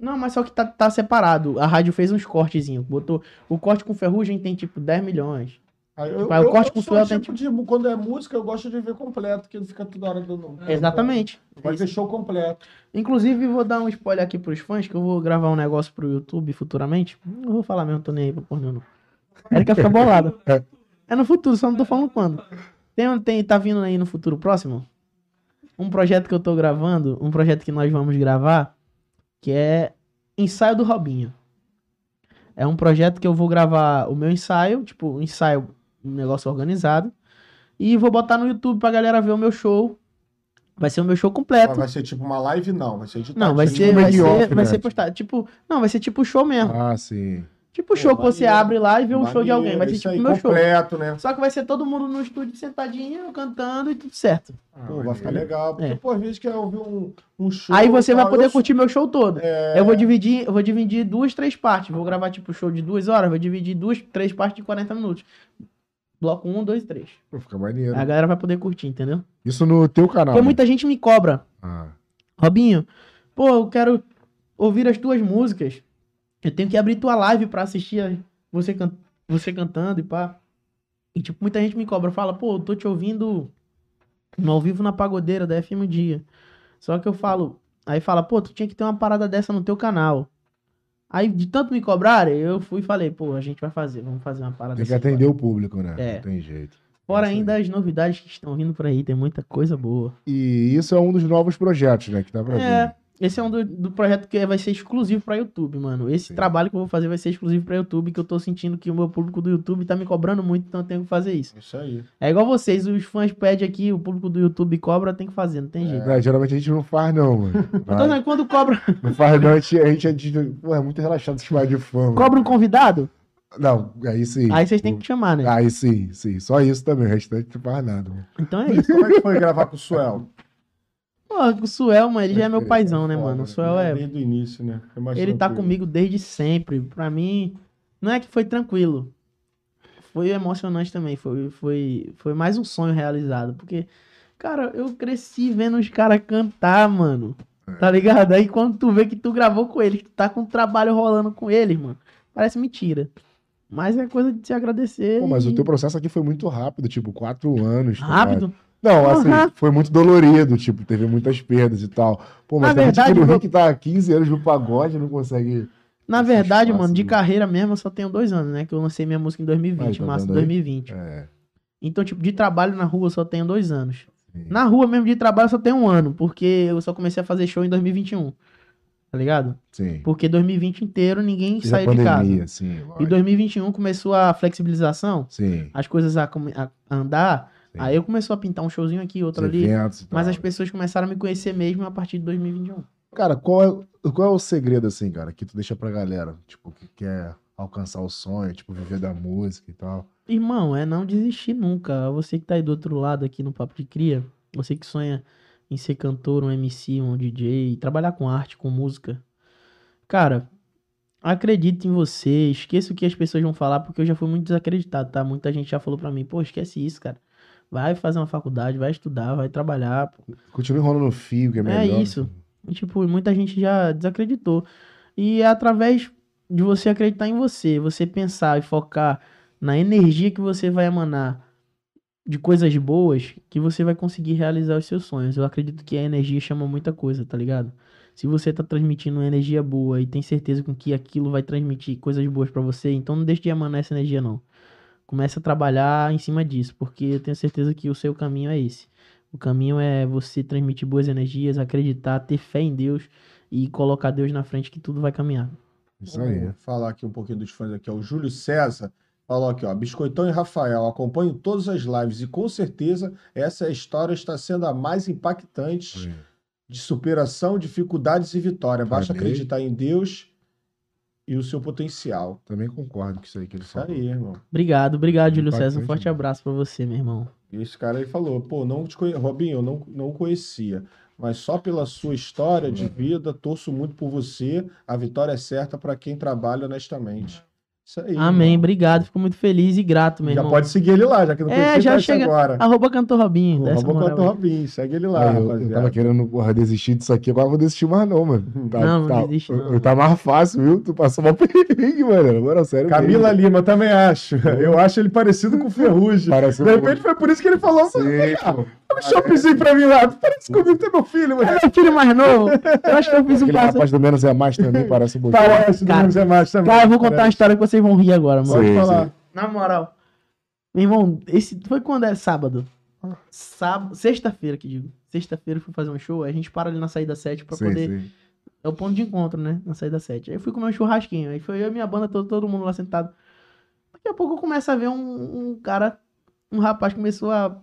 Não, mas só que tá, tá separado. A rádio fez uns cortezinhos. Botou. O corte com ferrugem tem tipo 10 milhões. Aí Tipo, aí o corte com sou suel o tem tipo de, Quando é música, eu gosto de ver completo, que não fica toda hora dando. Exatamente. Vai ver show completo. Inclusive, vou dar um spoiler aqui pros fãs, que eu vou gravar um negócio pro YouTube futuramente. Não vou falar mesmo, tô nem aí pra porra não. Érica fica bolada. É no futuro, só não tô falando quando. Tem, tem, tá vindo aí no futuro próximo? Um projeto que eu tô gravando, um projeto que nós vamos gravar, que é Ensaio do Robinho. É um projeto que eu vou gravar o meu ensaio, tipo, um ensaio, um negócio organizado. E vou botar no YouTube pra galera ver o meu show. Vai ser o meu show completo. Mas vai ser tipo uma live, não. Vai ser de Não, vai tarde, ser, tipo vai ser, vai ser postado. Tipo, não, vai ser tipo show mesmo. Ah, sim. Tipo show que você abre lá e vê um show de alguém. Vai ser tipo meu show. completo, né? Só que vai ser todo mundo no estúdio sentadinho, cantando e tudo certo. Pô, vai ficar legal. Porque, É. pô, às vezes quer ouvir um, um show. Aí você e vai poder Eu curtir meu show todo. É. Eu vou dividir, eu vou dividir duas, três partes. Vou gravar tipo show de duas horas, vou dividir duas, três partes de 40 minutos. Bloco um, dois, três. Pô, fica maneiro. A galera vai poder curtir, entendeu? Isso no teu canal. Porque né? muita gente me cobra. Ah, Robinho, pô, eu quero ouvir as tuas músicas. Eu tenho que abrir tua live pra assistir você, can- você cantando e pá. E, tipo, muita gente me cobra, fala, pô, eu tô te ouvindo ao vivo na pagodeira da FM Dia. Só que eu falo, aí fala, pô, tu tinha que ter uma parada dessa no teu canal. Aí, de tanto me cobrarem, eu fui e falei, pô, a gente vai fazer, vamos fazer uma parada tem que assim. atender o público, né? É. Não tem jeito. Fora É ainda as novidades que estão vindo por aí, tem muita coisa boa. E isso é um dos novos projetos, né? Que dá pra É, ver. Esse é um do, do projeto que vai ser exclusivo pra YouTube, mano. Esse Sim. trabalho que eu vou fazer vai ser exclusivo pra YouTube, que eu tô sentindo que o meu público do YouTube tá me cobrando muito, então eu tenho que fazer isso. Isso aí. É igual vocês, os fãs pedem aqui, o público do YouTube cobra, tem que fazer, não tem jeito. É, geralmente a gente não faz, não, mano. Então, né, quando cobra, Não faz, não. A gente, a gente, a gente pô, é muito relaxado chamar de fã. mano. cobra um convidado, Não, aí sim. aí vocês têm que chamar, né? Aí sim, sim. Só isso também. O restante não faz nada. mano. Então é isso. Como é que foi gravar com o Suel? Pô, o Suel, mano, ele já é meu crer, paizão, né, mano? O Suel é Desde o início, né? É mais Ele tá tranquilo. comigo desde sempre. Pra mim, não é que foi tranquilo. Foi emocionante também. Foi, foi, foi mais um sonho realizado. Porque, cara, eu cresci vendo os caras cantar, mano. Tá ligado? Aí quando tu vê que tu gravou com eles, que tu tá com um trabalho rolando com eles, mano. Parece mentira. Mas é coisa de se agradecer. Pô, mas o e- teu processo aqui foi muito rápido, tipo, quatro anos. tá? Rápido? Não, assim, Aham. foi muito dolorido, tipo, teve muitas perdas e tal. Pô, mas Na gente verdade, no eu- Rio que tá há 15 anos no pagode não consegue. Na verdade, mano, de carreira mesmo, eu só tenho dois anos, né? Que eu lancei minha música em 2020, Aí, tá março de vendo aí? 2020. É. Então, tipo, de trabalho na rua eu só tenho dois anos. sim. Na rua mesmo de trabalho eu só tenho um ano, porque eu só comecei a fazer show em 2021. Tá ligado? Sim. Porque 2020 inteiro ninguém a saiu de pandemia, casa. sim. E lógico. 2021 começou a flexibilização, Sim. as coisas a, a andar. Sim. Aí eu começou a pintar um showzinho aqui, outro Os ali. eventos Mas tal. as pessoas começaram a me conhecer mesmo a partir de 2021. Cara, qual é, qual é o segredo, assim, cara, que tu deixa pra galera? Tipo, que quer alcançar o sonho, tipo, viver da música e tal. Irmão, é não desistir nunca. Você que tá aí do outro lado aqui no Papo de Cria, você que sonha em ser cantor, um MC, um DJ, trabalhar com arte, com música. Cara, acredite em você, esqueça o que as pessoas vão falar, porque eu já fui muito desacreditado, tá? Muita gente já falou pra mim, pô, esquece isso, cara. Vai fazer uma faculdade, vai estudar, vai trabalhar. Continua enrolando no fio, que é É melhor. isso. E, tipo, muita gente já desacreditou. E é através de você acreditar em você, você pensar e focar na energia que você vai emanar de coisas boas, que você vai conseguir realizar os seus sonhos. Eu acredito que a energia chama muita coisa, tá ligado? Se você tá transmitindo uma energia boa e tem certeza com que aquilo vai transmitir coisas boas pra você, então não deixe de emanar essa energia não. Comece a trabalhar em cima disso, porque eu tenho certeza que o seu caminho é esse. O caminho é você transmitir boas energias, acreditar, ter fé em Deus e colocar Deus na frente que tudo vai caminhar. Isso aí. Vou falar aqui um pouquinho dos fãs aqui. ó. O Júlio César falou aqui, ó. Biscoitão e Rafael, acompanho todas as lives e com certeza essa história está sendo a mais impactante Sim. de superação, dificuldades e vitória. Basta Amém. acreditar em Deus e o seu potencial. Também concordo com isso aí que ele Isso falou. aí, irmão. Obrigado, obrigado, Júlio César. Um forte abraço pra você, meu irmão. E esse cara aí falou, pô, não te conhe... Robinho, eu não, não conhecia. Mas só pela sua história de vida, torço muito por você. A vitória é certa para quem trabalha honestamente. Isso aí. Amém, irmão. obrigado. Fico muito feliz e grato, meu Já irmão. pode seguir ele lá, já que não É, conhecia, já conhece chega- agora. Arroba Cantor Robinho. Arroba Cantor. Robinho, segue ele lá, Aí eu, eu tava querendo porra, desistir disso aqui, agora eu vou desistir mais não, mano. Tá, Não, não tá, desiste não. eu- Tá mais fácil, viu? Tu passou mal perrengue, mano. Agora, sério. Camila mesmo. Lima, também acho. Eu acho ele parecido com o Ferrugem. Parece um De repente foi por isso que ele falou, Sim, pô. um shoppingzinho pra mim lá. Parece comigo, tem meu filho, mano. É meu filho mais novo. Eu acho que eu fiz um Aquele passo. rapaz do Menos é Mais também parece um pouquinho. Parece, do Zé Márcio também. Cara, eu vou contar uma Parece. história que vocês vão rir agora, mano. Pode Sim, falar. sim. Na moral. Meu irmão, esse foi quando é sábado. Sábado, sexta-feira que digo. Sexta-feira eu fui fazer um show, aí a gente para ali na saída 7 pra Sim, poder. sim. É o ponto de encontro, né? Na saída 7. Aí eu fui comer um churrasquinho. Aí foi eu e minha banda, todo, todo mundo lá sentado. Daqui a pouco eu começo a ver um, um cara, um rapaz começou a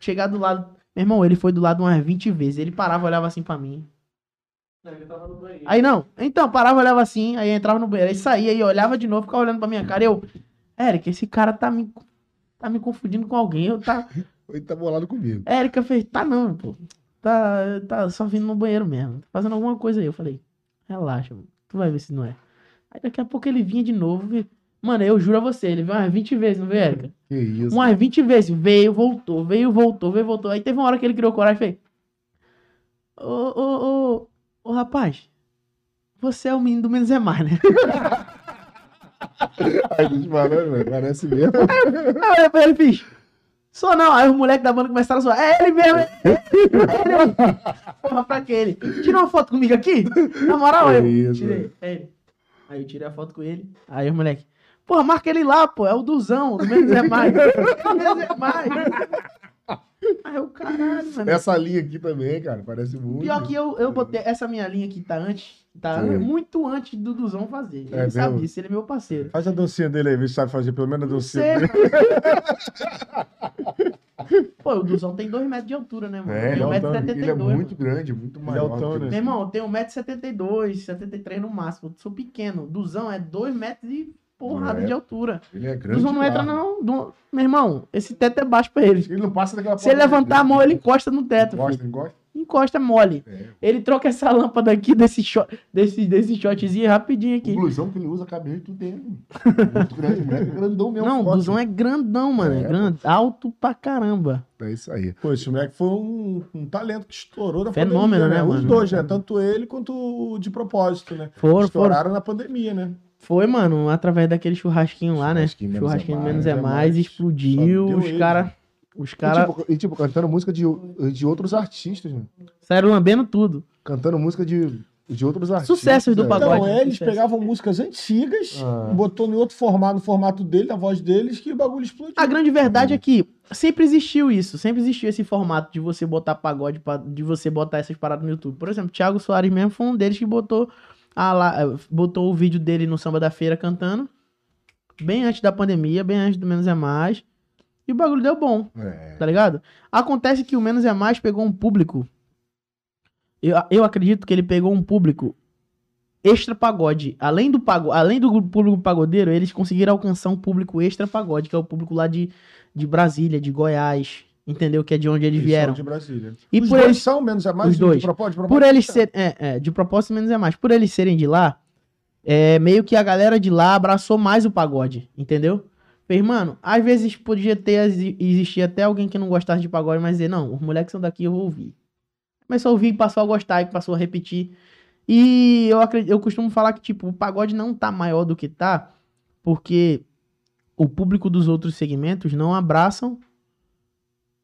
chegar do lado. Meu irmão, ele foi do lado umas 20 vezes. Ele parava, olhava assim pra mim. Ele tava no banheiro. Aí não, então, parava, olhava assim, aí entrava no banheiro, aí saía e olhava de novo, ficava olhando pra minha cara. E eu, Érica, esse cara tá me, tá me confundindo com alguém. Eu tá. Ele tá bolado comigo. Érica fez, tá não, pô. Tá, tá só vindo no banheiro mesmo. Tá fazendo alguma coisa aí. Eu falei, relaxa, mano. Tu vai ver se não é. Aí daqui a pouco ele vinha de novo. vi- Mano, eu juro a você, ele veio umas 20 vezes, não veio, Érica? Que isso. Umas 20 vezes. Veio, voltou, veio, voltou, veio, voltou. Aí teve uma hora que ele criou coragem e fez. Ô, ô, ô, ô, rapaz. Você é o menino do menos é mais, né? Ai, gente falando, velho, parece mesmo. Aí eu fiz. Sou não. Aí os moleques da banda começaram a zoar. É ele mesmo, é ele. É ele. Porra, pra que ele? Tira uma foto comigo aqui? Na moral, Que eu isso, tirei. É ele. Aí eu tirei a foto com ele. Aí os moleques. Porra, marca ele lá, pô. É o Duzão. Do menos é mais. Menos é mais. Aí eu, caralho, mano. Essa linha aqui também, cara, parece muito. Pior que eu, eu botei essa minha linha que tá antes. Tá Sim. muito antes do Duzão fazer. Ele É sabe mesmo? disso, ele é meu parceiro. Faz a dancinha dele aí, vê se sabe fazer pelo menos a dancinha sei, dele. mano. Pô, o Duzão tem 2 metros de altura, né, mano? É, tem ele, é 1,72m. ele é muito grande, muito maior. altão, né? eu. Meu irmão, eu tenho 1,72m, 73 no máximo. Eu sou pequeno. Duzão é 2 metros e porrada É. de altura. Ele é grande. Duzão não entra, não. Du- Meu irmão, esse teto é baixo pra ele. Ele não passa daquela Se ele levantar a mão, ele encosta no teto. Gosta, filho. não gosta? Encosta mole. É. Ele troca essa lâmpada aqui desse shot, desse, desse shotzinho rapidinho O aqui. blusão que ele usa, cabelo tudo dentro. Muito grande, moleque. Grandão mesmo. Não, o. Duzão é grandão, mano. É, É, grande, alto pra caramba. É isso aí. Pô, esse moleque foi um, um talento que estourou na Fenômeno, pandemia, né, Os mano? dois, né? Tanto ele quanto o de propósito, né? Foram, foram. Estouraram na pandemia, né? Foi, mano, através daquele churrasquinho lá, né? Churrasquinho menos é Churrasquinho mais, menos é é mais, mais. explodiu. Os caras. Os E, caras tipo, e, tipo, cantando música de, de outros artistas, mano. saíram lambendo tudo. Cantando música de, de outros artistas. Sucessos do é. pagode. Então, né? eles Sucesso. pegavam músicas antigas, Ah. botou em outro formato, no formato dele, na voz deles, que o bagulho explodiu. A grande verdade é que sempre existiu isso, sempre existiu esse formato de você botar pagode, pra- de você botar essas paradas no YouTube. Por exemplo, Thiago Soares mesmo foi um deles que botou, a lá, eh, botou o vídeo dele no Samba da Feira cantando, bem antes da pandemia, bem antes do Menos é Mais, e o bagulho deu bom, É. tá ligado? Acontece que o Menos é Mais pegou um público, eu, eu acredito que ele pegou um público extra pagode. Além do, pago, além do público pagodeiro, eles conseguiram alcançar um público extra pagode, que é o público lá de, de Brasília, de Goiás, entendeu? Que é de onde eles Eles vieram. são de Brasília. E os por dois eles, são menos é mais os de dois. propósito, de por propósito, eles tá? serem, é, é, de propósito menos é mais, por eles serem de lá, é, meio que a galera de lá abraçou mais o pagode, entendeu? Fez, mano, às vezes podia ter, exi- existir até alguém que não gostasse de pagode, mas dizer, não, os moleques são daqui, eu vou ouvir. Começou a ouvir, passou a gostar, e passou a repetir. E eu, acredito, eu costumo falar que, tipo, o pagode não tá maior do que tá, porque o público dos outros segmentos não abraçam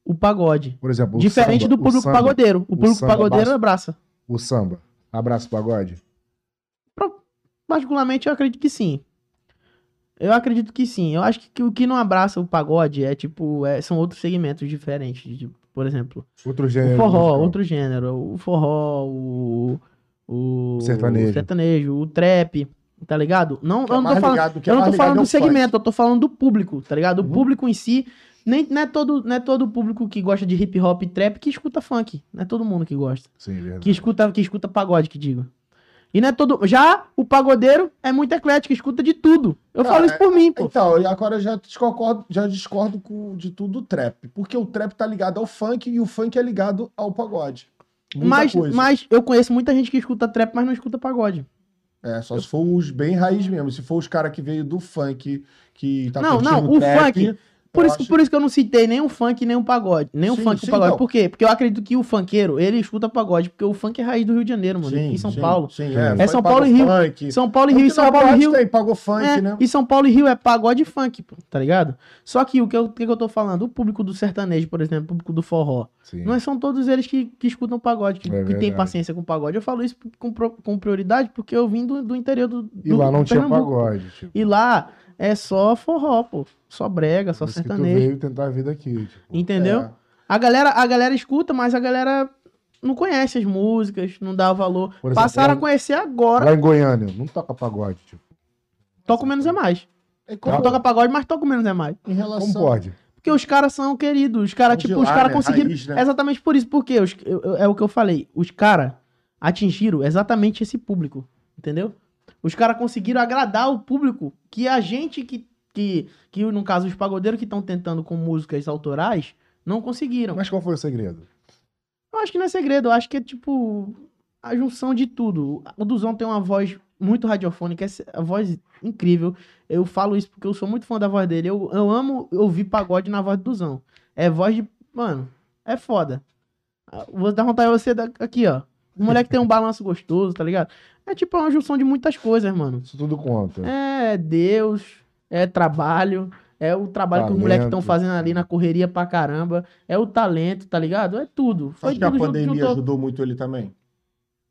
o pagode. Por exemplo, o Diferente samba, do público o samba, pagodeiro. O público samba pagodeiro abraça. O samba. Abraço pagode. Particularmente, eu acredito que sim. Eu acredito que sim. Eu acho que, que o que não abraça o pagode é, tipo, é- são outros segmentos diferentes. de- por exemplo, Outro o gênero. forró, musical. outro gênero. O forró, o. O Sertanejo. o sertanejo, o trap, tá ligado? Não, Que eu é não tô falando. ligado- é eu não tô falando do segmento, eu tô falando do público, tá ligado? O Uhum. público em si. Nem, não, é todo, não é todo o público que gosta de hip hop e trap que escuta funk. Não é todo mundo que gosta. Sim, verdade. Que escuta, que escuta pagode, que digo. E não é todo. Já o pagodeiro é muito eclético, escuta de tudo. Eu Cara, falo isso por mim, pô. Então, e agora eu já discordo, já discordo com, de tudo do trap. Porque o trap tá ligado ao funk e o funk é ligado ao pagode. Muita Mas, coisa. mas eu conheço muita gente que escuta trap, mas não escuta pagode. É, só se for os bem raiz mesmo. Se for os caras que veio do funk, que tá Não, curtindo não, o trap, funk- Por isso, acho- por isso que eu não citei nem o funk, nem o pagode. Nem o funk e sim, o pagode. não. Por quê? Porque eu acredito que o funkeiro, ele escuta pagode. Porque o funk é raiz do Rio de Janeiro, mano. Sim, em São sim, Paulo. Sim, É Foi São pagou Paulo e Rio. Funk. São Paulo e Rio, e São na Paulo e Rio. Tem, pagou funk, É, né? E São Paulo e Rio é pagode e funk, pô, tá ligado? Só que o que eu, o que eu tô falando, o público do sertanejo, por exemplo, o público do forró, Sim. não é são todos eles que, que escutam pagode, que, É que tem paciência com pagode. Eu falo isso com, com prioridade porque eu vim do, do interior do, E do lá não tinha Pernambuco. pagode. Tipo. E lá é só forró, pô. Só brega, só isso que tu sertanejo. veio tentar a vida aqui. Tipo. Entendeu? É. A galera, a galera escuta, mas a galera não conhece as músicas, não dá valor. Exemplo, Passaram lá- a conhecer agora. Lá em Goiânia, não toca pagode. Tipo. Toca menos é mais. É Não como, toca pagode, mas toca menos é mais. em relação... Como pode? Porque os caras são queridos. Os caras, tipo, os caras né? conseguiram. Raiz, né? Exatamente por isso. Porque os- é o que eu falei. Os caras atingiram exatamente esse público. Entendeu? Os caras conseguiram agradar o público que a gente que, que, que no caso, os pagodeiros que estão tentando com músicas autorais, não conseguiram. Mas qual foi o segredo? Eu acho que não é segredo, eu acho que é tipo a junção de tudo. O Duzão tem uma voz muito radiofônica, a voz incrível. Eu falo isso porque eu sou muito fã da voz dele. Eu, eu amo ouvir pagode na voz do Duzão. É voz de. Mano, é foda. Vou dar vontade de você aqui, ó. O moleque tem um balanço gostoso, tá ligado? É tipo uma junção de muitas coisas, mano. Isso tudo conta. É Deus, é trabalho, é o trabalho que os Talento. moleques estão fazendo ali na correria pra caramba, é o talento, tá ligado? É tudo. Foi acha que a tudo junto, pandemia juntou. ajudou muito ele também?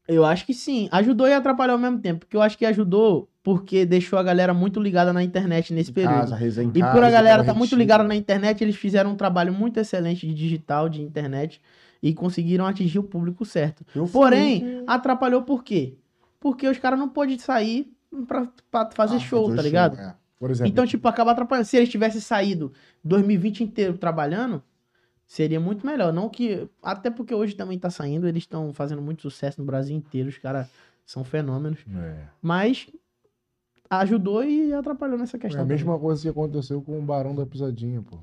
Eu acho que sim. Ajudou e atrapalhou ao mesmo tempo. Porque eu acho que ajudou porque deixou a galera muito ligada na internet nesse Em período. casa, em E casa, por a galera tá muito ligada na internet, eles fizeram um trabalho muito excelente de digital, de internet, e conseguiram atingir o público certo. Eu Porém, que- atrapalhou por quê? Porque os caras não pôde sair pra, pra fazer Ah, show, tá show, ligado? é. Exemplo, Então, tipo, acaba atrapalhando. Se eles tivessem saído 2020 inteiro trabalhando, seria muito melhor. Não que. Até porque hoje também tá saindo, eles estão fazendo muito sucesso no Brasil inteiro, os caras são fenômenos. é. Mas ajudou e atrapalhou nessa É questão. a também. mesma coisa que aconteceu com o Barão da Pisadinha, pô.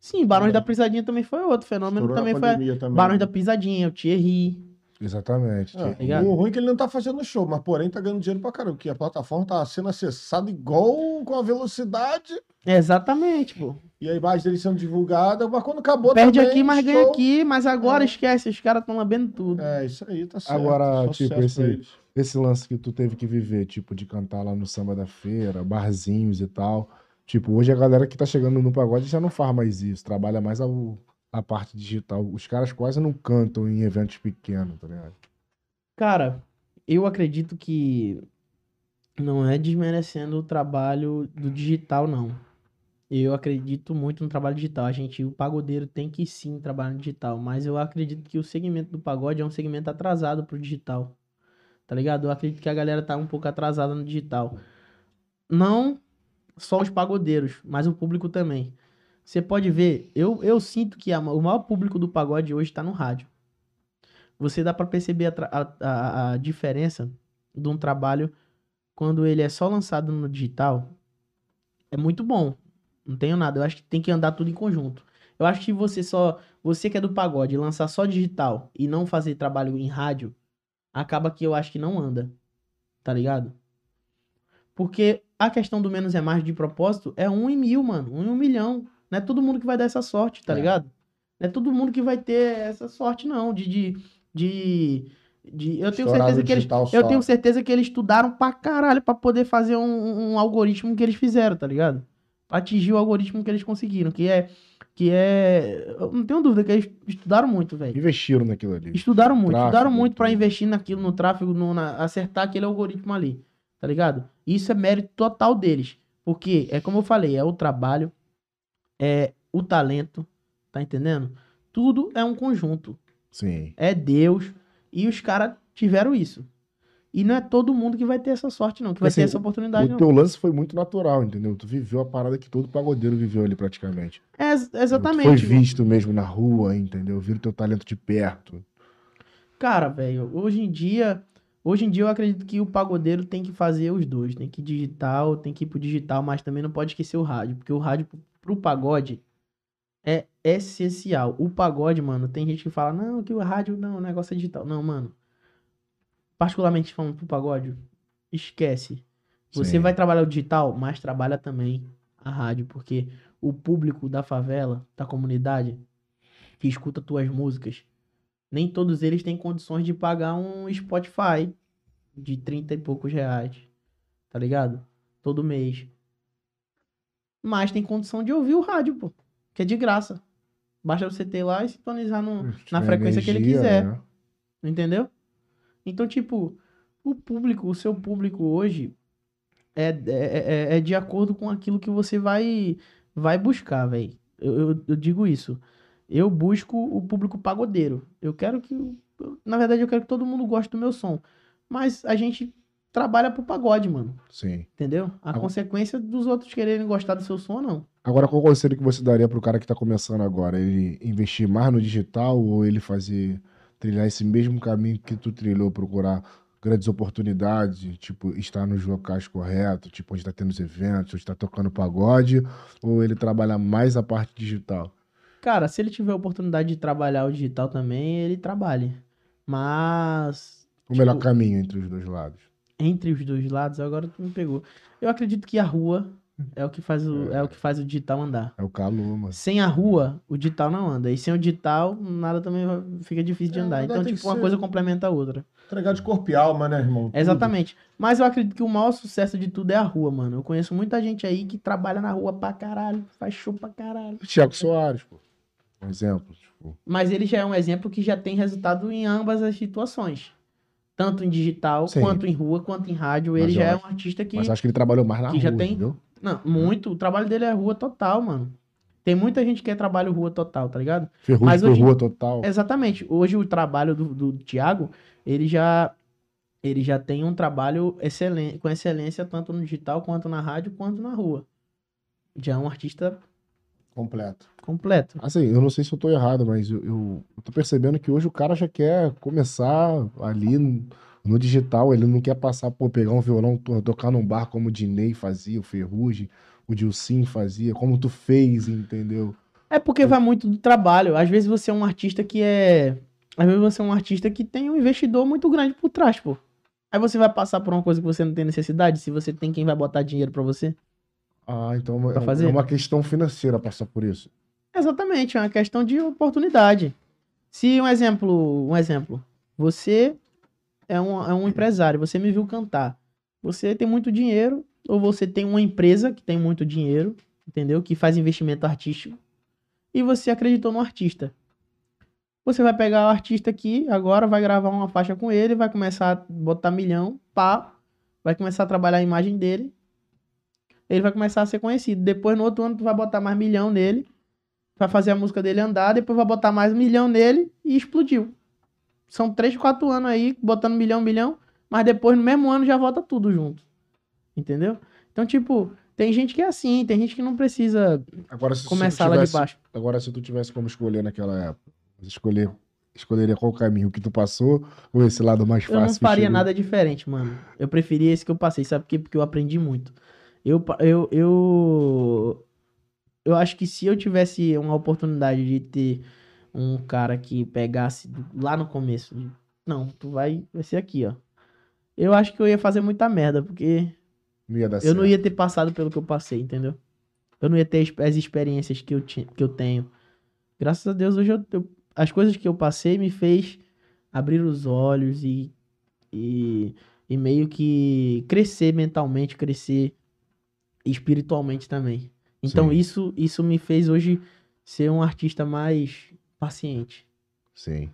Sim, Barões da Pisadinha também foi outro fenômeno. Estourou Também foi também. Barões da Pisadinha, o Thierry. Exatamente. É, o ruim é que ele não tá fazendo show, mas porém tá ganhando dinheiro pra caramba, porque a plataforma tá sendo acessada igual com a velocidade Exatamente, pô. e a imagem dele sendo divulgada, mas quando acabou Perde também, aqui, mas ganha show. aqui. Mas agora É. esquece, os caras estão lambendo tudo. É, isso aí, tá certo. Agora, Só tipo, esse- esse lance que tu teve que viver, tipo, de cantar lá no samba da feira, barzinhos e tal. Tipo, hoje a galera que tá chegando no pagode já não faz mais isso, trabalha mais a, a parte digital. Os caras quase não cantam em eventos pequenos, tá ligado? Cara, eu acredito que não é desmerecendo o trabalho do digital, não. Eu acredito muito no trabalho digital. A gente, o pagodeiro tem que sim trabalhar no digital, mas eu acredito que o segmento do pagode é um segmento atrasado pro digital. Tá ligado? Eu acredito que a galera tá um pouco atrasada no digital. Não só os pagodeiros, mas o público também. Você pode ver, eu, eu sinto que a- o maior público do pagode hoje tá no rádio você dá pra perceber a- a- a diferença de um trabalho quando ele é só lançado no digital. É muito bom. Não tenho nada. Eu acho que tem que andar tudo em conjunto. Eu acho que você só. Você que é do pagode, lançar só digital e não fazer trabalho em rádio, acaba que eu acho que não anda. Tá ligado? Porque a questão do menos é mais de propósito é um em mil, mano. Um em um milhão. Não é todo mundo que vai dar essa sorte, tá É. ligado? Não é todo mundo que vai ter essa sorte, não. De. de, de, de- eu tenho Estourar certeza que eles. digital Eu só. tenho certeza que eles estudaram pra caralho pra poder fazer um, um algoritmo que eles fizeram, tá ligado? Pra atingir o algoritmo que eles conseguiram, que é. Que é. Eu não tenho dúvida que eles estudaram muito, velho. Investiram naquilo ali. Estudaram muito, Tráfego, estudaram muito pra tudo. investir naquilo, no tráfego, no, na- acertar aquele algoritmo ali, tá ligado? Isso é mérito total deles. Porque, é como eu falei, é o trabalho, é o talento, tá entendendo? Tudo é um conjunto. Sim. É Deus. E os caras tiveram isso. E não é todo mundo que vai ter essa sorte, não. Que vai Assim, ter essa oportunidade, O não. teu lance foi muito natural, entendeu? Tu viveu a parada que todo pagodeiro viveu ali praticamente. É, ex- Tu exatamente. foi visto mesmo na rua, entendeu? Viram teu talento de perto. Cara, velho, hoje em dia, Hoje em dia eu acredito que o pagodeiro tem que fazer os dois. Tem que ir digital, tem que ir pro digital, mas também não pode esquecer o rádio. Porque o rádio pro- pro pagode é essencial. O pagode, mano, tem gente que fala, não, que o rádio não, o negócio é digital. Não, mano. Particularmente falando pro pagode, esquece. Você Sim. vai trabalhar o digital, mas trabalha também a rádio, porque o público da favela, da comunidade, que escuta tuas músicas, nem todos eles têm condições de pagar um Spotify de 30 e poucos reais, tá ligado? Todo mês. Mas tem condição de ouvir o rádio, pô, que é de graça. Basta você ter lá e sintonizar no, na Tiver frequência que ele energia, quiser. né? Entendeu? Então, tipo, o público, o seu público hoje é, é, é, é de acordo com aquilo que você vai, vai buscar, velho. Eu, eu, eu digo isso. Eu busco o público pagodeiro. Eu quero que. Na verdade, eu quero que todo mundo goste do meu som. Mas a gente trabalha pro pagode, mano. Sim. Entendeu? A Ah. consequência dos outros quererem gostar do seu som, não. Agora, qual conselho que você daria pro cara que tá começando agora? Ele investir mais no digital ou ele fazer, trilhar esse mesmo caminho que tu trilhou, procurar grandes oportunidades, tipo, estar nos locais corretos, tipo, onde tá tendo os eventos, onde tá tocando pagode, ou ele trabalhar mais a parte digital? Cara, se ele tiver a oportunidade de trabalhar o digital também, ele trabalhe. Mas. O melhor Tipo- caminho entre os dois lados. entre os dois lados, agora tu me pegou. Eu acredito que a rua é o que faz o, é o, que faz o digital andar. É o calor, mano. Sem a rua, o digital não anda. E sem o digital, nada também fica difícil de É, andar. Então, tipo, tem uma coisa complementa a outra. Entregar de corpo e alma, né, irmão? Tudo. Exatamente. Mas eu acredito que o maior sucesso de tudo é a rua, mano. Eu conheço muita gente aí que trabalha na rua pra caralho, faz show pra caralho. Tiago Soares, pô. Um exemplo. Tipo, Mas ele já é um exemplo que já tem resultado em ambas as situações. Tanto em digital, Sim. quanto em rua, quanto em rádio. Ele já é acho- um artista que. Mas acho que ele trabalhou mais na que rua, já tem-? Não, muito. O trabalho dele é rua total, mano. Tem muita gente que quer trabalho rua total, tá ligado? Ferrugem Mas hoje- rua total. Exatamente. Hoje o trabalho do, do Thiago, ele já ele já tem um trabalho excelente, com excelência tanto no digital quanto na rádio quanto na rua. Já é um artista Completo. completo. Assim, eu não sei se eu tô errado, mas eu, eu, eu tô percebendo que hoje o cara já quer começar ali no, no digital, ele não quer passar por pegar um violão, to- tocar num bar como o Dinei fazia, o Ferrugem, o Dilcim fazia, como tu fez, entendeu? É porque vai muito do trabalho. Às vezes você é um artista que é. Às vezes você é um artista que tem um investidor muito grande por trás, pô. Aí você vai passar por uma coisa que você não tem necessidade, se você tem quem vai botar dinheiro pra você. Ah, então é, Pra é fazer? uma questão financeira passar por isso. Exatamente, é uma questão de oportunidade. Se um exemplo, um exemplo, você é um, é um empresário, você me viu cantar. Você tem muito dinheiro, ou você tem uma empresa que tem muito dinheiro, entendeu? Que faz investimento artístico, e você acreditou no artista. Você vai pegar o artista aqui, agora vai gravar uma faixa com ele, vai começar a botar milhão, pá, vai começar a trabalhar a imagem dele, ele vai começar a ser conhecido. Depois, no outro ano, tu vai botar mais milhão nele, vai fazer a música dele andar, depois vai botar mais um milhão nele e explodiu. São três, quatro anos aí, botando milhão, milhão, mas depois, no mesmo ano, já volta tudo junto. Entendeu? Então, tipo, tem gente que é assim, tem gente que não precisa Agora, se, se tu começar lá de tivesse, baixo. agora, se tu tivesse como escolher naquela época, escolher, escolheria qual caminho que tu passou ou esse lado mais fácil? Eu não faria nada diferente, mano. Eu preferia esse que eu passei, sabe por quê? Porque eu aprendi muito. Eu, eu, eu, eu acho que se eu tivesse uma oportunidade de ter um cara que pegasse lá no começo, não, tu vai, vai ser aqui, ó. Eu acho que eu ia fazer muita merda, porque Não eu não certo. ia ter passado pelo que eu passei, entendeu? Eu não ia ter as, as experiências que eu, ti- que eu tenho. Graças a Deus, hoje eu, eu- as coisas que eu passei me fez abrir os olhos e, e, e meio que crescer mentalmente, crescer espiritualmente também. Então Sim. isso, isso me fez hoje ser um artista mais paciente. Sim.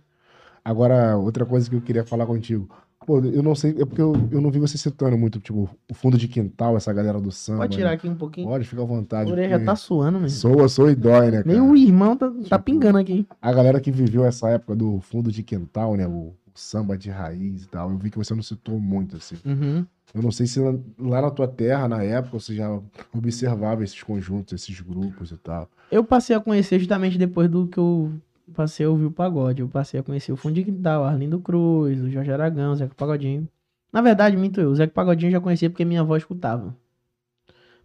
Agora, outra coisa que eu queria falar contigo. Pô, eu não sei, é porque eu, eu não vi você citando muito, tipo, o fundo de quintal, essa galera do samba. Pode tirar né? aqui um pouquinho. Pode, fica à A vontade. orelha já tá suando, mesmo. Soa, soa e dói, né, cara? Nem o irmão tá, tá Tipo, pingando aqui. A galera que viveu essa época do fundo de quintal, né? O, o samba de raiz e tal. Eu vi que você não citou muito, assim. Uhum. Eu não sei se lá- na tua terra, na época, você já observava esses conjuntos, esses grupos e tal. Eu passei a conhecer justamente depois do que eu passei a ouvir o pagode. Eu passei a conhecer o Fundo de Quintal, Arlindo Cruz, o Jorge Aragão, o Zeca Pagodinho. Na verdade, minto eu. O Zeca Pagodinho eu já conhecia porque minha avó escutava.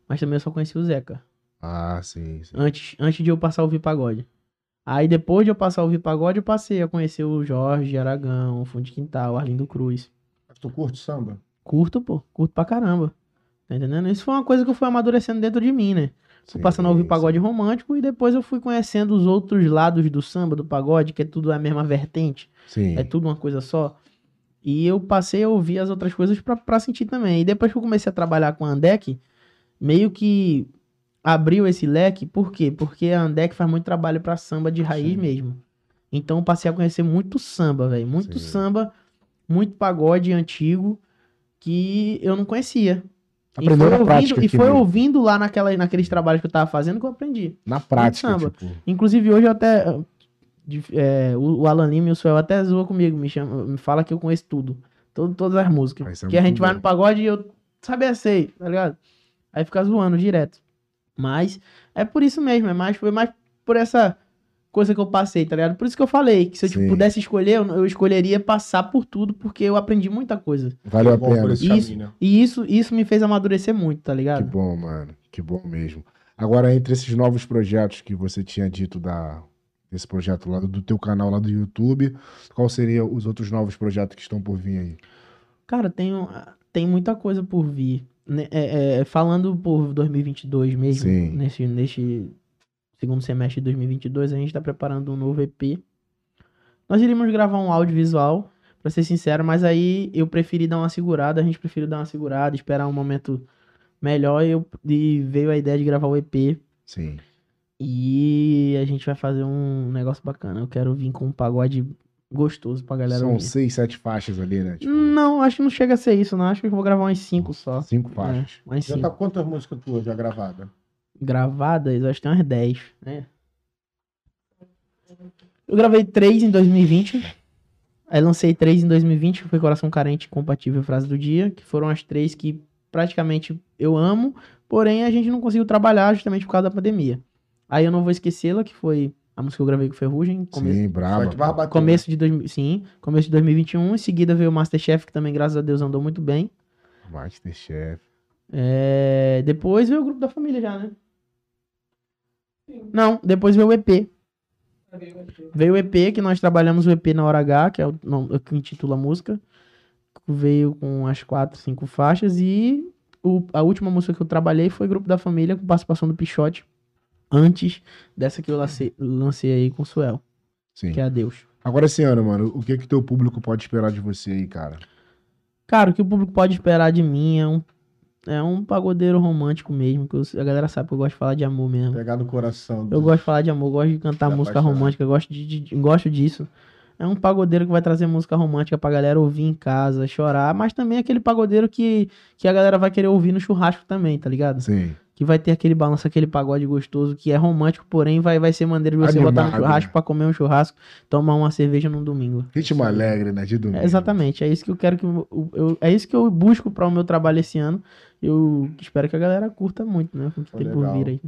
Mas também eu só conhecia o Zeca. Ah, sim, sim. Antes, antes de eu passar a ouvir pagode. Aí depois de eu passar a ouvir pagode, eu passei a conhecer o Jorge Aragão, o Fundo de Quintal, o Arlindo Cruz. Tu curte samba? Curto, pô. Curto pra caramba. Tá entendendo? Isso foi uma coisa que eu fui amadurecendo dentro de mim, né? Fui passando a ouvir Sim, pagode romântico e depois eu fui conhecendo os outros lados do samba, do pagode, que é tudo a mesma vertente. Sim. É tudo uma coisa só. E eu passei a ouvir as outras coisas pra, pra sentir também. E depois que eu comecei a trabalhar com a Andec, meio que abriu esse leque. Por quê? Porque a Andec faz muito trabalho pra samba de raiz Sim. mesmo. Então eu passei a conhecer muito samba, velho. Muito Sim. samba, muito pagode antigo que eu não conhecia. Aprendeu e foi, na ouvindo, prática e foi mesmo. ouvindo lá naquela, naqueles trabalhos que eu tava fazendo que eu aprendi. Na prática, samba. tipo. Inclusive, hoje eu até. de- é, o, Alan Lima e o Suel até zoam comigo, me, chama, me fala que eu conheço tudo. Todo, todas as músicas. Ah, é Porque a gente vai bom. no pagode e eu sabia sei, tá ligado? Aí fica zoando direto. Mas é por isso mesmo, é mais, foi mais por essa coisa que eu passei, tá ligado? Por isso que eu falei que se eu tipo, pudesse escolher, eu, eu escolheria passar por tudo, porque eu aprendi muita coisa. Valeu a pena. esse Isso. caminho, né? E isso, isso me fez amadurecer muito, tá Que ligado? bom, mano. Que bom mesmo. Agora, entre esses novos projetos que você tinha dito da, desse projeto lá do teu canal lá do YouTube, qual seriam os outros novos projetos que estão por vir aí? Cara, tem, tem muita coisa por vir. Né, é, é, falando por 2022 mesmo, Sim. nesse, neste segundo semestre de 2022, a gente tá preparando um novo EP. Nós iríamos gravar um audiovisual, pra ser sincero, mas aí eu preferi dar uma segurada, a gente preferiu dar uma segurada, esperar um momento melhor e, eu, e veio a ideia de gravar o EP. Sim. E a gente vai fazer um negócio bacana. Eu quero vir com um pagode gostoso pra galera São ouvir. seis, sete faixas ali, né? Tipo, Não, acho que não chega a ser isso, não. Acho que eu vou gravar umas cinco só. cinco faixas. É, umas Já cinco. tá quantas músicas tuas já gravadas? Gravadas, acho que tem umas 10, né? Eu gravei três em 2020. Aí lancei três em 2020, que foi Coração Carente Compatível Frase do Dia, que foram as três que praticamente eu amo, porém a gente não conseguiu trabalhar justamente por causa da pandemia. Aí eu não vou esquecê-la, que foi a música que eu gravei com Ferrugem, começo, Sim, vai bater. começo de 2000, sim, começo de 2021, em seguida veio o Masterchef, que também graças a Deus andou muito bem. Masterchef. É, Depois veio o grupo da família já, né? Não, depois veio o EP. Veio o EP, que nós trabalhamos o EP na hora H, que é o nome- o que intitula a música. Veio com as quatro, cinco faixas. E o- a última música que eu trabalhei foi Grupo da Família, com participação do Pichote. Antes dessa que eu lancei, lancei aí com o Suel, Sim. que é Adeus. Agora esse ano, mano, o que que teu público pode esperar de você aí, cara? Cara, o que o público pode esperar de mim é um, é um pagodeiro romântico mesmo. Que eu- a galera sabe que eu gosto de falar de amor mesmo. Pegar no coração. Eu gosto de falar de amor, gosto de cantar música apaixonar. romântica, gosto, de, de- gosto disso. É um pagodeiro que vai trazer música romântica pra galera ouvir em casa, chorar, mas também é aquele pagodeiro que, que a galera vai querer ouvir no churrasco também, tá ligado? Sim. Que vai ter aquele balanço, aquele pagode gostoso, que é romântico, porém vai, vai ser maneiro de você botar no Animado, churrasco né? pra comer um churrasco, tomar uma cerveja num domingo. Ritmo alegre, né? De domingo. É, exatamente, é isso que eu quero que eu, eu- é isso que eu busco para o meu trabalho esse ano. Eu espero que a galera curta muito, né? O que tem por vir aí.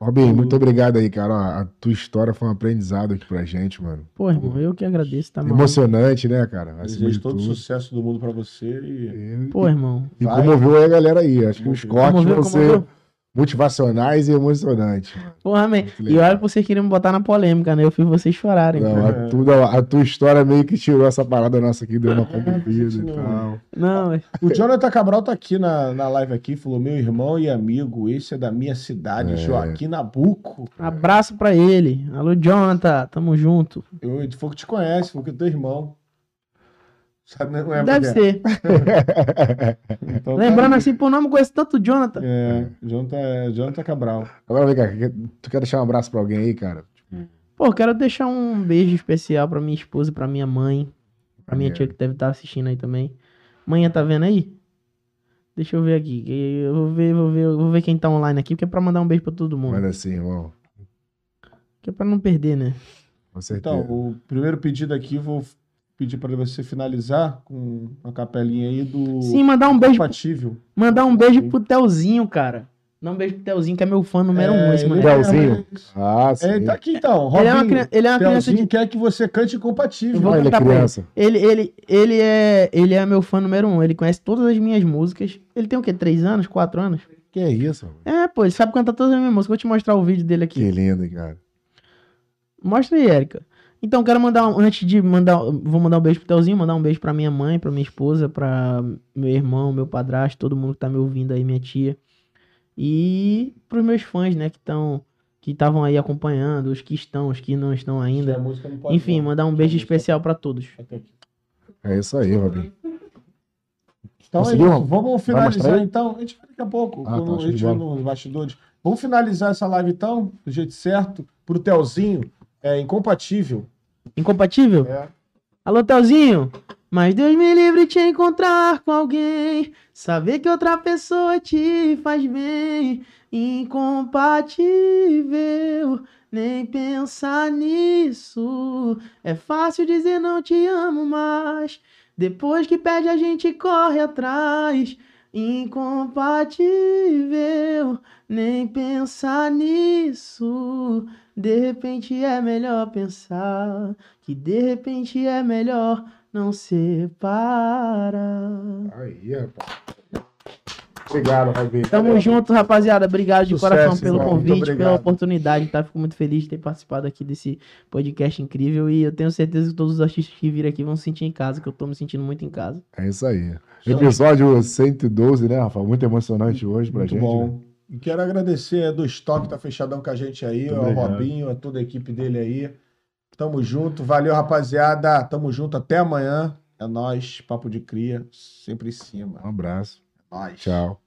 Robin, muito obrigado aí, cara. Ó, A tua história foi um aprendizado aqui pra gente, mano. Pô, irmão, eu que agradeço, tá maluco. Emocionante, né, cara? Acima Desejo de todo o sucesso do mundo pra você e E, Pô, irmão. e Vai. comoveu aí a galera aí. Acho que os cortes Comoveu, vão ser comoveu. Motivacionais e emocionantes. Porra, man. E olha que vocês queriam me botar na polêmica, né? Eu fiz vocês chorarem. Não, a, tua, a tua história meio que tirou essa parada nossa aqui, deu uma comovida e não- tal. Não, é- O Jonathan Cabral tá aqui na, na live aqui, falou: meu irmão e amigo, esse é da minha cidade, É. Joaquim Nabuco. abraço pra ele. Alô, Jonathan, tamo junto. Eu, ele falou que te conhece, falou que é teu irmão. Sabe, não é Deve ser. Então, tá Lembrando aí. assim, por nome, conheço tanto o Jonathan. É, Jonathan, é, Jonathan Cabral. Agora vem cá, tu quer deixar um abraço pra alguém aí, cara? Pô, quero deixar um beijo especial pra minha esposa, pra minha mãe, pra minha Maneiro. tia que deve estar assistindo aí também. Manhã tá vendo aí? Deixa eu ver aqui. Eu vou ver, vou ver, vou ver quem tá online aqui, porque é pra mandar um beijo pra todo mundo. Manda assim, irmão. Que é pra não perder, né? Com certeza. Então, o primeiro pedido aqui, vou pedir para você finalizar com uma capelinha aí do Sim, mandar um beijo, compatível. mandar um beijo pro Telzinho, cara. Dá um beijo pro Telzinho, que é meu fã número um. Esse ele moleque. é- Telzinho? Ah, sim. É, tá aqui então, Ele é uma, Robinho. cri- ele é uma criança de. quer que você cante incompatível. Eu vou Ah, ele é ele. criança. Ele, ele, ele, é, ele é meu fã número um. Ele conhece todas as minhas músicas. Ele tem o quê? Três anos? Quatro anos? Que é isso, mano? É, pô, ele sabe cantar todas as minhas músicas. Vou te mostrar o vídeo dele aqui. Que lindo, cara. Mostra aí, Érica. Então, quero mandar, um- antes de mandar, vou mandar um beijo pro Telzinho, mandar um beijo pra minha mãe, pra minha esposa, pra meu irmão, meu padrasto, todo mundo que tá me ouvindo aí, minha tia. E pros meus fãs, né, que estão, que estavam aí acompanhando, os que estão, os que não estão ainda. música não Enfim, não. mandar um beijo especial pra todos. Até aqui. É isso aí, Robin. Então é isso. Vamos finalizar aí? então. A gente vai daqui a pouco. Ah, tá, a gente vai nos bastidores. Vamos finalizar essa live então, do jeito certo, pro Telzinho. É incompatível. Incompatível? É. Alô, Telzinho? Mas Deus me livre de te encontrar com alguém. Saber que outra pessoa te faz bem. Incompatível. Nem pensar nisso. É fácil dizer não te amo mais. Depois que pede, a gente corre atrás. Incompatível. Nem pensar nisso. De repente é melhor pensar que de repente é melhor não separar. Aí, rapaz. Obrigado, Robin. Tamo junto, rapaziada. Obrigado de Sucesso, coração pelo irmão. Convite, pela oportunidade, tá? Fico muito feliz de ter participado aqui desse podcast incrível e eu tenho certeza que todos os artistas que virem aqui vão se sentir em casa, que eu tô me sentindo muito em casa. É isso aí. Episódio 112, né, Rafa? Muito emocionante hoje pra Muito gente. né? E quero agradecer é, do Estoque, tá fechadão com a gente aí, Muito ao obrigado. Robinho, a toda a equipe dele aí. Tamo junto. Valeu, rapaziada. Tamo junto. Até amanhã. É nóis. Papo de cria. Sempre em cima. Um abraço. É nóis. Tchau.